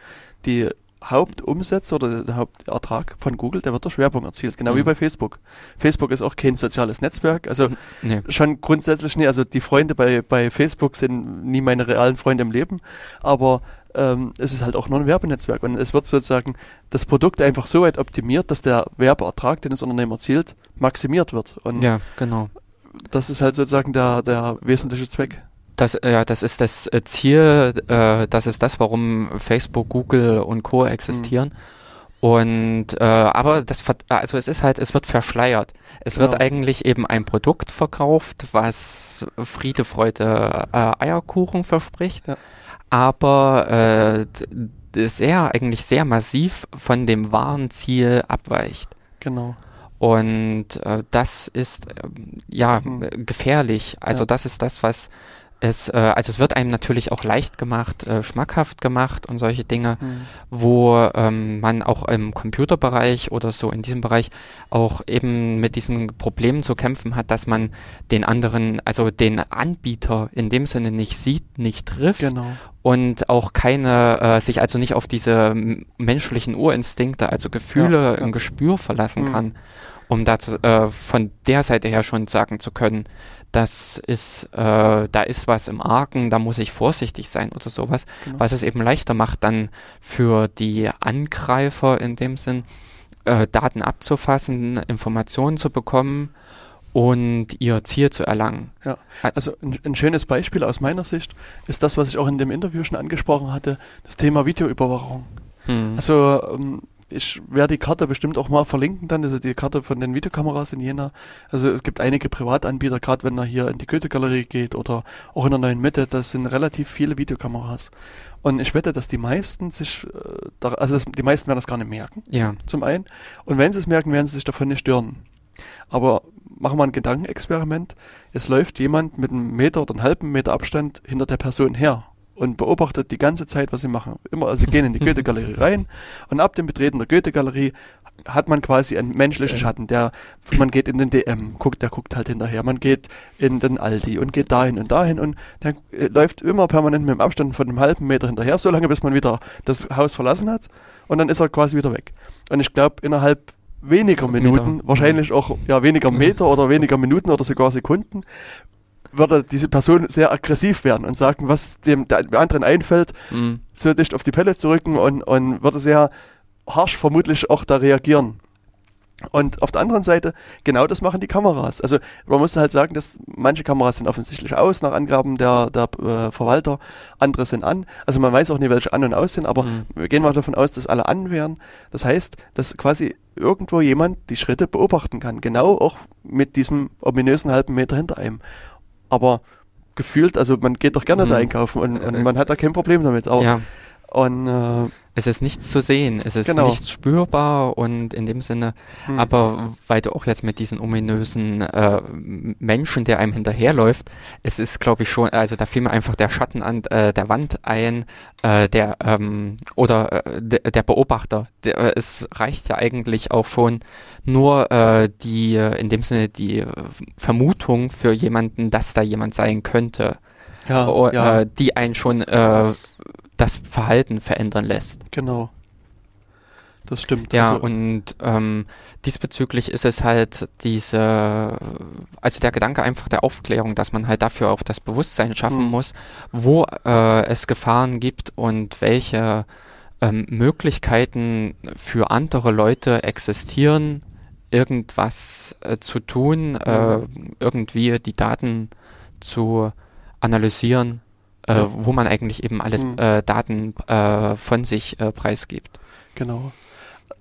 Die Hauptumsatz oder der Hauptertrag von Google, der wird durch Werbung erzielt, genau mhm. wie bei Facebook. Facebook ist auch kein soziales Netzwerk, also nee. schon grundsätzlich nicht, also die Freunde bei, bei Facebook sind nie meine realen Freunde im Leben, aber ähm, es ist halt auch nur ein Werbenetzwerk und es wird sozusagen das Produkt einfach so weit optimiert, dass der Werbeertrag, den das Unternehmen erzielt, maximiert wird. Und ja, genau. Das ist halt sozusagen der, der wesentliche Zweck. Das, ja, das ist das äh, Ziel, äh, das ist das, warum Facebook, Google und Co. existieren. Mhm. Und äh, aber das also es ist halt, es wird verschleiert. Es genau. wird eigentlich eben ein Produkt verkauft, was Friede, Freude, äh, Eierkuchen verspricht, ja. aber äh, sehr eigentlich sehr massiv von dem wahren Ziel abweicht. Genau. Und äh, das ist äh, ja mhm. gefährlich. Also ja. das ist das, was es, äh, also es wird einem natürlich auch leicht gemacht, äh, schmackhaft gemacht und solche Dinge, mhm. wo ähm, man auch im Computerbereich oder so in diesem Bereich auch eben mit diesen Problemen zu kämpfen hat, dass man den anderen, also den Anbieter in dem Sinne nicht sieht, nicht trifft genau. und auch keine, äh, sich also nicht auf diese menschlichen Urinstinkte, also Gefühle ja, ja. im Gespür verlassen mhm. kann, um da äh, von der Seite her schon sagen zu können, das ist, äh, da ist was im Argen, da muss ich vorsichtig sein oder sowas, genau. was es eben leichter macht, dann für die Angreifer in dem Sinn, äh, Daten abzufassen, Informationen zu bekommen und ihr Ziel zu erlangen. Ja, also ein, ein, schönes Beispiel aus meiner Sicht ist das, was ich auch in dem Interview schon angesprochen hatte, das Thema Videoüberwachung. Hm. Also ähm, ich werde die Karte bestimmt auch mal verlinken dann, also die Karte von den Videokameras in Jena. Also es gibt einige Privatanbieter, gerade wenn er hier in die Goethe-Galerie geht oder auch in der neuen Mitte, das sind relativ viele Videokameras. Und ich wette, dass die meisten sich, äh, also die meisten werden das gar nicht merken. Ja. Zum einen. Und wenn sie es merken, werden sie sich davon nicht stören. Aber machen wir ein Gedankenexperiment. Es läuft jemand mit einem Meter oder einem halben Meter Abstand hinter der Person her und beobachtet die ganze Zeit, was sie machen. Immer, also sie gehen in die Goethe-Galerie rein und ab dem Betreten der Goethe-Galerie hat man quasi einen menschlichen Schatten, der, man geht in den DM, guckt, der guckt halt hinterher, man geht in den Aldi und geht dahin und dahin und der äh, läuft immer permanent mit dem Abstand von einem halben Meter hinterher, so lange bis man wieder das Haus verlassen hat und dann ist er quasi wieder weg. Und ich glaube, innerhalb weniger Minuten, Meter. wahrscheinlich auch ja weniger Meter oder weniger Minuten oder sogar Sekunden, würde diese Person sehr aggressiv werden und sagen, was dem, dem anderen einfällt, mhm. so dicht auf die Pelle zu rücken und, und würde sehr harsch vermutlich auch da reagieren. Und auf der anderen Seite, genau das machen die Kameras. Also man muss halt sagen, dass manche Kameras sind offensichtlich aus, nach Angaben der, der äh, Verwalter, andere sind an. Also man weiß auch nicht, welche an und aus sind, aber mhm. wir gehen mal davon aus, dass alle an wären. Das heißt, dass quasi irgendwo jemand die Schritte beobachten kann. Genau auch mit diesem ominösen halben Meter hinter einem aber gefühlt, also man geht doch gerne mhm. da einkaufen und, und, man hat da kein Problem damit. Aber, ja. Und äh, es ist nichts zu sehen, es ist genau. nichts spürbar und in dem Sinne, hm. aber weil du auch jetzt mit diesen ominösen äh, Menschen, der einem hinterherläuft, es ist glaube ich schon, also da fiel mir einfach der Schatten an äh, der Wand ein, äh, der ähm, oder äh, der, Beobachter. Der, äh, es reicht ja eigentlich auch schon nur äh, die, in dem Sinne die äh, Vermutung für jemanden, dass da jemand sein könnte. Ja, oh, ja. Äh, die einen schon äh, das Verhalten verändern lässt. Genau. Das stimmt. Ja, also. und ähm, diesbezüglich ist es halt diese, also der Gedanke einfach der Aufklärung, dass man halt dafür auch das Bewusstsein schaffen mhm. muss, wo äh, es Gefahren gibt und welche ähm, Möglichkeiten für andere Leute existieren, irgendwas äh, zu tun, äh, irgendwie die Daten zu analysieren äh, ja. wo man eigentlich eben alles mhm. äh, Daten äh, von sich äh, preisgibt. Genau.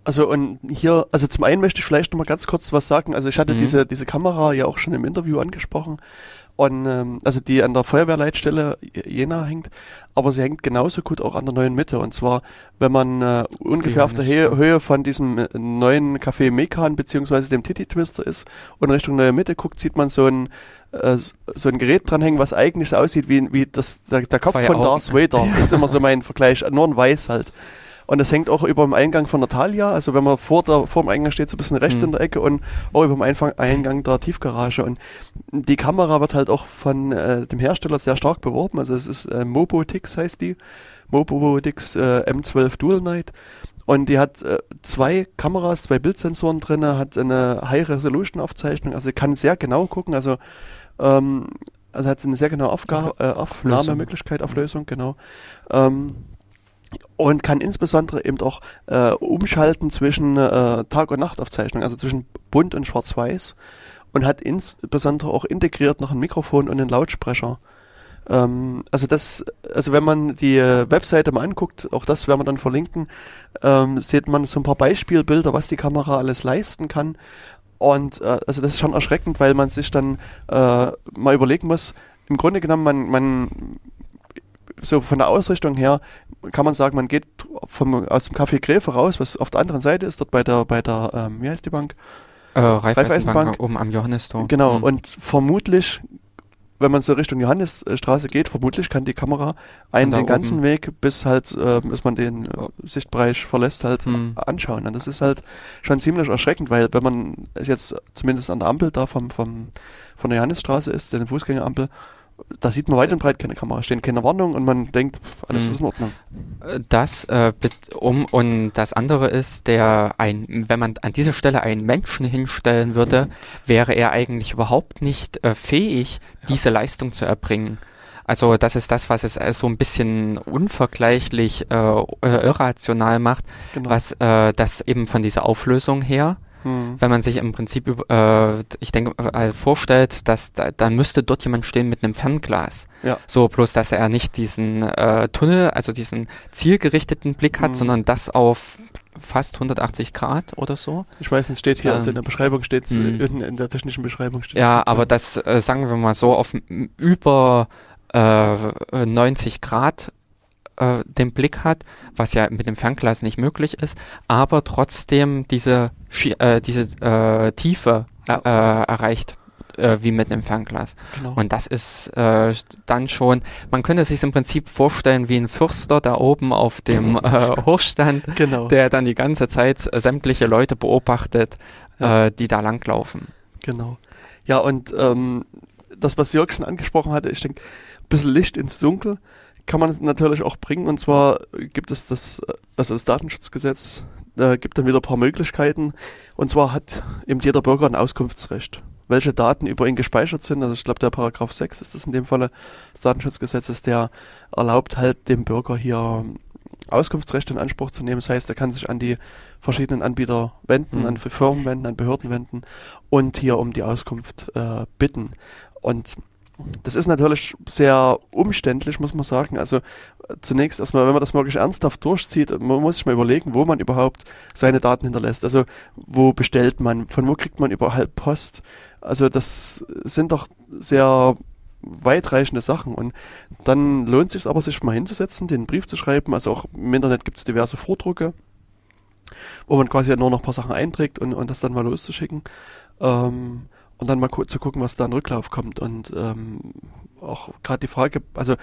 Also und hier, also zum einen möchte ich vielleicht noch mal ganz kurz was sagen. Also ich hatte mhm. diese, diese Kamera ja auch schon im Interview angesprochen. Und ähm, also die an der Feuerwehrleitstelle Jena hängt, aber sie hängt genauso gut auch an der neuen Mitte. Und zwar, wenn man äh, ungefähr auf der Höhe, Höhe von diesem äh, neuen Café Mekan beziehungsweise dem Titi Twister ist und Richtung neue Mitte guckt, sieht man so ein äh, so ein Gerät dranhängen, was eigentlich so aussieht wie, wie das, der, der Kopf Zwei von Augen. Darth Vader. Das ist immer so mein Vergleich, nur ein Weiß halt. Und das hängt auch über dem Eingang von Natalia, also wenn man vor, der, vor dem Eingang steht, so ein bisschen rechts mhm. in der Ecke und auch über dem Einfang, Eingang der Tiefgarage. Und die Kamera wird halt auch von äh, dem Hersteller sehr stark beworben. Also es ist äh, Mobotix heißt die. Mobotix äh, M12 Dual Night. Und die hat äh, zwei Kameras, zwei Bildsensoren drin, hat eine High-Resolution-Aufzeichnung, also kann sehr genau gucken. Also ähm, also hat eine sehr genaue Aufga äh, Aufnahmemöglichkeit, Auflösung, genau. Ähm, und kann insbesondere eben auch äh, umschalten zwischen äh, Tag- und Nachtaufzeichnung, also zwischen bunt und schwarz-weiß und hat insbesondere auch integriert noch ein Mikrofon und einen Lautsprecher. Ähm, also das, also wenn man die äh, Webseite mal anguckt, auch das werden wir dann verlinken, ähm, sieht man so ein paar Beispielbilder, was die Kamera alles leisten kann. Und äh, also das ist schon erschreckend, weil man sich dann äh, mal überlegen muss, im Grunde genommen, man, man so von der Ausrichtung her kann man sagen, man geht vom, aus dem Café Gräfe raus, was auf der anderen Seite ist, dort bei der, bei der, ähm, wie heißt die Bank? Äh, Raiffeisenbank, oben am Johannistor. Genau, mhm. und vermutlich wenn man so Richtung Johannesstraße geht, vermutlich kann die Kamera einen den ganzen oben. Weg bis halt, äh, bis man den äh, Sichtbereich verlässt, halt hm. anschauen. Und das ist halt schon ziemlich erschreckend, weil wenn man jetzt zumindest an der Ampel da vom, vom, von der Johannesstraße ist, der Fußgängerampel, da sieht man weit und breit keine Kamera stehen, keine Warnung und man denkt, alles mhm. ist in Ordnung. Das äh, um und das andere ist, der ein, wenn man an dieser Stelle einen Menschen hinstellen würde, wäre er eigentlich überhaupt nicht äh, fähig, ja. diese Leistung zu erbringen. Also das ist das, was es äh, so ein bisschen unvergleichlich äh, äh irrational macht, genau. was äh, das eben von dieser Auflösung her hm. Wenn man sich im Prinzip, äh, ich denke, äh, vorstellt, dass da, dann müsste dort jemand stehen mit einem Fernglas. Ja. So, bloß dass er nicht diesen äh, Tunnel, also diesen zielgerichteten Blick hat, hm. sondern das auf fast 180 Grad oder so. Ich weiß nicht, steht hier, ähm, also in der Beschreibung steht mhm. in, in, der technischen Beschreibung steht Ja, aber das, äh, sagen wir mal so, auf über äh, 90 Grad äh, den Blick hat, was ja mit dem Fernglas nicht möglich ist, aber trotzdem diese, äh, diese äh, Tiefe äh, erreicht äh, wie mit einem Fernglas. Genau. Und das ist äh, dann schon, man könnte sich im Prinzip vorstellen wie ein Fürster da oben auf dem äh, Hochstand, genau. der dann die ganze Zeit sämtliche Leute beobachtet, ja. äh, die da langlaufen. Genau. Ja, und ähm, das, was Jörg schon angesprochen hatte, ich denke, ein bisschen Licht ins Dunkel kann man natürlich auch bringen. Und zwar gibt es das, also das Datenschutzgesetz, äh, gibt dann wieder ein paar Möglichkeiten. Und zwar hat eben jeder Bürger ein Auskunftsrecht. Welche Daten über ihn gespeichert sind, also ich glaube der Paragraph 6 ist das in dem Falle des Datenschutzgesetzes, der erlaubt halt dem Bürger hier Auskunftsrechte in Anspruch zu nehmen. Das heißt, er kann sich an die verschiedenen Anbieter wenden, mhm. an Firmen wenden, an Behörden wenden und hier um die Auskunft äh, bitten. Und das ist natürlich sehr umständlich, muss man sagen. Also äh, zunächst erstmal, wenn man das wirklich ernsthaft durchzieht, man muss sich mal überlegen, wo man überhaupt seine Daten hinterlässt. Also wo bestellt man, von wo kriegt man überhaupt Post. Also das sind doch sehr weitreichende Sachen. Und dann lohnt es sich aber, sich mal hinzusetzen, den Brief zu schreiben. Also auch im Internet gibt es diverse Vordrucke, wo man quasi nur noch ein paar Sachen einträgt und, und das dann mal loszuschicken. Ähm, und dann mal zu gucken, was da in Rücklauf kommt. Und ähm, auch gerade die Frage, also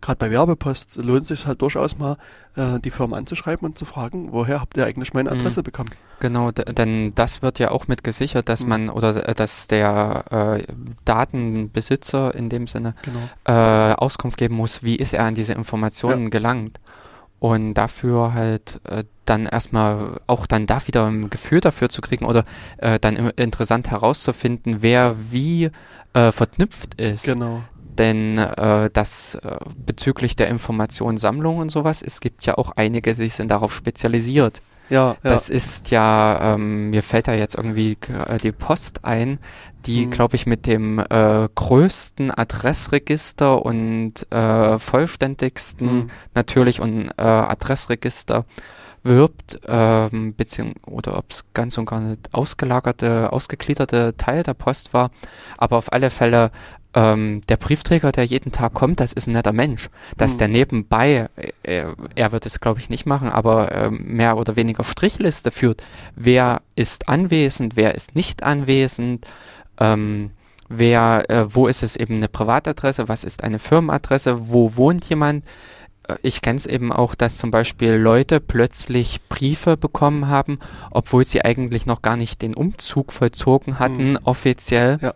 gerade bei Werbepost lohnt sich halt durchaus mal, äh, die Firma anzuschreiben und zu fragen, woher habt ihr eigentlich meine mhm. Adresse mhm. bekommen? Genau, denn das wird ja auch mit gesichert, dass mhm. man oder äh, dass der äh, Datenbesitzer in dem Sinne genau. äh, Auskunft geben muss, wie ist er an diese Informationen ja. gelangt. Und dafür halt äh, dann erstmal auch dann da wieder ein Gefühl dafür zu kriegen oder äh, dann interessant herauszufinden, wer wie äh, verknüpft ist. Genau. Denn äh, das äh, bezüglich der Informationssammlung und sowas, es gibt ja auch einige, die sind darauf spezialisiert. Ja, ja. Das ist ja, ähm, mir fällt da jetzt irgendwie äh, die Post ein, die, mhm. glaube ich, mit dem äh, größten Adressregister und äh, vollständigsten mhm. natürlich und äh, Adressregister wirbt, ähm, beziehungsweise oder ob es ganz und gar nicht ausgelagerte, ausgegliederte Teil der Post war, aber auf alle Fälle ähm, der Briefträger, der jeden Tag kommt, das ist ein netter Mensch. Dass mhm. der nebenbei, äh, er wird es glaube ich nicht machen, aber äh, mehr oder weniger Strichliste führt, wer ist anwesend, wer ist nicht anwesend, ähm, wer, äh, wo ist es eben eine Privatadresse, was ist eine Firmenadresse, wo wohnt jemand. Äh, ich kenne es eben auch, dass zum Beispiel Leute plötzlich Briefe bekommen haben, obwohl sie eigentlich noch gar nicht den Umzug vollzogen hatten, mhm. offiziell. Ja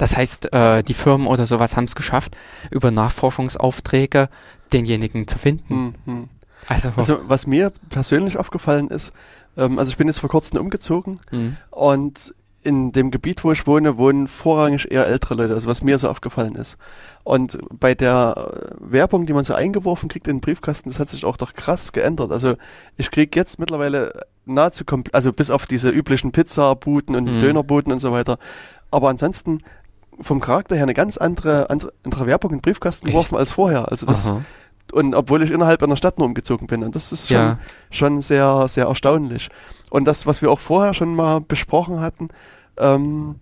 das heißt, äh, die Firmen oder sowas haben es geschafft, über Nachforschungsaufträge denjenigen zu finden. Mhm. Also, also, was mir persönlich aufgefallen ist, ähm, also ich bin jetzt vor kurzem umgezogen mhm. und in dem Gebiet, wo ich wohne, wohnen vorrangig eher ältere Leute, also was mir so aufgefallen ist. Und bei der äh, Werbung, die man so eingeworfen kriegt in den Briefkasten, das hat sich auch doch krass geändert. Also ich kriege jetzt mittlerweile nahezu komplett, also bis auf diese üblichen Pizzabuten und mhm. Dönerbuten und so weiter. Aber ansonsten vom Charakter her eine ganz andere, andere, andere Werbung in den Briefkasten Echt? geworfen als vorher. Also das, Aha. und obwohl ich innerhalb einer Stadt nur umgezogen bin. Und das ist schon, ja. schon sehr, sehr erstaunlich. Und das, was wir auch vorher schon mal besprochen hatten, ähm,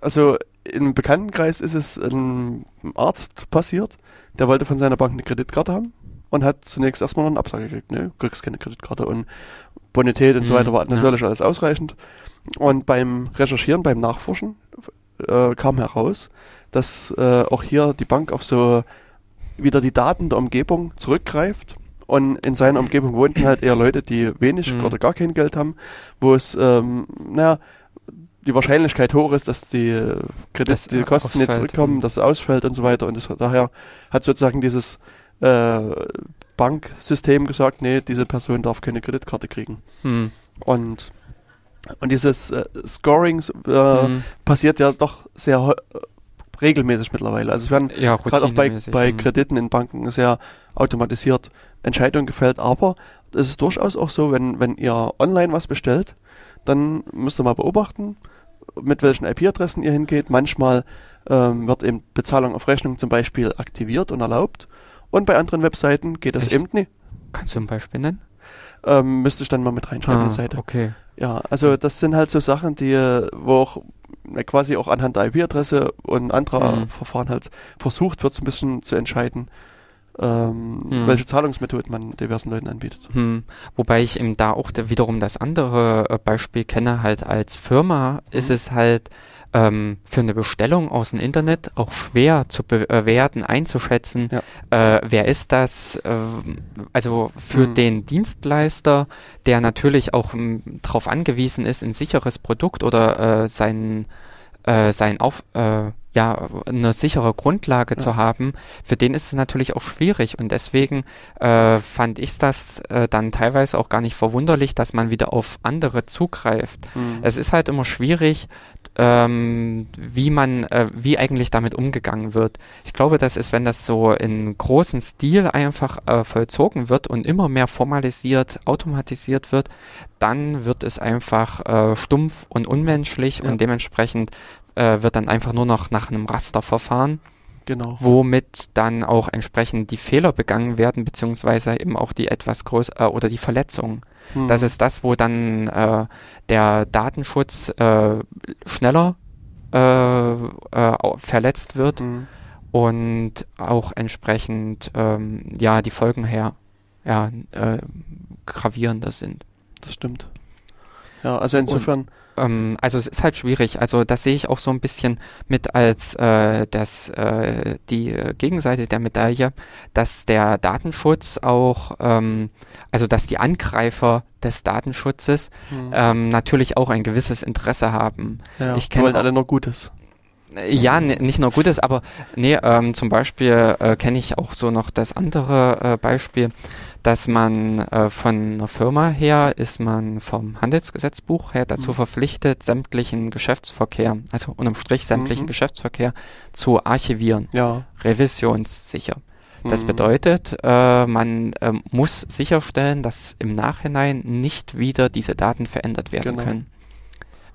also im Bekanntenkreis ist es einem Arzt passiert, der wollte von seiner Bank eine Kreditkarte haben und hat zunächst erstmal noch eine Absage gekriegt. Ne, du kriegst keine Kreditkarte und Bonität und mhm, so weiter war natürlich ja. alles ausreichend. Und beim Recherchieren, beim Nachforschen äh, kam heraus, dass äh, auch hier die Bank auf so wieder die Daten der Umgebung zurückgreift. Und in seiner Umgebung wohnten halt eher Leute, die wenig mhm. oder gar kein Geld haben, wo es, ähm, naja, die Wahrscheinlichkeit hoch ist, dass die, Kredit, das, die Kosten jetzt zurückkommen, mhm. dass es ausfällt und so weiter. Und das, daher hat sozusagen dieses äh, Banksystem gesagt, nee, diese Person darf keine Kreditkarte kriegen. Mhm. Und und dieses äh, Scoring äh, mhm. passiert ja doch sehr äh, regelmäßig mittlerweile. Also es werden ja, gerade auch bei, bei mhm. Krediten in Banken sehr automatisiert Entscheidungen gefällt, aber es ist durchaus auch so, wenn, wenn ihr online was bestellt, dann müsst ihr mal beobachten, mit welchen IP-Adressen ihr hingeht. Manchmal ähm, wird eben Bezahlung auf Rechnung zum Beispiel aktiviert und erlaubt und bei anderen Webseiten geht das Echt? eben nicht. Kannst du ein Beispiel nennen? ähm, müsste ich dann mal mit reinschreiben ah, in die Seite. Okay. Ja, also das sind halt so Sachen, die, wo auch quasi auch anhand der IP-Adresse und anderer mhm. Verfahren halt versucht wird, so ein bisschen zu entscheiden, ähm, hm. welche Zahlungsmethoden man diversen Leuten anbietet. Hm. Wobei ich eben da auch wiederum das andere äh, Beispiel kenne, halt als Firma mhm. ist es halt ähm, für eine Bestellung aus dem Internet auch schwer zu bewerten, einzuschätzen, ja. äh, wer ist das, äh, also für hm. den Dienstleister, der natürlich auch darauf angewiesen ist, ein sicheres Produkt oder äh, sein, äh, sein Auf, äh, ja, eine sichere Grundlage ja. zu haben, für den ist es natürlich auch schwierig und deswegen äh, fand ich das äh, dann teilweise auch gar nicht verwunderlich, dass man wieder auf andere zugreift. Mhm. Es ist halt immer schwierig, ähm, wie man, äh, wie eigentlich damit umgegangen wird. Ich glaube, das ist, wenn das so in großen Stil einfach äh, vollzogen wird und immer mehr formalisiert, automatisiert wird, dann wird es einfach äh, stumpf und unmenschlich ja. und dementsprechend äh, wird dann einfach nur noch nach einem Raster verfahren. Genau. Womit dann auch entsprechend die Fehler begangen werden, beziehungsweise eben auch die etwas größer äh, oder die Verletzungen. Hm. Das ist das, wo dann äh, der Datenschutz äh, schneller äh, äh, verletzt wird hm. und auch entsprechend ähm, ja die Folgen her ja, äh, gravierender sind. Das stimmt. Ja, also insofern. Und, ähm, also es ist halt schwierig. Also das sehe ich auch so ein bisschen mit als äh, das, äh, die Gegenseite der Medaille, dass der Datenschutz auch, ähm, also dass die Angreifer des Datenschutzes hm. ähm, natürlich auch ein gewisses Interesse haben. Ja, ich kenne alle noch Gutes. Ja, nicht nur Gutes, aber nee, ähm, zum Beispiel äh, kenne ich auch so noch das andere äh, Beispiel, dass man äh, von einer Firma her ist man vom Handelsgesetzbuch her dazu mhm. verpflichtet, sämtlichen Geschäftsverkehr, also unterm Strich sämtlichen mhm. Geschäftsverkehr zu archivieren, ja. revisionssicher. Das mhm. bedeutet, äh, man äh, muss sicherstellen, dass im Nachhinein nicht wieder diese Daten verändert werden genau. können.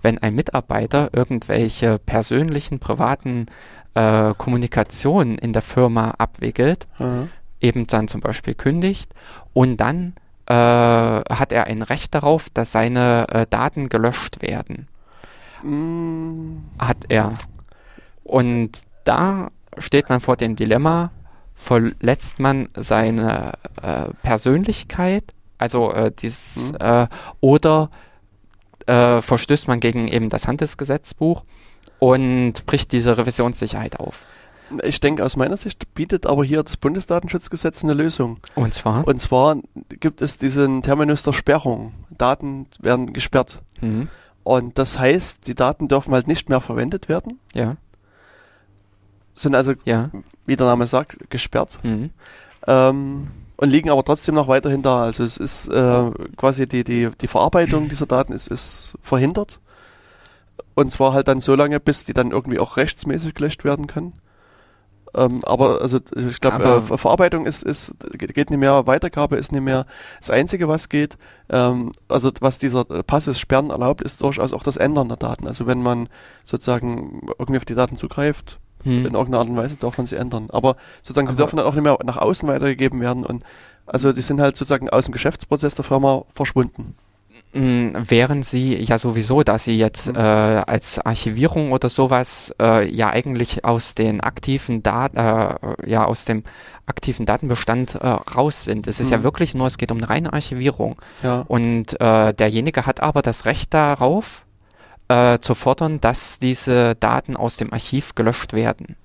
Wenn ein Mitarbeiter irgendwelche persönlichen, privaten äh, Kommunikationen in der Firma abwickelt, mhm eben dann zum Beispiel kündigt und dann äh, hat er ein Recht darauf, dass seine äh, Daten gelöscht werden. Mm. Hat er. Und da steht man vor dem Dilemma, verletzt man seine äh, Persönlichkeit, also äh, dieses, mhm. oder äh, verstößt man gegen eben das Handelsgesetzbuch und bricht diese Revisionssicherheit auf. Ich denke, aus meiner Sicht bietet aber hier das Bundesdatenschutzgesetz eine Lösung. Und zwar? Und zwar gibt es diesen Terminus der Sperrung. Daten werden gesperrt. Mhm. Und das heißt, die Daten dürfen halt nicht mehr verwendet werden. Ja. Sind also, ja. wie der Name sagt, gesperrt. Mhm. Ähm, und liegen aber trotzdem noch weiterhin da. Also es ist äh, quasi die, die, die Verarbeitung dieser Daten ist, ist verhindert. Und zwar halt dann so lange, bis die dann irgendwie auch rechtsmäßig gelöscht werden können. Ähm, aber also ich glaube, äh, Verarbeitung ist, ist geht nicht mehr, Weitergabe ist nicht mehr das Einzige, was geht. Ähm, also was dieser Passus Sperren erlaubt, ist durchaus auch das Ändern der Daten. Also wenn man sozusagen irgendwie auf die Daten zugreift, hm. in irgendeiner Art und Weise darf man sie ändern. Aber sozusagen aber sie dürfen dann auch nicht mehr nach außen weitergegeben werden und also die sind halt sozusagen aus dem Geschäftsprozess der Firma verschwunden. Mm, wären sie ja sowieso, dass sie jetzt mhm. äh, als Archivierung oder sowas äh, ja eigentlich aus den aktiven Daten, äh, ja aus dem aktiven Datenbestand äh, raus sind. Es ist mhm. ja wirklich nur, es geht um eine reine Archivierung. Ja. Und äh, derjenige hat aber das Recht darauf, äh, zu fordern, dass diese Daten aus dem Archiv gelöscht werden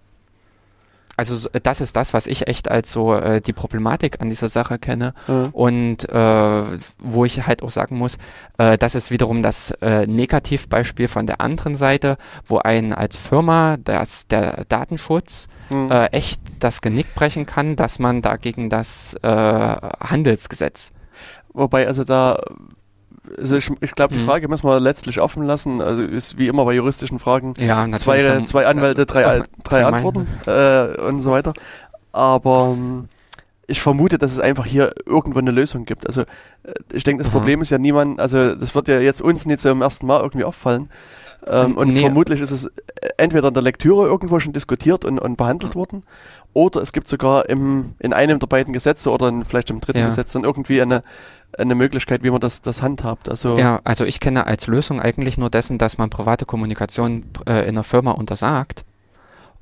also das ist das, was ich echt als so äh, die Problematik an dieser Sache kenne mhm. und äh, wo ich halt auch sagen muss, äh, das ist wiederum das äh, Negativbeispiel von der anderen Seite, wo ein als Firma das, der Datenschutz mhm. äh, echt das Genick brechen kann, dass man dagegen das äh, Handelsgesetz Wobei, also da also ich, ich glaube, die mhm. Frage müssen wir letztlich offen lassen. Also ist wie immer bei juristischen Fragen ja, zwei, dann, zwei Anwälte, drei, doch, drei Antworten äh, und so weiter. Aber ähm, ich vermute, dass es einfach hier irgendwo eine Lösung gibt. Also äh, ich denke, das Aha. Problem ist ja niemand, also das wird ja jetzt uns nicht so im ersten Mal irgendwie auffallen. Ähm, und nee. vermutlich ist es entweder in der Lektüre irgendwo schon diskutiert und, und behandelt worden, oder es gibt sogar im, in einem der beiden Gesetze oder in, vielleicht im dritten ja. Gesetz dann irgendwie eine, eine Möglichkeit, wie man das, das handhabt. Also ja, also ich kenne als Lösung eigentlich nur dessen, dass man private Kommunikation äh, in der Firma untersagt,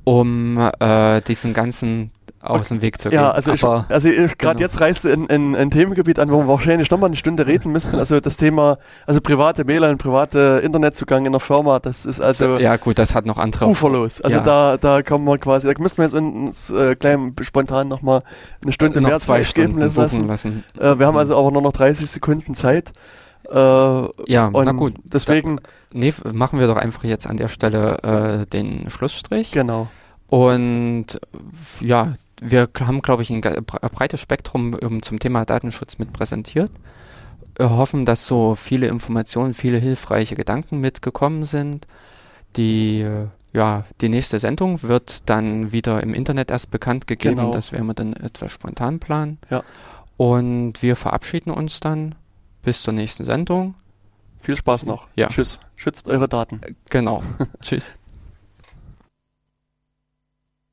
um äh, diesen ganzen aus dem Weg zu gehen. Ja, also ich, also gerade genau. jetzt reißt ein, ein, ein, Themengebiet an, wo wir wahrscheinlich nochmal eine Stunde reden müssten. Also das Thema, also private WLAN, private Internetzugang in der Firma, das ist also ja gut, das hat noch andere uferlos. Also ja. da da kommen wir quasi, da müssten wir jetzt uns äh, gleich spontan nochmal eine Stunde noch mehr zwei Stunden geben lassen. lassen. Äh, wir haben also aber nur noch 30 Sekunden Zeit. Äh, ja, na gut. Deswegen. Da, nee, machen wir doch einfach jetzt an der Stelle äh, den Schlussstrich. Genau. Und ja, wir haben, glaube ich, ein breites Spektrum um, zum Thema Datenschutz mit präsentiert. Wir hoffen, dass so viele Informationen, viele hilfreiche Gedanken mitgekommen sind. Die, ja, die nächste Sendung wird dann wieder im Internet erst bekannt gegeben. Genau. Das werden wir dann etwas spontan planen. Ja. Und wir verabschieden uns dann bis zur nächsten Sendung. Viel Spaß noch. Ja. Tschüss. Schützt eure Daten. Genau. Tschüss.